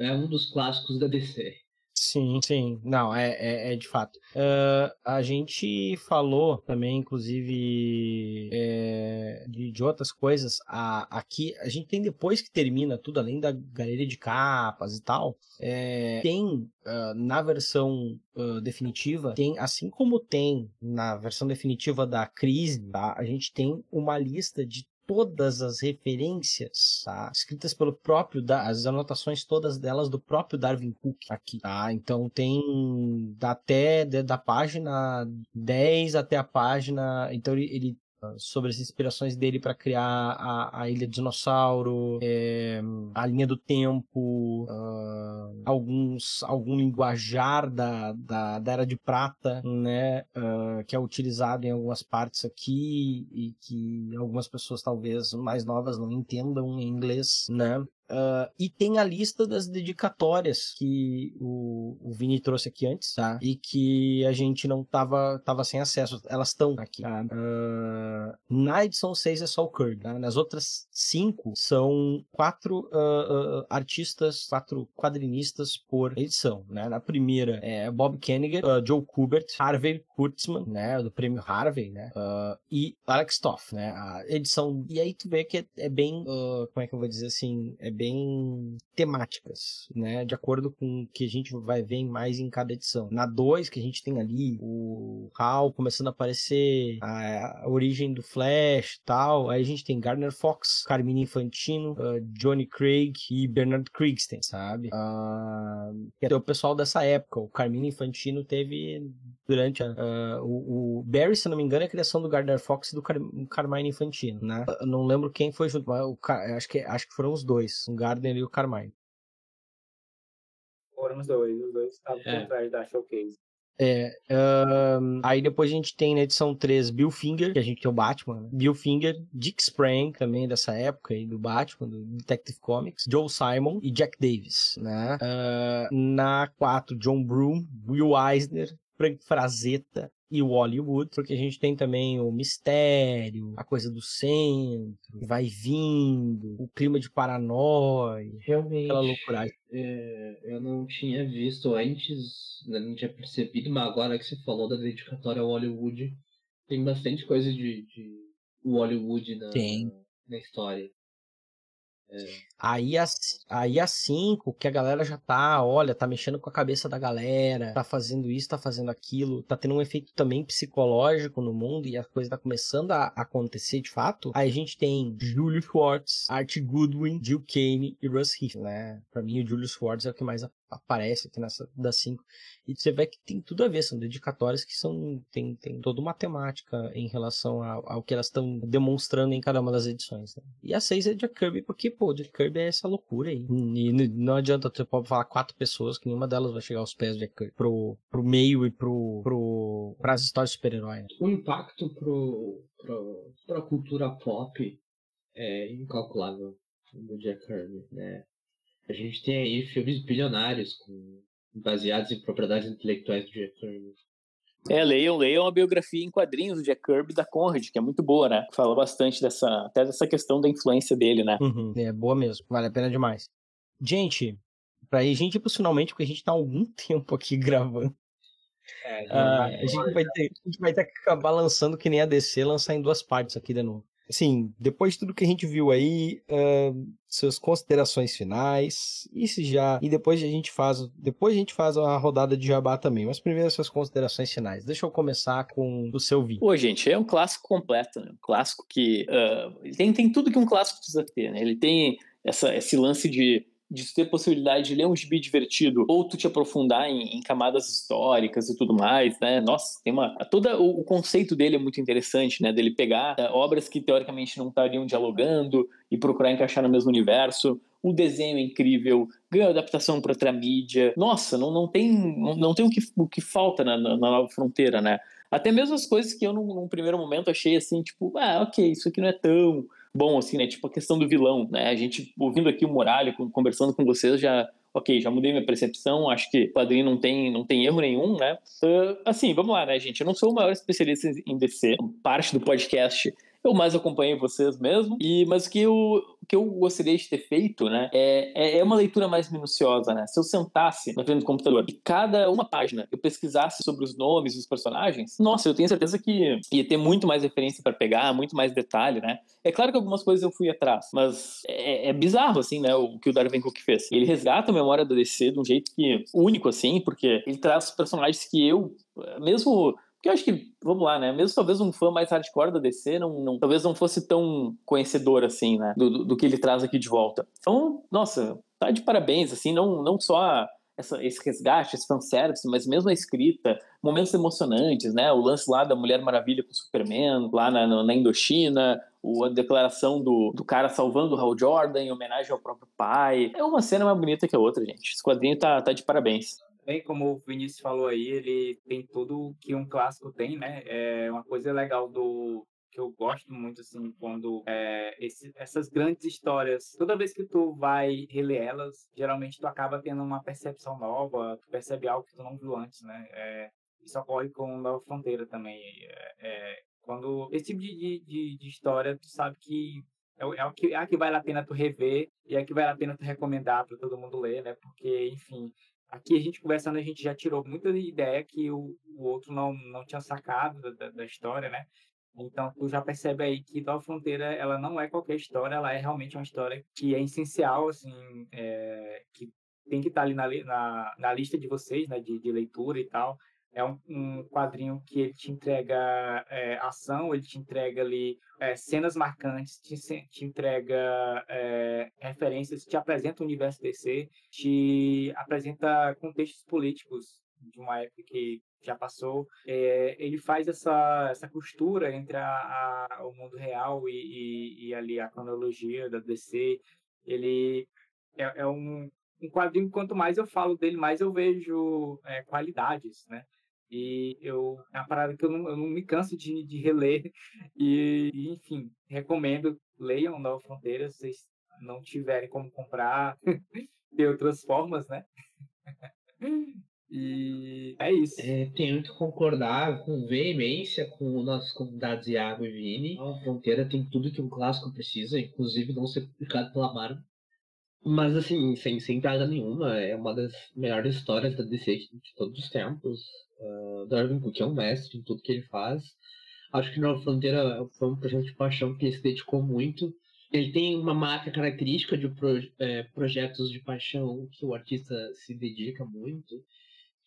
é um dos clássicos da DC. Sim, sim. Não, é, é, é de fato. Ah, a gente falou também, inclusive, é, de, de outras coisas. A, aqui, a gente tem depois que termina tudo, além da galeria de capas e tal, é, tem ah, na versão ah, definitiva, tem, assim como tem na versão definitiva da crise, tá? A gente tem uma lista de todas as referências, tá? Escritas pelo próprio, as anotações todas delas do próprio Darwin Cook aqui, tá? Então tem até da, página 10 até a página, então ele, ele, sobre as inspirações dele para criar a, a Ilha do Dinossauro, é, a linha do tempo, ah, alguns algum linguajar da, da, da Era de Prata, né, ah, que é utilizado em algumas partes aqui e que algumas pessoas talvez mais novas não entendam em inglês, né? Ah, e tem a lista das dedicatórias que o, o Vini trouxe aqui antes, tá? E que a gente não tava, tava sem acesso. Elas estão aqui. tá? Ah, na edição 6 é só o Kirk. tá? Nas outras cinco são quatro ah, artistas, quatro quadrinistas por edição. Né? Na primeira é Bob Kennigan, ah, Joe Kubert, Harvey Kurtzman, né? Do prêmio Harvey, né? E Alex Toff, né? A edição. E aí tu vê que é, é bem. como é que eu vou dizer assim? É bem temáticas, né? De acordo com o que a gente vai ver mais em cada edição. Na 2, que a gente tem ali o Hal começando a aparecer, a, origem do Flash e tal. Aí a gente tem Gardner Fox, Carmine Infantino, uh, Johnny Craig e Bernard Krigsten, sabe? Uh, que é o pessoal dessa época. O Carmine Infantino teve durante a, uh, o, o, Barry, se não me engano, é a criação do Gardner Fox e do Car Carmine Infantino, né? Eu não lembro quem foi junto, mas o, acho, que, acho que foram os dois, o Gardner e o Carmine. Foram os dois, os dois estavam é. por trás da showcase. É, um, aí depois a gente tem na edição 3 Bill Finger, que a gente tem o Batman, né? Bill Finger, Dick Sprang, também dessa época aí do Batman, do Detective Comics, Joe Simon e Jack Davis, né? Uh, na 4, John Broom, Will Eisner, Frank Frazetta e o Hollywood, porque a gente tem também o mistério, a coisa do centro, vai vindo, o clima de paranoia, Realmente, aquela loucura. É, eu não tinha visto antes, né, não tinha percebido, mas agora que você falou da dedicatória ao Hollywood, tem bastante coisa de, de Hollywood na, tem. na história. Aí a, aí a 5, que a galera já tá, olha, tá mexendo com a cabeça da galera, tá fazendo isso, tá fazendo aquilo, tá tendo um efeito também psicológico no mundo e a coisa tá começando a acontecer de fato. Aí a gente tem Julius Schwartz, Art Goodwin, Jill Kane e Russ Heath, né? Pra mim o Julius Schwartz é o que mais aparece aqui nessa das 5. E você vê que tem tudo a ver, são dedicatórias que são tem, tem toda uma temática em relação ao, ao que elas estão demonstrando em cada uma das edições. Né? E a 6 é de Kirby, porque, pô, de Kirby é essa loucura aí. E não adianta você pode falar quatro pessoas que nenhuma delas vai chegar aos pés de Kirby. Pro, pro meio e pro, pro, pras histórias super-herói. Né? O impacto pro, pro, pra cultura pop é incalculável do Jack Kirby, né? A gente tem aí filmes bilionários com, baseados em propriedades intelectuais do Jack Kirby. É, leiam, leiam a biografia em quadrinhos do Jack Kirby da Conrad, que é muito boa, né? Fala bastante dessa, até dessa questão da influência dele, né? Uhum, é boa mesmo, vale a pena demais. Gente, pra ir, gente, finalmente, porque a gente tá há algum tempo aqui gravando. É, ah, a, gente vai ter, a gente vai ter que acabar lançando que nem a DC, lançar em duas partes aqui de novo assim, depois de tudo que a gente viu aí, uh, suas considerações finais, e se já, e depois a gente faz, depois a gente faz uma rodada de jabá também, mas primeiro suas considerações finais. Deixa eu começar com o seu vídeo. Pô, gente, é um clássico completo, né? Um clássico que uh, tem, tem tudo que um clássico precisa ter, né? Ele tem essa, esse lance de de ter possibilidade de ler um gibi divertido ou tu te aprofundar em, em, camadas históricas e tudo mais, né? Nossa, tem uma todo o, o, conceito dele é muito interessante, né? Dele pegar uh, obras que teoricamente não estariam dialogando e procurar encaixar no mesmo universo. O desenho é incrível, ganha adaptação para outra mídia. Nossa, não, não tem não, não tem o que, o que falta na, na, na nova fronteira, né? Até mesmo as coisas que eu, num, num primeiro momento, achei assim, tipo, ah, ok, isso aqui não é tão bom, assim, né? Tipo a questão do vilão, né? A gente, ouvindo aqui o Muralha, conversando com vocês, já ok, já mudei minha percepção, acho que o quadrinho não tem, não tem erro nenhum, né? Uh, assim, vamos lá, né, gente? Eu não sou o maior especialista em DC. Parte do podcast eu mais acompanhei vocês mesmo. E, mas o que eu, que eu gostaria de ter feito, né, é, é, é uma leitura mais minuciosa, né? Se eu sentasse na frente do computador e cada uma página eu pesquisasse sobre os nomes dos personagens, nossa, eu tenho certeza que ia ter muito mais referência para pegar, muito mais detalhe, né? É claro que algumas coisas eu fui atrás, mas é, é bizarro, assim, né, o que o Darwin Cook fez. Ele resgata a memória da DC de um jeito que único, assim, porque ele traz personagens que eu, mesmo porque eu acho que, vamos lá, né? Mesmo talvez um fã mais hardcore da DC, não, não talvez não fosse tão conhecedor assim, né? Do, do, do, que ele traz aqui de volta. Então, nossa, tá de parabéns, assim, não, não só essa, esse resgate, esse fanservice, mas mesmo a escrita, momentos emocionantes, né? O lance lá da Mulher Maravilha com o Superman, lá na, na Indochina, a declaração do, do cara salvando o Hal Jordan em homenagem ao próprio pai. É uma cena mais bonita que a outra, gente. Esse quadrinho tá, tá de parabéns bem como o Vinícius falou aí, ele tem tudo que um clássico tem, né? É uma coisa legal do que eu gosto muito assim quando é, esse, essas grandes histórias toda vez que tu vai reler elas geralmente tu acaba tendo uma percepção nova tu percebe algo que tu não viu antes né é, isso ocorre com Nova Fronteira também é, é quando esse tipo de, de, de, história tu sabe que é, é, o que, é a que vale a pena tu rever e é a que vale a pena tu recomendar para todo mundo ler, né? Porque, enfim, Aqui a gente conversando, a gente já tirou muita ideia que o, o outro não, não tinha sacado da, da, história, né? Então, tu já percebe aí que Nova Fronteira, ela não é qualquer história, ela é realmente uma história que é essencial, assim, é, que tem que estar ali na, na, na, lista de vocês, né, de, de leitura e tal. É um, um quadrinho que ele te entrega é, ação, ele te entrega ali é, cenas marcantes, te, te entrega é, referências, te apresenta o universo DC, te apresenta contextos políticos de uma época que já passou. É, ele faz essa, essa costura entre a, a o mundo real e, e, e, ali a cronologia da DC. Ele é, é um, um quadrinho quanto mais eu falo dele, mais eu vejo é, qualidades, né? E eu, é uma parada que eu não, eu não me canso de, de reler. E, enfim, recomendo, leiam Nova Fronteira, se vocês não tiverem como comprar de outras formas, né? E é isso. É, tenho que concordar com veemência com nossos convidados Iago e Vini. A Fronteira tem tudo que um clássico precisa, inclusive não ser publicado pela Marvel. Mas, assim, sem, sem nenhuma, é uma das melhores histórias da DC de todos os tempos. Uh, Darwin Cook é um mestre em tudo que ele faz. Acho que Nova Fronteira foi um projeto de paixão que ele se dedicou muito. Ele tem uma marca característica de pro, é, projetos de paixão que o artista se dedica muito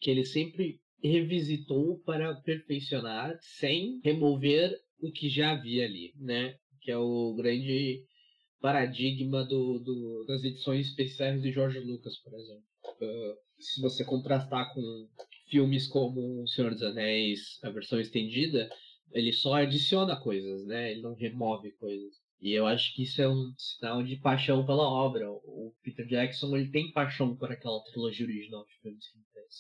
que ele sempre revisitou para aperfeiçoar sem remover o que já havia ali, né? Que é o grande paradigma do, do das edições especiais de George Lucas, por exemplo. Uh, se você contrastar com filmes como O Senhor dos Anéis, a versão estendida, ele só adiciona coisas, né? Ele não remove coisas. E eu acho que isso é um sinal de paixão pela obra. O Peter Jackson ele tem paixão por aquela trilogia original de filmes que ele fez.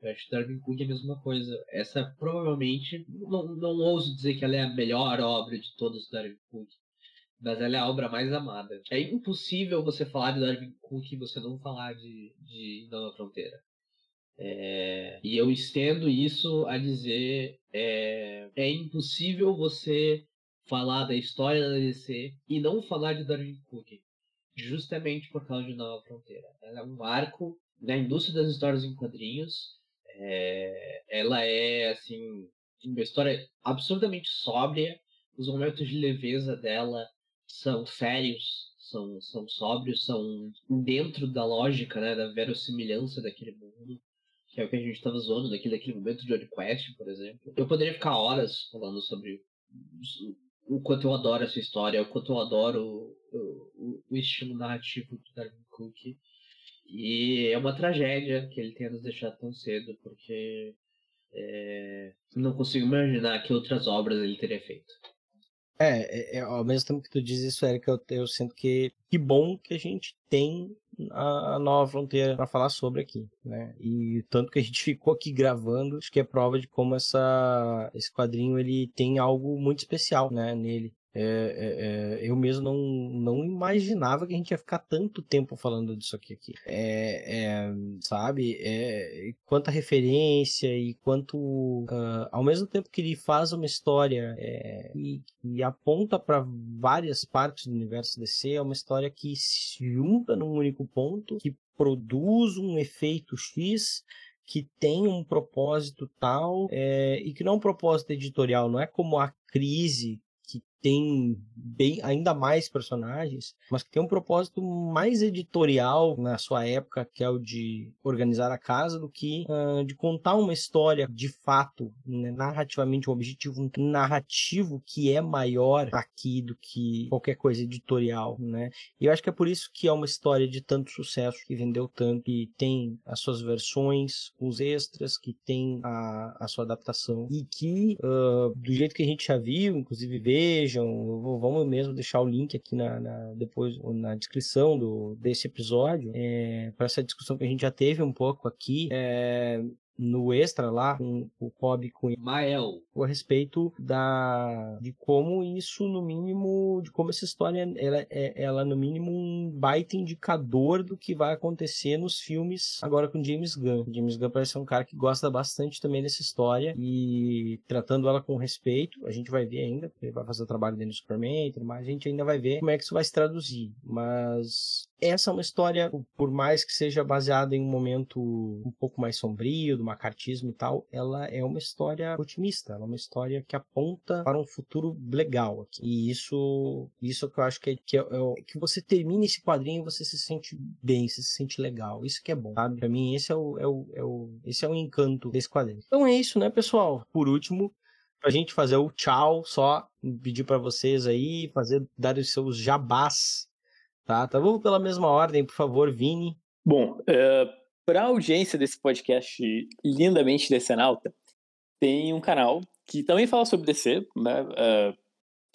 Eu acho que Darwin Cook é a mesma coisa. Essa provavelmente, não, não ouso dizer que ela é a melhor obra de todas do Darwin Cook, mas ela é a obra mais amada. É impossível você falar de Darwin Cook e você não falar de, de Nova Fronteira. É, e eu estendo isso a dizer: é, é impossível você falar da história da DC e não falar de Darwin Cook, justamente por causa de Nova Fronteira. Ela é um arco da indústria das histórias em quadrinhos é, ela é, assim, uma história absurdamente sóbria. Os momentos de leveza dela são sérios, são, são sóbrios, são dentro da lógica, né, da verossimilhança daquele mundo, que é o que a gente estava zoando daquele, daquele momento de Odd Quest, por exemplo. Eu poderia ficar horas falando sobre o quanto eu adoro essa história, o quanto eu adoro o, o, o estilo narrativo do Darwin Cook. E é uma tragédia que ele tenha nos deixado tão cedo, porque é, não consigo imaginar que outras obras ele teria feito. É, é, é ao mesmo tempo que tu diz isso, Eric, eu, eu sinto que que bom que a gente tem a, a nova fronteira para falar sobre aqui, né? E tanto que a gente ficou aqui gravando, acho que é prova de como essa esse quadrinho ele tem algo muito especial, né, nele. É, é, é, eu mesmo não, não imaginava que a gente ia ficar tanto tempo falando disso aqui. aqui. É, é sabe? É, quanta referência e quanto. Uh, ao mesmo tempo que ele faz uma história e, e aponta para várias partes do universo DC, é uma história que se junta num único ponto, que produz um efeito X que tem um propósito tal e que não é um propósito editorial, não é como a crise que tem bem ainda mais personagens, mas que tem um propósito mais editorial na sua época, que é o de organizar a casa, do que uh, de contar uma história de fato, né, narrativamente, um objetivo narrativo que é maior aqui do que qualquer coisa editorial, né? E eu acho que é por isso que é uma história de tanto sucesso, que vendeu tanto, que tem as suas versões, os extras, que tem a, a sua adaptação, e que, uh, do jeito que a gente já viu, inclusive veja vejam, vamos mesmo deixar o link aqui na, na depois na descrição do, desse episódio é, para essa discussão que a gente já teve um pouco aqui. É, no extra lá com o Cobb com Mael. A respeito da de como isso no mínimo de como essa história ela é ela no mínimo um baita indicador do que vai acontecer nos filmes agora com James Gunn. James Gunn parece ser um cara que gosta bastante também dessa história e tratando ela com respeito. A gente vai ver ainda ele vai fazer o trabalho dele no Superman mais. A gente ainda vai ver como é que isso vai se traduzir. Mas essa é uma história por mais que seja baseada em um momento um pouco mais sombrio macartismo e tal, ela é uma história otimista, ela é uma história que aponta para um futuro legal aqui. E isso, isso que eu acho que é, que, é, é, que você termina esse quadrinho e você se sente bem, você se sente legal. Isso que é bom, sabe? Pra mim, esse é o, é o, é o, esse é o encanto desse quadrinho. Então é isso, né, pessoal? Por último, pra gente fazer o tchau, só pedir para vocês aí, fazer, dar os seus jabás, tá? Tá, vamos pela mesma ordem, por favor, Vini. Bom, uh, para a audiência desse podcast lindamente decenalta, tem um canal que também fala sobre DC, né? Uh,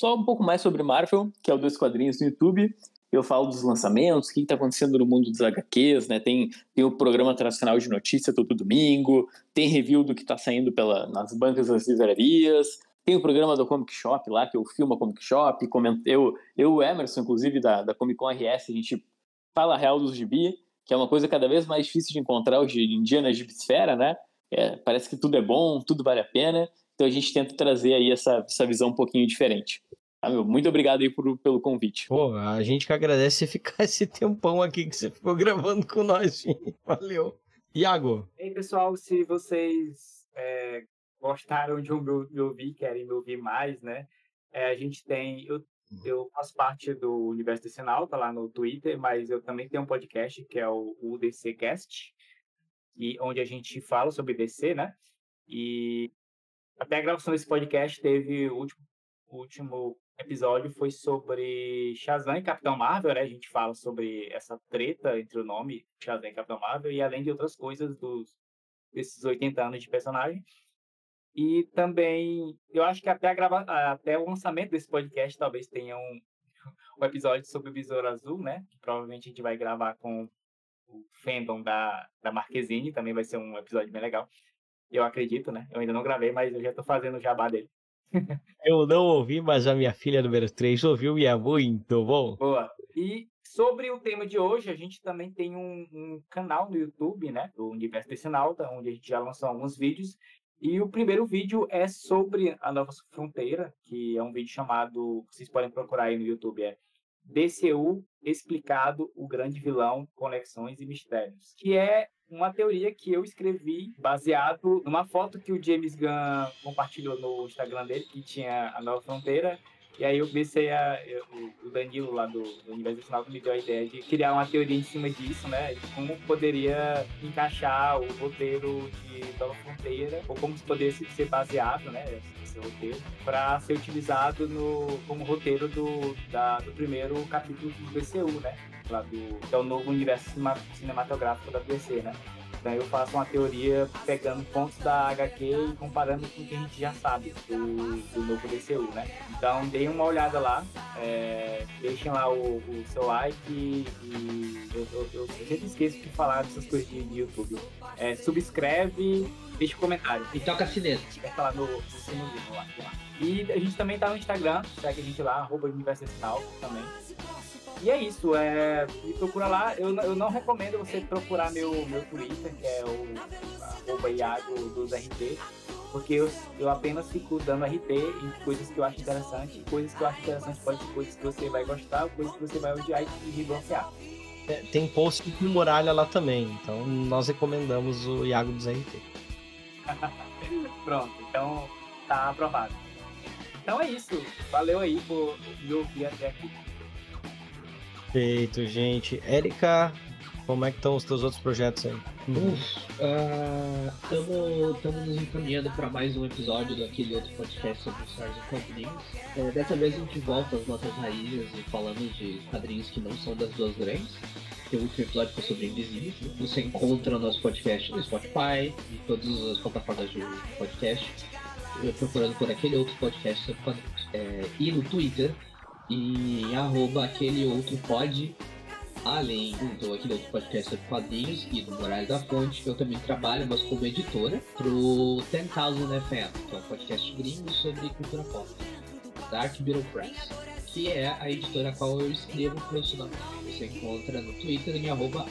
só um pouco mais sobre Marvel, que é o Dois Quadrinhos no YouTube. Eu falo dos lançamentos, o que está acontecendo no mundo dos HQs, né? Tem, tem o programa tradicional de notícia todo domingo, tem review do que está saindo pela, nas bancas das livrarias, tem o programa do Comic Shop lá, que eu filmo a Comic Shop, eu, eu o Emerson, inclusive, da, da Comic Con RS, a gente fala real dos gibi, que é uma coisa cada vez mais difícil de encontrar hoje em dia na gibisfera, né? É, parece que tudo é bom, tudo vale a pena, então a gente tenta trazer aí essa, essa visão um pouquinho diferente. Ah, meu, muito obrigado aí por, pelo convite. Pô, a gente que agradece você ficar esse tempão aqui que você ficou gravando com nós, gente. Valeu. Iago. Ei, pessoal, se vocês é, gostaram de me ouvir, querem me ouvir mais, né? É, a gente tem. Eu, eu faço parte do Universo Decenal, tá lá no Twitter, mas eu também tenho um podcast que é o UDC Cast, e, onde a gente fala sobre DC, né? E até a gravação desse podcast teve o último, o último episódio foi sobre Shazam e Capitão Marvel, né? A gente fala sobre essa treta entre o nome Shazam e Capitão Marvel e além de outras coisas dos desses 80 anos de personagem. E também, eu acho que até, a grava, até o lançamento desse podcast talvez tenha um, um episódio sobre o Besouro Azul, né? Que provavelmente a gente vai gravar com o fandom da, da Marquezine, também vai ser um episódio bem legal. Eu acredito, né? Eu ainda não gravei, mas eu já tô fazendo o jabá dele. Eu não ouvi, mas a minha filha número 3 ouviu e é muito bom. Boa. E sobre o tema de hoje, a gente também tem um, um canal no YouTube, né? Do Universo Decenalta, onde a gente já lançou alguns vídeos. E o primeiro vídeo é sobre a Nova Fronteira, que é um vídeo chamado, vocês podem procurar aí no YouTube, é DCU Explicado, o Grande Vilão, Conexões e Mistérios. Que é uma teoria que eu escrevi baseado numa foto que o James Gunn compartilhou no Instagram dele, que tinha a Nova Fronteira. E aí eu comecei a. Eu, o Danilo lá do, do Universo Nacional me deu a ideia de criar uma teoria em cima disso, né? De como poderia encaixar o roteiro de Nova Fronteira, ou como poderia ser baseado, né? Esse roteiro, para ser utilizado no, como roteiro do, da, do primeiro capítulo do DCU, né? lá do que é o novo universo cinematográfico da DC, né? Então eu faço uma teoria pegando pontos da HQ e comparando com o que a gente já sabe do, do novo DCU, né? Então deem uma olhada lá, é, deixem lá o, o, seu like e, e eu, eu, eu, sempre esqueço de falar dessas coisas de YouTube. É, subscreve, deixa um comentário. E toca cinema. Aperta lá no, no sininho lá, lá. E a gente também tá no Instagram, segue a gente lá, arroba Universo também. E é isso, é, me procura lá. Eu, eu não recomendo você procurar meu, meu Twitter, que é o arroba Iago dos RT, porque eu, eu apenas fico dando RT em coisas que eu acho interessante. Coisas que eu acho interessante pode ser coisas que você vai gostar, coisas que você vai odiar e divorciar. É, tem post com muralha lá também, então nós recomendamos o Iago dos RT. Pronto, então tá aprovado. Então é isso. Valeu aí por me ouvir até aqui. Perfeito, gente. Érica, como é que estão os teus outros projetos aí? Estamos uh, nos encaminhando para mais um episódio daquele outro podcast sobre Stars e quadrinhos. É, dessa vez a gente volta às nossas raízes e falamos de quadrinhos que não são das duas grandes. O último episódio foi sobre Invisíveis. Você encontra o nosso podcast no Spotify e todas as plataformas de podcast, procurando por aquele outro podcast sobre quadrinhos. É, e no Twitter e arroba aquele outro pod. Além do aquele outro podcast sobre quadrinhos e do Moraes da Fonte, eu também trabalho, mas como editora, pro 10,000 FM, que é um podcast gringo sobre cultura pop, Dark Beetle Press, que é a editora a qual eu escrevo profissionalmente. Você encontra no Twitter em arroba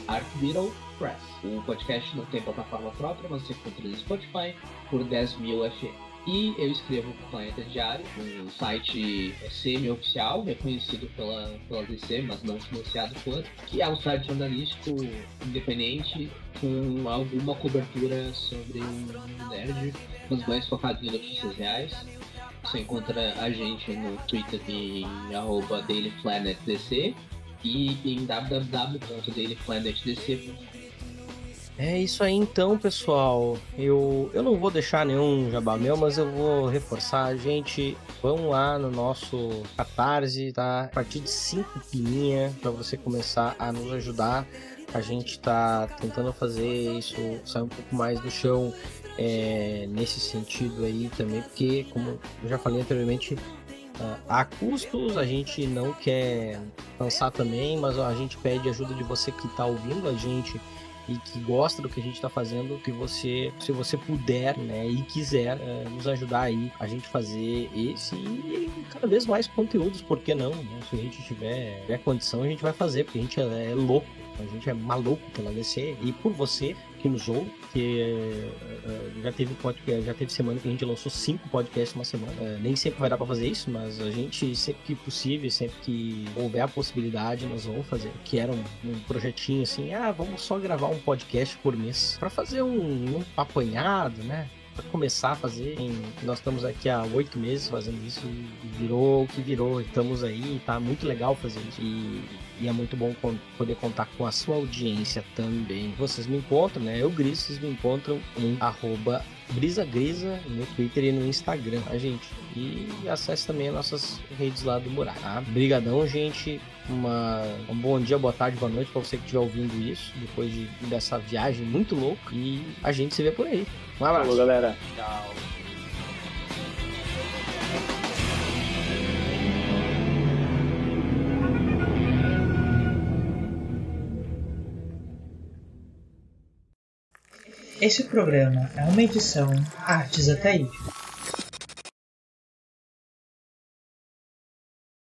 Press. O podcast não tem plataforma própria, mas você encontra no Spotify por 10 mil FM. E eu escrevo para o Planeta Diário, um site semi-oficial, reconhecido pela, pela DC, mas não financiado por, que é um site jornalístico independente com alguma cobertura sobre o nerd, mas mais focado em notícias reais. Você encontra a gente no Twitter em dailyplanetdc e em www.dailyplanetdc.com É isso aí então, pessoal. Eu, eu não vou deixar nenhum jabá meu, mas eu vou reforçar. Gente, vão lá no nosso Catarse, tá? A partir de 5 pilinha para você começar a nos ajudar. A gente tá tentando fazer isso sair um pouco mais do chão é, nesse sentido aí também, porque, como eu já falei anteriormente, Uh, há custos, a gente não quer cansar também, mas a gente pede ajuda de você que está ouvindo a gente e que gosta do que a gente está fazendo, que você, se você puder, né, e quiser uh, nos ajudar aí a gente fazer esse e cada vez mais conteúdos, por que não? Né? Se a gente tiver, tiver condição, a gente vai fazer, porque a gente é, é louco, a gente é maluco pela DC e por você nos ouve, que uh, já teve podcast, já teve semana que a gente lançou cinco podcasts uma semana. Uh, nem sempre vai dar para fazer isso, mas a gente sempre que possível, sempre que houver a possibilidade, nós vamos fazer. Que era um, um projetinho assim, ah, vamos só gravar um podcast por mês para fazer um, um apanhado, né? para começar a fazer. Em, nós estamos aqui há oito meses fazendo isso e virou o que virou. Estamos aí, tá muito legal fazer isso. E, e é muito bom poder contar com a sua audiência também. Vocês me encontram, né? Eu Gris, vocês me encontram em arroba Brisa Grisa no Twitter e no Instagram, a tá, gente. E acesse também as nossas redes lá do Muralha. Tá? Brigadão, gente. Uma, um bom dia, boa tarde, boa noite para você que estiver ouvindo isso depois de, dessa viagem muito louca. E a gente se vê por aí. Um abraço. Falou, galera. Tchau. Esse programa é uma edição Artes Ataíde.